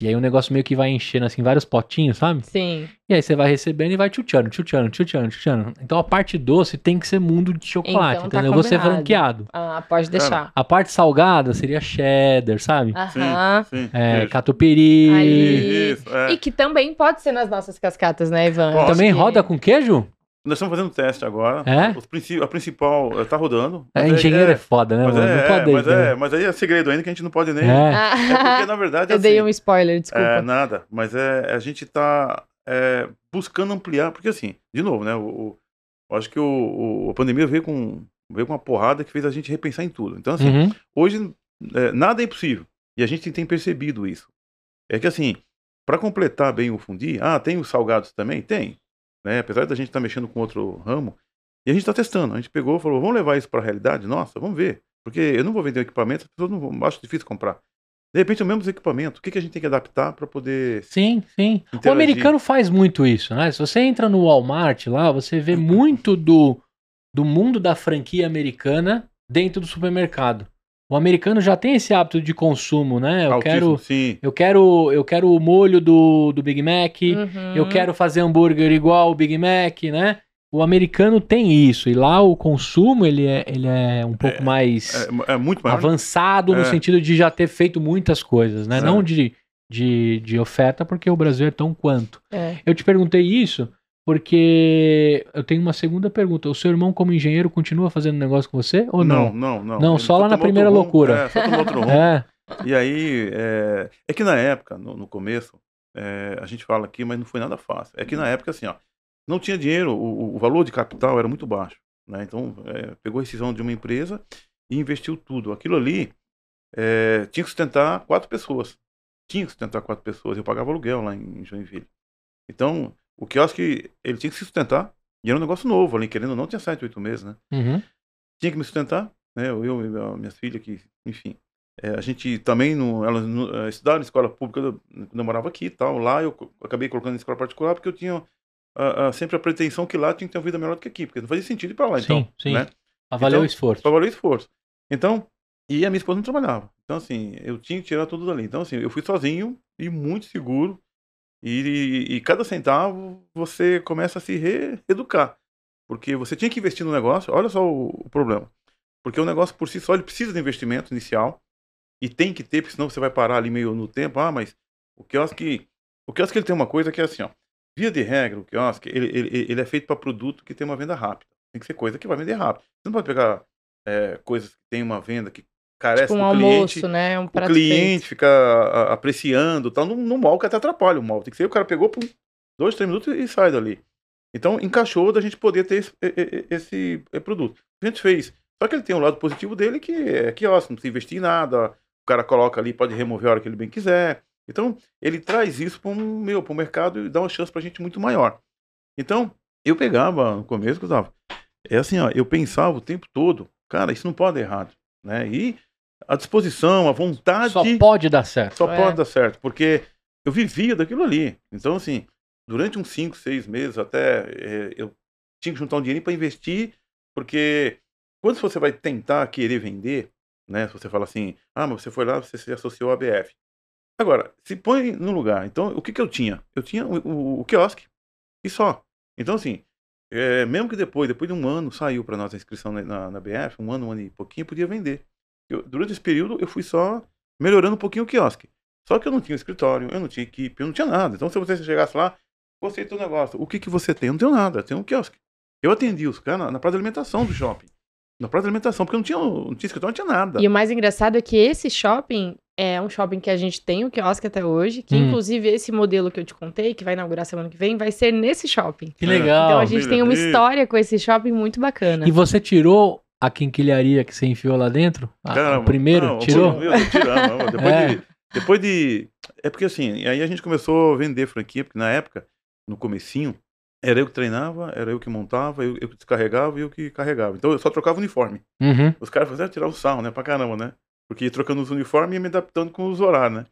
C: E aí o negócio meio que vai enchendo assim vários potinhos, sabe?
B: Sim.
C: E aí você vai recebendo e vai chuchando, chuchando, chuchando, chuchando. Então a parte doce tem que ser mundo de chocolate,
B: Então tá
C: entendeu? Eu vou ser
B: combinado.
C: franqueado.
B: Ah, pode deixar.
C: A parte salgada seria cheddar, sabe?
B: Aham.
A: Sim,
C: É,
A: isso.
C: catupiry.
B: Aí.
A: Isso, é.
B: E que também pode ser nas nossas cascatas, né, Ivan?
A: Pode.
C: Também roda com queijo?
A: Nós estamos fazendo teste agora.
C: É?
A: Os princi- a principal está rodando.
C: É,
A: mas
C: engenheiro é,
A: é,
C: foda, né,
A: mas,
C: mano?
A: é,
C: Não
A: é,
C: pode
A: mas,
C: né?
A: é, mas aí é segredo ainda que a gente não pode nem. É,
C: É.
A: porque, na verdade,
B: Eu dei
A: assim,
B: um spoiler, desculpa.
A: É, nada, mas é, a gente está buscando ampliar, porque assim, de novo, né? O, o- eu acho que o, o- a pandemia veio com, veio com uma porrada que fez a gente repensar em tudo. Então, assim,
C: Uhum.
A: hoje é, nada é impossível. E a gente tem percebido isso. É que assim, para completar bem o fundi, ah, tem os salgados também? Tem. Né? Apesar da gente estar mexendo com outro ramo, e a gente está testando. A gente pegou e falou, vamos levar isso para a realidade? Nossa, vamos ver. Porque eu não vou vender o equipamento, as pessoas não vão, acho difícil comprar. De repente, é o mesmo equipamento. O que, que a gente tem que adaptar para poder.
C: Sim, sim. O
A: Interagir.
C: americano faz muito isso, né? Se você entra no Walmart lá, você vê muito do, do mundo da franquia americana dentro do supermercado. O americano já tem esse hábito de consumo, né? Eu
A: Altíssimo,
C: quero,
A: Sim.
C: eu quero, eu quero o molho do, do Big Mac,
B: Uhum.
C: eu quero fazer hambúrguer igual o Big Mac, né? O americano tem isso e lá o consumo ele é, ele é um pouco mais
A: É, é muito maior.
C: avançado no
A: É.
C: sentido de já ter feito muitas coisas, né?
A: É.
C: Não de, de, de oferta, porque o Brasil é tão quanto.
B: É.
C: Eu te perguntei isso porque eu tenho uma segunda pergunta. O seu irmão, como engenheiro, continua fazendo negócio com você ou
A: não,
C: não?
A: não, não.
C: Não,
A: Ele
C: só lá na
A: tomou
C: primeira
A: rumo,
C: loucura.
A: É, só tomou outro rumo.
C: É.
A: E aí, é, é que na época, no, no começo, é, a gente fala aqui, mas não foi nada fácil. É que na época, assim, ó, não tinha dinheiro, o, o valor de capital era muito baixo. Né? Então, é, pegou a rescisão de uma empresa e investiu tudo. Aquilo ali é, tinha que sustentar quatro pessoas. Tinha que sustentar quatro pessoas. Eu pagava aluguel lá em Joinville. Então, o quiosque, ele tinha que se sustentar. E era um negócio novo ali, querendo ou não, tinha sete, oito meses, né?
C: Uhum.
A: tinha que me sustentar, né? Eu, eu e minha- minhas filhas, que, enfim. É, a gente também, não, elas não, é, estudaram em escola pública eu- quando eu morava aqui e tal. Lá eu acabei colocando em escola particular porque eu tinha ah, ah, sempre a pretensão que lá tinha que ter uma vida melhor do que aqui, porque não fazia sentido ir pra lá,
C: Sim,
A: então.
C: sim.
A: Né?
C: Avaliou
A: Então,
C: o esforço.
A: Valer o esforço. Então, e a minha esposa não trabalhava. Então, assim, eu tinha que tirar tudo dali. Então, assim, eu fui sozinho e muito seguro. E, e, e cada centavo você começa a se reeducar. Porque você tinha que investir no negócio. Olha só o, o problema. Porque o negócio por si só ele precisa de investimento inicial. E tem que ter, porque senão você vai parar ali meio no tempo. Ah, mas o quiosque. O quiosque ele tem uma coisa que é assim, ó. Via de regra, o quiosque ele, ele, ele é feito para produto que tem uma venda rápida. Tem que ser coisa que vai vender rápido. Você não pode pegar é, coisas que tem uma venda que carece
B: Tipo um
A: do
B: almoço,
A: cliente.
B: né? Um
A: O cliente
B: feito.
A: fica a- apreciando, tal, num, num mal que até atrapalha o mal. Tem que ser o cara pegou por dois, três minutos e sai dali. Então encaixou da gente poder ter esse, esse, eh, produto. A gente fez. Só que ele tem um lado positivo dele que é que, ó, não precisa investir em nada, o cara coloca ali, pode remover a hora que ele bem quiser. Então, ele traz isso para um, meu, para o mercado e dá uma chance pra gente muito maior. Então, eu pegava no começo, Gustavo, é assim, ó, eu pensava o tempo todo, cara, isso não pode dar errado, né? E a disposição, a vontade
C: Só pode dar certo.
A: só
B: É.
A: pode dar certo, porque eu vivia daquilo ali. Então, assim, durante uns 5, 6 meses até, eh, eu tinha que juntar um dinheirinho para investir, porque quando você vai tentar querer vender, né? Se você fala assim, ah, mas você foi lá, você se associou à ABF. Agora, se põe no lugar. Então, o que, que eu tinha? Eu tinha o, o, o quiosque e só. Então, assim, eh, mesmo que depois, depois de um ano, saiu para nós a inscrição na, na, na BF, um ano, um ano e pouquinho, eu podia vender. Eu- durante esse período, eu fui só melhorando um pouquinho o quiosque. Só que eu não tinha escritório, eu não tinha equipe, eu não tinha nada. Então, se você chegasse lá, gostei do teu negócio, o que, que você tem? Eu não tenho nada, eu tenho um quiosque. Eu atendi os caras na, na praça de alimentação do shopping. Na praça de alimentação, porque eu não tinha, não tinha escritório, não tinha nada.
B: E o mais engraçado é que esse shopping é um shopping que a gente tem o quiosque até hoje, que
C: Hum.
B: inclusive esse modelo que eu te contei, que vai inaugurar semana que vem, vai ser nesse shopping.
C: Que legal.
B: Então a gente tem uma história com esse shopping muito bacana.
C: E você tirou a quinquilharia que você enfiou lá dentro? Ah,
A: Caramba,
C: o primeiro?
A: não,
C: tirou?
A: Depois,
C: É.
A: de, depois de. É porque assim, aí a gente começou a vender franquia, porque na época, no comecinho, era eu que treinava, era eu que montava, eu, eu que descarregava e eu que carregava. Então eu só trocava o uniforme.
C: Uhum.
A: Os caras faziam tirar o sarro, né? Pra caramba, né? Porque ia trocando os uniformes e me adaptando com os horários, né?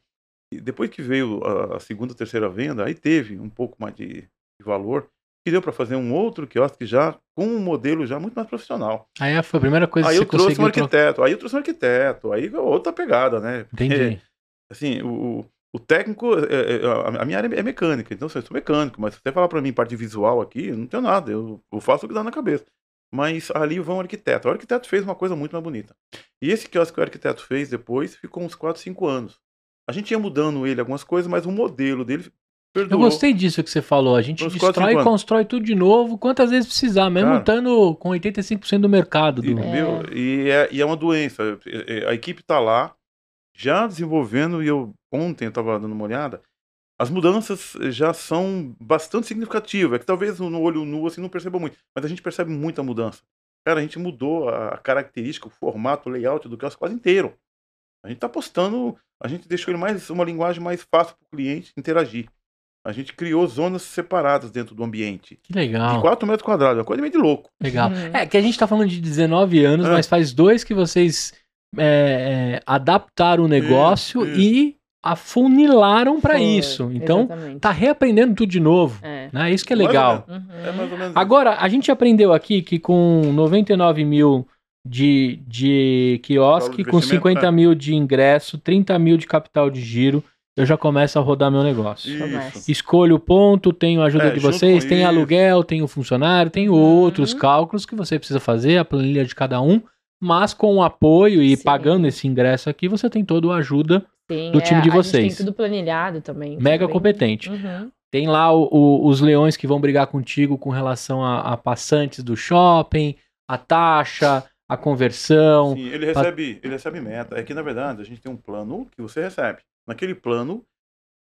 A: E depois que veio a, a segunda, terceira venda, aí teve um pouco mais de, de valor, que deu pra fazer um outro quiosque já com um modelo já muito mais profissional.
C: Aí foi a primeira coisa
A: Aí
C: que
A: eu
C: você
A: trouxe um
C: conseguiu trocar.
A: arquiteto, aí eu trouxe um arquiteto, aí é outra pegada, né?
C: Entendi.
A: Assim, o, o- técnico, é, é, a- minha área é mecânica, então assim, eu sou mecânico, mas se você falar pra mim parte visual aqui, eu não tenho nada, eu, eu faço o que dá na cabeça. Mas ali vai um arquiteto. O arquiteto fez uma coisa muito mais bonita. E esse quiosque que o arquiteto fez depois ficou uns 4, 5 anos. A gente ia mudando ele algumas coisas, mas o modelo dele
C: Eu
A: perdurou.
C: gostei disso que você falou. A gente
A: quatro,
C: destrói e constrói tudo de novo, quantas vezes precisar, mesmo
A: Cara.
C: estando com 85% do mercado.
A: E,
C: Do...
B: É.
A: meu, e, é, e é uma doença. É, é, A equipe está lá, já desenvolvendo, e eu ontem eu estava dando uma olhada, as mudanças já são bastante significativas. É que talvez no olho nu assim não perceba muito, mas a gente percebe muita mudança. Cara, a gente mudou a característica, o formato, o layout do quiosque quase inteiro. A gente está postando, a gente deixou ele mais uma linguagem mais fácil para o cliente interagir. A gente criou zonas separadas dentro do ambiente.
C: Que
A: De
C: legal.
A: 4 metros quadrados, é uma coisa meio de louco.
C: Legal.
B: Uhum.
C: É que a gente tá falando de 19 anos,
A: É.
C: mas faz dois que vocês é, é, adaptaram o negócio
A: isso.
C: e afunilaram para isso. Então,
B: exatamente.
C: tá reaprendendo tudo de novo.
B: É.
C: Né? Isso que é
A: Mais ou
C: legal.
A: menos.
B: Uhum.
A: É mais ou menos.
C: Agora, a gente aprendeu aqui que com 99 mil de, de quiosque,
A: de
C: com
A: investimento,
C: 50
A: é.
C: mil de ingresso, 30 mil de capital de giro, eu já começo a rodar meu negócio.
A: Isso.
C: Escolho o ponto, tenho a ajuda
A: É,
C: de vocês, tem
A: isso.
C: aluguel, tenho funcionário, tenho
B: Uhum.
C: outros cálculos que você precisa fazer, a planilha de cada um, mas com o apoio e
B: Sim.
C: pagando esse ingresso aqui, você tem toda a ajuda
B: Sim,
C: do time de
B: a gente
C: vocês.
B: tem tudo planilhado também.
C: mega
B: bem.
C: competente.
B: Uhum.
C: Tem lá o- o- os leões que vão brigar contigo com relação a, a passantes do shopping, a taxa, a conversão.
A: Sim, ele recebe, ele recebe meta. É que, na verdade, a gente tem um plano que você recebe. Naquele plano,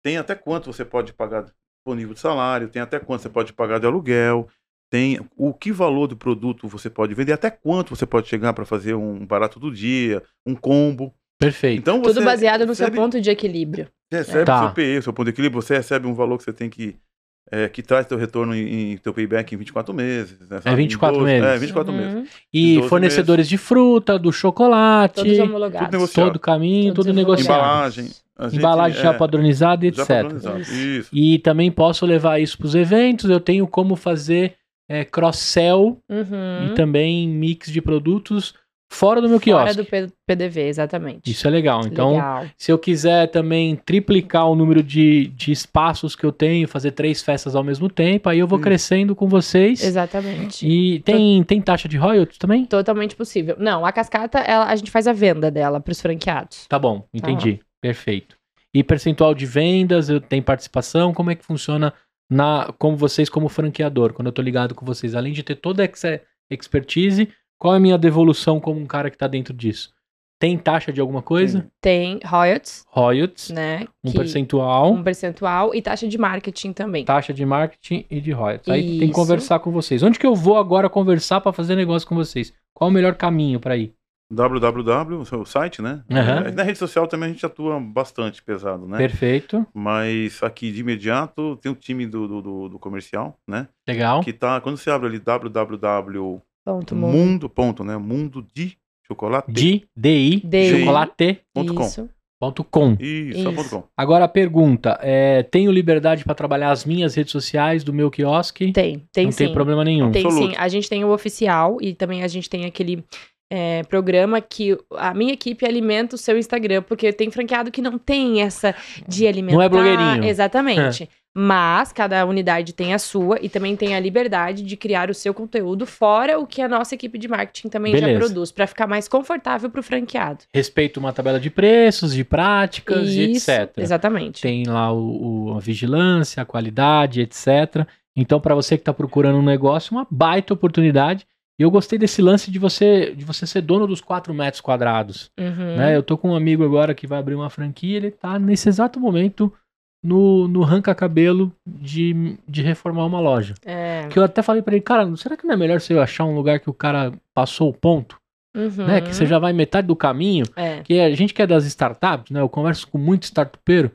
A: tem até quanto você pode pagar por nível de salário, tem até quanto você pode pagar de aluguel, tem o que valor do produto você pode vender, até quanto você pode chegar para fazer um barato do dia, um combo.
C: Perfeito.
A: Então você
B: Tudo baseado no seu
A: recebe-
B: ponto de equilíbrio.
A: Você recebe
C: Tá.
A: o seu PE, seu ponto de equilíbrio, você recebe um valor que você tem que. É, que traz teu retorno em, em teu payback em 24 meses. Né, sabe? Em
C: 24
A: 12
C: meses.
A: É, 24
B: Uhum.
A: meses.
C: E
A: 12
C: fornecedores de fruta, do chocolate,
B: Todos homologados.
C: Todo caminho,
B: Todos
C: tudo negociado.
A: Embalagem. gente-
C: Embalagem já
A: é,
C: padronizada, etc.
A: já padronizado. Isso.
C: E também posso levar isso para os eventos. Eu tenho como fazer é, cross-sell
B: Uhum.
C: e também mix de produtos fora do meu
B: Fora
C: quiosque.
B: do P- PDV, exatamente.
C: Isso é legal. Então,
B: Legal.
C: se eu quiser também triplicar o número de, de espaços que eu tenho, fazer três festas ao mesmo tempo, aí eu vou
A: Isso.
C: crescendo com vocês.
B: Exatamente.
C: E tem, tem taxa de royalties também?
B: Totalmente possível. Não, a cascata, ela- a gente faz a venda dela para os franqueados.
C: Tá bom, entendi. Perfeito. E percentual de vendas, eu tenho participação, como é que funciona na como vocês como franqueador, quando eu tô ligado com vocês, além de ter toda essa expertise, qual é a minha devolução como um cara que tá dentro disso? Tem taxa de alguma coisa?
B: Tem royalties,
C: Royalties,
B: né?
C: um
B: que-
C: percentual,
B: um percentual e taxa de marketing também.
C: taxa de marketing e de royalties. Aí tem que
B: Isso.
C: conversar com vocês. Onde que eu vou agora conversar para fazer negócio com vocês? Qual o melhor caminho para ir?
A: www, o seu site, né? É, Na rede social também a gente atua bastante pesado, né?
C: Perfeito,
A: Mas aqui de imediato tem o time do, do, do- do comercial, né?
C: legal.
A: Que tá, quando você abre ali www
B: Ponto mundo.
A: ponto, né? Mundo de chocolate.
C: De DI,
B: DI.
C: chocolate.
A: ponto com.
B: Isso.
C: Ponto com.
A: Isso, é com.
C: Agora a pergunta, é, tenho liberdade para trabalhar as minhas redes sociais do meu quiosque?
B: Tem, tem
C: Não
B: sim.
C: tem problema nenhum.
B: Tem
A: Absoluto.
B: sim. A gente tem o oficial e também a gente tem aquele é, programa que a minha equipe alimenta o seu Instagram, porque tem franqueado que não tem essa de alimentar.
C: Não é blogueirinho.
B: Exatamente. Mas cada unidade tem a sua e também tem a liberdade de criar o seu conteúdo fora o que a nossa equipe de marketing também já
C: Beleza.
B: produz, para ficar mais confortável para o franqueado.
C: Respeito uma tabela de preços, de práticas e
B: Isso,
C: etc.
B: Exatamente.
C: Tem lá o, o- a vigilância, a qualidade, etc. Então, para você que está procurando um negócio, uma baita oportunidade. E eu gostei desse lance de você de você ser dono dos 4 metros quadrados.
B: Uhum.
C: né? Eu tô com um amigo agora que vai abrir uma franquia, ele tá nesse exato momento no, no ranca-cabelo de, de reformar uma loja.
B: É.
C: Que eu até falei pra ele, cara, será que não é melhor você achar um lugar que o cara passou o ponto?
B: Uhum.
C: Né? Que você já vai metade do caminho.
B: É.
C: Que a gente que é das startups, né? Eu converso com muito startupeiro.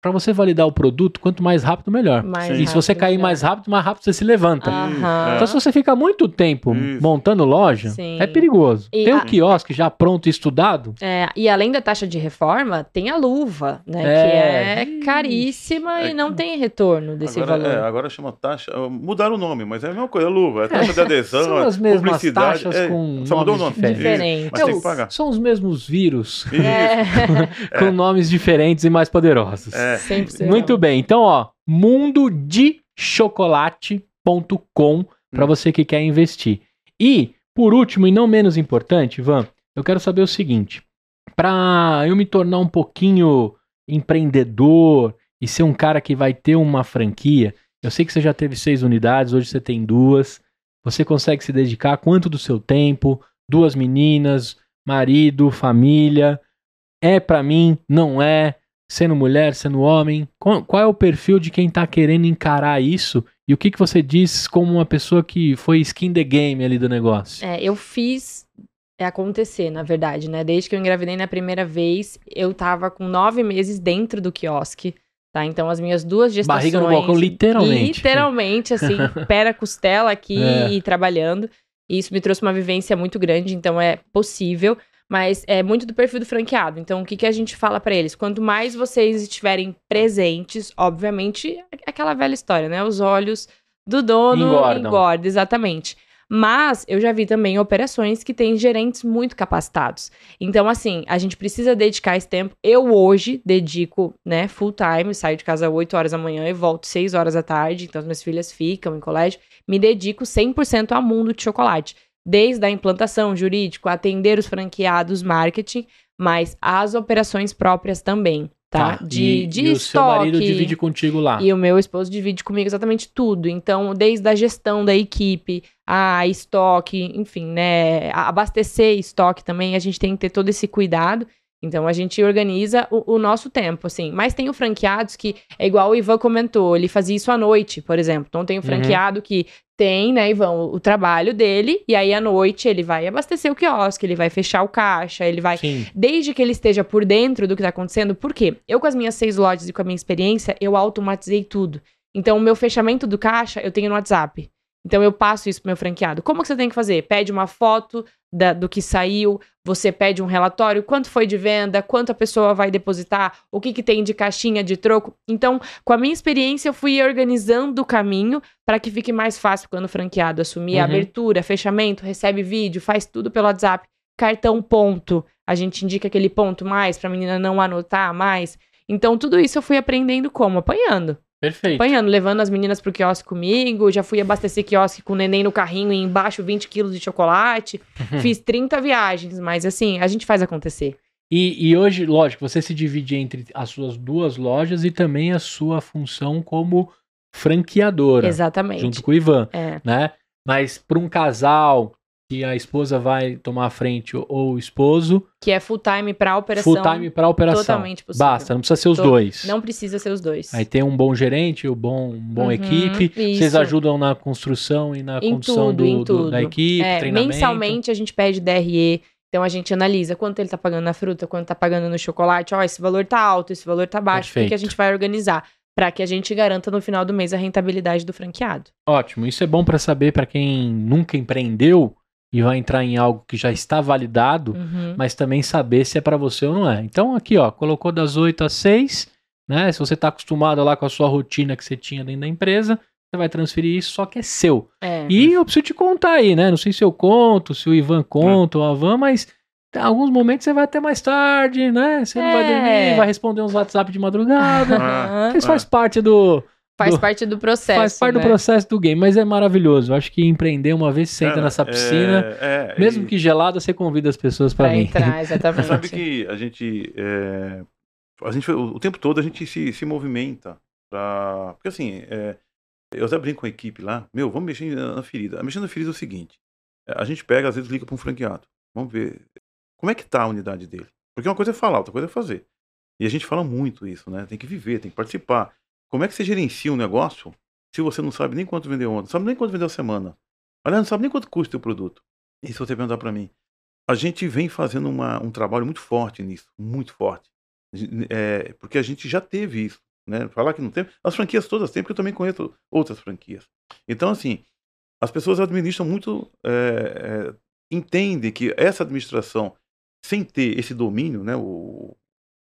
C: Pra você validar o produto, quanto mais rápido, melhor.
B: Mais.
C: E se você
B: rápido,
C: cair
B: melhor.
C: mais rápido, mais rápido você se levanta.
B: Aham.
C: Então, se você fica muito tempo
A: Isso.
C: montando loja,
B: Sim.
C: é perigoso.
B: E
C: Tem o
B: a-
C: quiosque já pronto e estudado,
B: É, e além da taxa de reforma, tem a luva, né?
C: É.
B: Que é caríssima
A: É.
B: e não tem retorno desse
A: Agora,
B: valor.
A: é, agora chama taxa. Mudaram o nome, mas é a mesma coisa, é luva. É taxa de adesão,
C: São
A: é
C: as mesmas
A: publicidade.
C: taxas
A: é,
C: com
A: só mudou o nome.
B: Diferente.
A: Mas tem
C: Eu-
A: que pagar.
C: São os mesmos vírus.
B: É,
C: com nomes diferentes e mais poderosos.
A: É.
B: sempre será.
C: Muito bem. Então, ó, mundodechocolate.com para
A: Hum.
C: você que quer investir. E, por último e não menos importante, Ivan, eu quero saber o seguinte: para eu me tornar um pouquinho empreendedor e ser um cara que vai ter uma franquia, eu sei que você já teve seis unidades, hoje você tem duas. Você consegue se dedicar quanto do seu tempo? Duas meninas, marido, família. É pra mim? Não é? Sendo mulher, sendo homem? Qual, é o perfil de quem tá querendo encarar isso? E o que, que você diz como uma pessoa que foi skin the game ali do negócio?
B: É, eu fiz é, acontecer, na verdade, né? Desde que eu engravidei na primeira vez, eu tava com nove meses dentro do quiosque, tá? Então, as minhas duas gestações...
C: Barriga no balcão, literalmente.
B: Literalmente, assim, pé na costela aqui
C: É.
B: e trabalhando. E isso me trouxe uma vivência muito grande, então é possível. Mas é muito do perfil do franqueado. Então, o que, que a gente fala pra eles? Quanto mais vocês estiverem presentes, obviamente, é aquela velha história, né? Os olhos do dono
C: Engordam.
B: engordam, exatamente. Mas eu já vi também operações que têm gerentes muito capacitados. Então, assim, a gente precisa dedicar esse tempo. Eu hoje dedico, né, full time, saio de casa 8 horas da manhã e volto 6 horas da tarde. Então, as minhas filhas ficam em colégio. Me dedico 100% ao mundo de chocolate. Desde a implantação jurídico, atender os franqueados, marketing, mas as operações próprias também, tá? De,
C: e,
B: de
C: e o
B: estoque.
C: seu marido divide contigo lá.
B: E o meu esposo divide comigo exatamente tudo. Então, desde a gestão da equipe, a estoque, enfim, né? Abastecer estoque também, a gente tem que ter todo esse cuidado. Então, a gente organiza o, o nosso tempo, assim. Mas tem o franqueados que, é igual o Ivan comentou, ele fazia isso à noite, por exemplo. Então, tem o
C: Uhum.
B: franqueado que tem, né, Ivan, o, o trabalho dele, e aí à noite ele vai abastecer o quiosque, ele vai fechar o caixa, ele vai
C: Sim.
B: desde que ele esteja por dentro do que está acontecendo, por quê? Eu, com as minhas seis lojas e com a minha experiência, eu automatizei tudo. Então, o meu fechamento do caixa, eu tenho no WhatsApp. Então, eu passo isso pro meu franqueado. Como que você tem que fazer? Pede uma foto da- do que saiu, você pede um relatório, quanto foi de venda, quanto a pessoa vai depositar, o que, que tem de caixinha de troco. Então, com a minha experiência, eu fui organizando o caminho para que fique mais fácil quando o franqueado assumir a
C: Uhum.
B: abertura, fechamento, recebe vídeo, faz tudo pelo WhatsApp cartão ponto. A gente indica aquele ponto mais pra menina não anotar mais. Então, tudo isso eu fui aprendendo como? Apanhando.
C: Perfeito.
B: Apanhando, levando as meninas pro quiosque comigo. Já fui abastecer quiosque com o neném no carrinho e embaixo 20 quilos de chocolate. Fiz 30 viagens, mas assim, a gente faz acontecer.
C: E, e hoje, lógico, você se divide entre as suas duas lojas e também a sua função como franqueadora,
B: Exatamente.
C: junto com o Ivan,
B: É.
C: né? Mas para um casal que a esposa vai tomar a frente ou, o esposo,
B: Que é full time pra operação.
C: full time para operação.
B: Totalmente possível.
C: Basta, não precisa ser os
B: To-
C: dois.
B: Não precisa ser os dois.
C: Aí tem um bom gerente, um bom, um bom
B: Uhum,
C: equipe. Vocês
B: isso.
C: ajudam na construção e na
B: Em
C: condução
B: tudo,
C: do- do- da equipe,
B: É,
C: treinamento.
B: mensalmente a gente pede DRE. Então a gente analisa quanto ele tá pagando na fruta, quanto tá pagando no chocolate. Ó, esse valor tá alto, esse valor tá baixo. O que que a gente vai organizar? Pra que a gente garanta no final do mês a rentabilidade do franqueado.
C: Ótimo, isso é bom para saber para quem nunca empreendeu e vai entrar em algo que já está validado,
B: Uhum.
C: mas também saber se é para você ou não é. Então aqui, ó, colocou das 8 às 6, né? Se você está acostumado lá com a sua rotina que você tinha dentro da empresa, você vai transferir isso, só que é seu.
B: É.
C: E eu preciso te contar aí, né? Não sei se eu conto, se o Ivan conta ou a Van, mas em alguns momentos você vai até mais tarde, né? Você não vai
B: É.
C: dormir, vai responder uns WhatsApp de madrugada. Isso faz parte do,
B: Faz
C: do-
B: parte do processo.
C: faz parte
B: né?
C: do processo do game, mas é maravilhoso. Eu acho que empreender uma vez você entra
A: Cara,
C: nessa piscina,
A: é- é,
C: mesmo
A: e-
C: que gelada, você convida as pessoas Pra vir.
B: entrar, exatamente.
A: Sabe que a gente, é, a gente o tempo todo a gente se, se movimenta pra, porque assim, é, eu até brinco com a equipe lá, meu, vamos mexer na, na ferida. Mexendo na ferida é o seguinte, é, a gente pega, às vezes liga para um franqueado, vamos ver como é que tá a unidade dele. Porque uma coisa é falar, outra coisa é fazer. E a gente fala muito isso, né? Tem que viver, tem que participar. Como é que você gerencia um negócio se você não sabe nem quanto vendeu ontem, sabe nem quanto vendeu a semana? Aliás, não sabe nem quanto custa o produto. E se você perguntar para mim, a gente vem fazendo uma- um trabalho muito forte nisso, muito forte. É, porque a gente já teve isso. Né? Falar que não tem. As franquias todas têm, porque eu também conheço outras franquias. Então, assim, as pessoas administram muito. é, é, entendem que essa administração, sem ter esse domínio, né? O,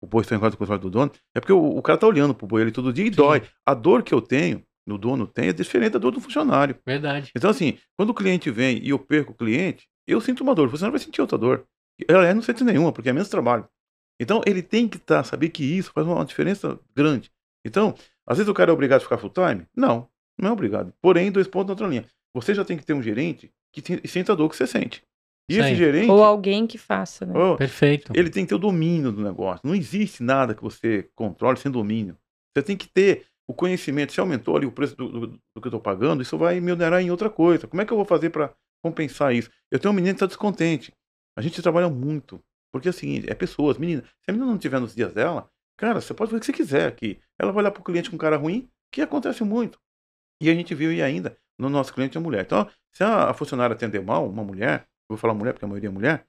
A: o boi está em o controle do dono, é porque o, o cara está olhando pro boi ali todo dia e
C: Sim.
A: dói. A dor que eu tenho, o dono tem, é diferente da dor do funcionário.
C: Verdade.
A: Então, assim, quando o cliente vem e eu perco o cliente, eu sinto uma dor. Você não vai sentir outra dor. Ela não sente nenhuma, porque é menos trabalho. Então, ele tem que tá, saber que isso faz uma diferença grande. Então, às vezes o cara é obrigado a ficar full time? Não, não é obrigado. Porém, dois pontos na outra linha. Você já tem que ter um gerente que sinta a dor que você sente. E
C: Sim.
A: esse gerente,
B: Ou alguém que faça, né?
A: oh,
C: Perfeito.
A: ele tem que ter o domínio do negócio. Não existe nada que você controle sem domínio. Você tem que ter o conhecimento. Se aumentou ali o preço do, do- do que eu estou pagando, isso vai me onerar em outra coisa. Como é que eu vou fazer para compensar isso? Eu tenho um menino que está descontente. A gente trabalha muito. Porque é o seguinte, é pessoas, menina. Se a menina não estiver nos dias dela, cara, você pode fazer o que você quiser aqui. Ela vai olhar para o cliente com cara ruim, que acontece muito. E a gente viu e ainda no nosso cliente é mulher. Então, se a, a funcionária atender mal, uma mulher, vou falar mulher porque a maioria é mulher,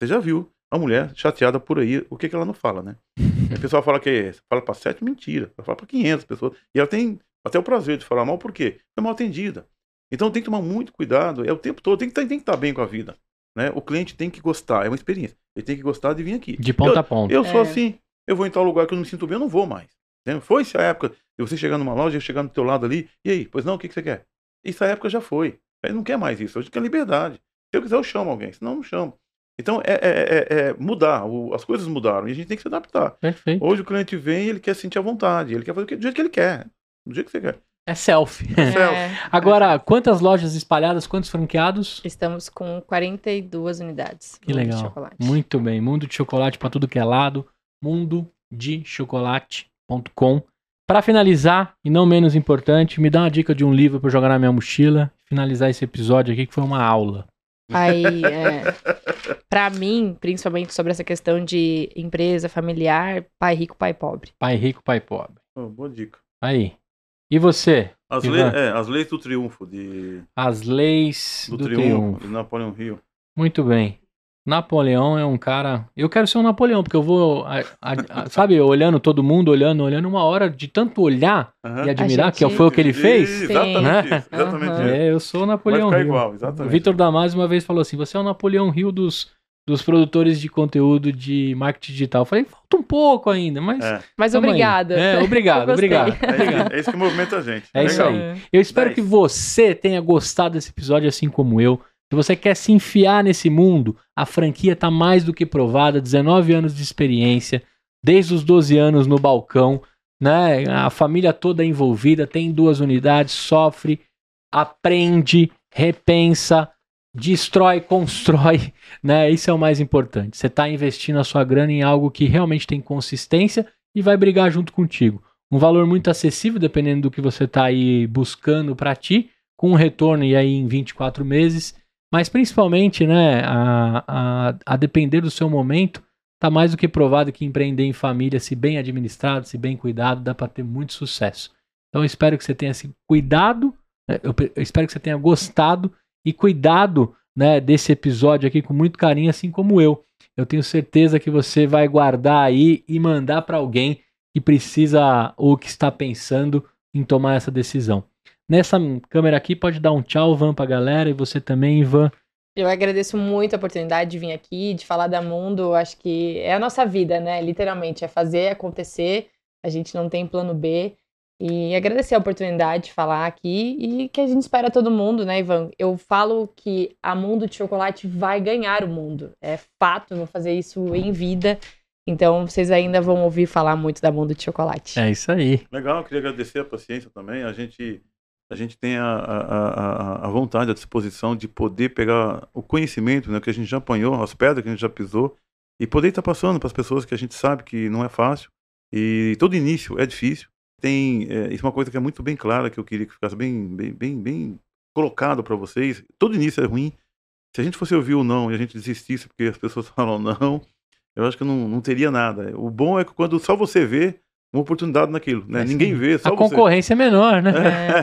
A: você já viu a mulher chateada por aí, o que, que ela não fala, né? O pessoal fala que fala para sete, mentira. Ela fala para 500 pessoas. E ela tem até o prazer de falar mal, por quê? É mal atendida. Então tem que tomar muito cuidado, é o tempo todo, tem que, tá- tem que estar bem com a vida. né? O cliente tem que gostar, é uma experiência. Ele tem que gostar de vir aqui.
C: De ponta a ponta.
A: Eu sou
B: É.
A: assim, eu vou em tal lugar que eu não me sinto bem, eu não vou mais. Foi-se a época de você chegar numa loja, eu chegar do teu lado ali, e aí, pois não, o que, que você quer? Isso a época já foi. Ele não quer mais isso, hoje quer liberdade. Se eu quiser, eu chamo alguém, senão eu não chamo. Então, é, é- é- é mudar, o- as coisas mudaram e a gente tem que se adaptar.
C: Perfeito.
A: Hoje o cliente vem e ele quer sentir à vontade, ele quer fazer o que- do jeito que ele quer, do jeito que você quer.
C: É selfie.
B: É,
C: Agora, quantas lojas espalhadas, quantos franqueados?
D: Estamos com 42 unidades.
C: Que legal.
D: chocolate.
C: Muito bem. Mundo de chocolate pra tudo que é lado. Mundo de chocolate.com. Pra finalizar, e não menos importante, me dá uma dica de um livro pra eu jogar na minha mochila. Finalizar esse episódio aqui que foi uma aula.
B: Aí, é, pra mim, principalmente sobre essa questão de empresa familiar, pai rico, pai pobre.
C: Pai rico, pai pobre.
A: Oh, boa dica.
C: Aí. E você?
A: As, leis, é, as leis do triunfo de,
C: As leis
A: do,
C: do,
A: triunfo,
C: triunfo.
A: de Napoleão Hill.
C: Muito bem. Napoleão é um cara. Eu quero ser um Napoleão, porque eu vou, a- a- a- sabe, olhando todo mundo, olhando, olhando, uma hora de tanto olhar
A: Aham.
C: e admirar,
B: gente-
C: que foi o que ele fez.
A: Exatamente
C: Né?
A: isso. Exatamente
B: Aham.
A: isso.
C: É, eu sou o
A: Vai
C: Napoleão
A: igual,
C: O. Vitor Damasio uma vez falou assim: você é o Napoleão Hill dos, dos produtores de conteúdo de marketing digital. Eu falei, falta um pouco ainda, mas.
A: É,
B: Mas obrigada.
C: É, obrigado,
A: é,
C: obrigado.
A: isso, é isso que movimenta a gente.
C: É isso
A: Legal.
C: aí. Eu espero que você tenha gostado desse episódio assim como eu. Se você quer se enfiar nesse mundo, a franquia está mais do que provada, 19 anos de experiência, desde os 12 anos no balcão, né? A família toda envolvida, tem duas unidades, sofre, aprende, repensa, destrói, constrói, né? Isso é o mais importante. Você está investindo a sua grana em algo que realmente tem consistência e vai brigar junto contigo. Um valor muito acessível, dependendo do que você está aí buscando para ti, com um retorno e aí em 24 meses. Mas principalmente, né, a, a, a depender do seu momento, tá mais do que provado que empreender em família, se bem administrado, se bem cuidado, dá para ter muito sucesso. Então eu espero que você tenha se cuidado, né, eu, eu espero que você tenha gostado e cuidado né, desse episódio aqui com muito carinho, assim como eu. Eu tenho certeza que você vai guardar aí e mandar para alguém que precisa ou que está pensando em tomar essa decisão. Nessa câmera aqui, pode dar um tchau, Van, pra galera, e você também, Ivan.
B: Eu agradeço muito a oportunidade de vir aqui, de falar da Mundo. Eu Acho que é a nossa vida, né? Literalmente, é fazer acontecer. A gente não tem plano B. E agradecer a oportunidade de falar aqui e que a gente espera todo mundo, né, Ivan? Eu falo que a Mundo de Chocolate vai ganhar o mundo. É fato, eu vou fazer isso em vida. Então, vocês ainda vão ouvir falar muito da Mundo de Chocolate.
C: É isso aí.
A: Legal, eu queria agradecer a paciência também. A gente, a gente tem a, a, a, vontade, a disposição de poder pegar o conhecimento né, que a gente já apanhou, as pedras que a gente já pisou, e poder estar passando para as pessoas que a gente sabe que não é fácil. E todo início é difícil. Tem, é, isso é uma coisa que é muito bem clara, que eu queria que ficasse bem, bem, bem, bem colocado para vocês. Todo início é ruim. Se a gente fosse ouvir o não e a gente desistisse porque as pessoas falam não, eu acho que não, não teria nada. O bom é que quando só você vê uma oportunidade naquilo, né?
C: É,
A: Ninguém vê, só
C: A
A: você.
C: concorrência é menor, né?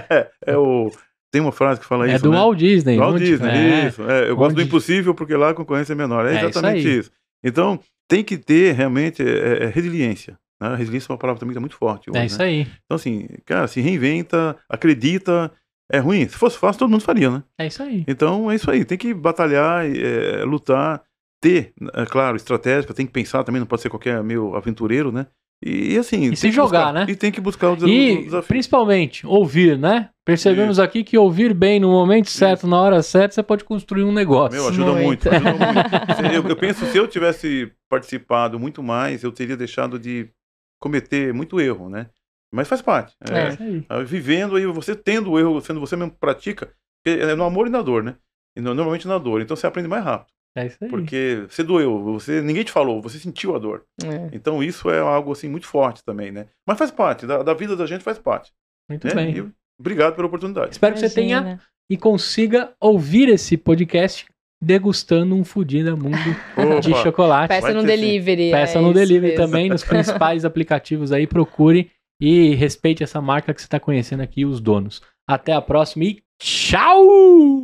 A: É, é o tem uma frase que fala
C: É,
A: isso,
C: do
A: né?
C: Walt Disney.
A: Do Walt Disney,
C: é.
A: isso. É, eu gosto do impossível porque lá a concorrência é menor. É
C: É isso
A: exatamente
C: aí.
A: isso. Então, tem que ter realmente é, é, resiliência. Né? Resiliência é uma palavra também que é muito forte. Hoje,
C: É
A: né?
C: isso aí.
A: Então, assim, cara, se reinventa, acredita. É ruim. Se fosse fácil, todo mundo faria, né?
C: É isso aí.
A: Então, é isso aí. Tem que batalhar, é, lutar, ter, é claro, estratégia. Tem que pensar também, não pode ser qualquer meio aventureiro, né? E, assim.
C: E se jogar,
A: buscar-
C: né?
A: E tem que buscar o, desa- o
C: E,
A: desafio.
C: principalmente, ouvir, né? Percebemos aqui que ouvir bem no momento certo, na hora certa, você pode construir um negócio.
A: Meu, ajuda muito.
B: Muito.
A: ajuda muito. Eu, eu penso, se eu tivesse participado muito mais, eu teria deixado de cometer muito erro, né? Mas faz parte.
C: É
A: É,
C: isso aí.
A: ah, Vivendo aí, você tendo o erro, sendo você mesmo que pratica, é no amor e na dor, né? E no- normalmente na dor. Então você aprende mais rápido.
C: É isso aí.
A: Porque você doeu, você, ninguém te falou, você sentiu a dor.
B: É.
A: Então isso é algo assim muito forte também, né? Mas faz parte, da, da vida da gente faz parte.
C: Muito
A: Né?
C: bem.
A: E obrigado pela oportunidade.
C: Espero que você tenha
B: Imagina.
C: e consiga ouvir esse podcast degustando um fudida mundo de chocolate.
B: Peça
A: Vai
B: no delivery.
C: Peça
B: é
C: no delivery
B: mesmo.
C: também, nos principais aplicativos aí, procure e respeite essa marca que você está conhecendo aqui, os donos. Até a próxima e tchau!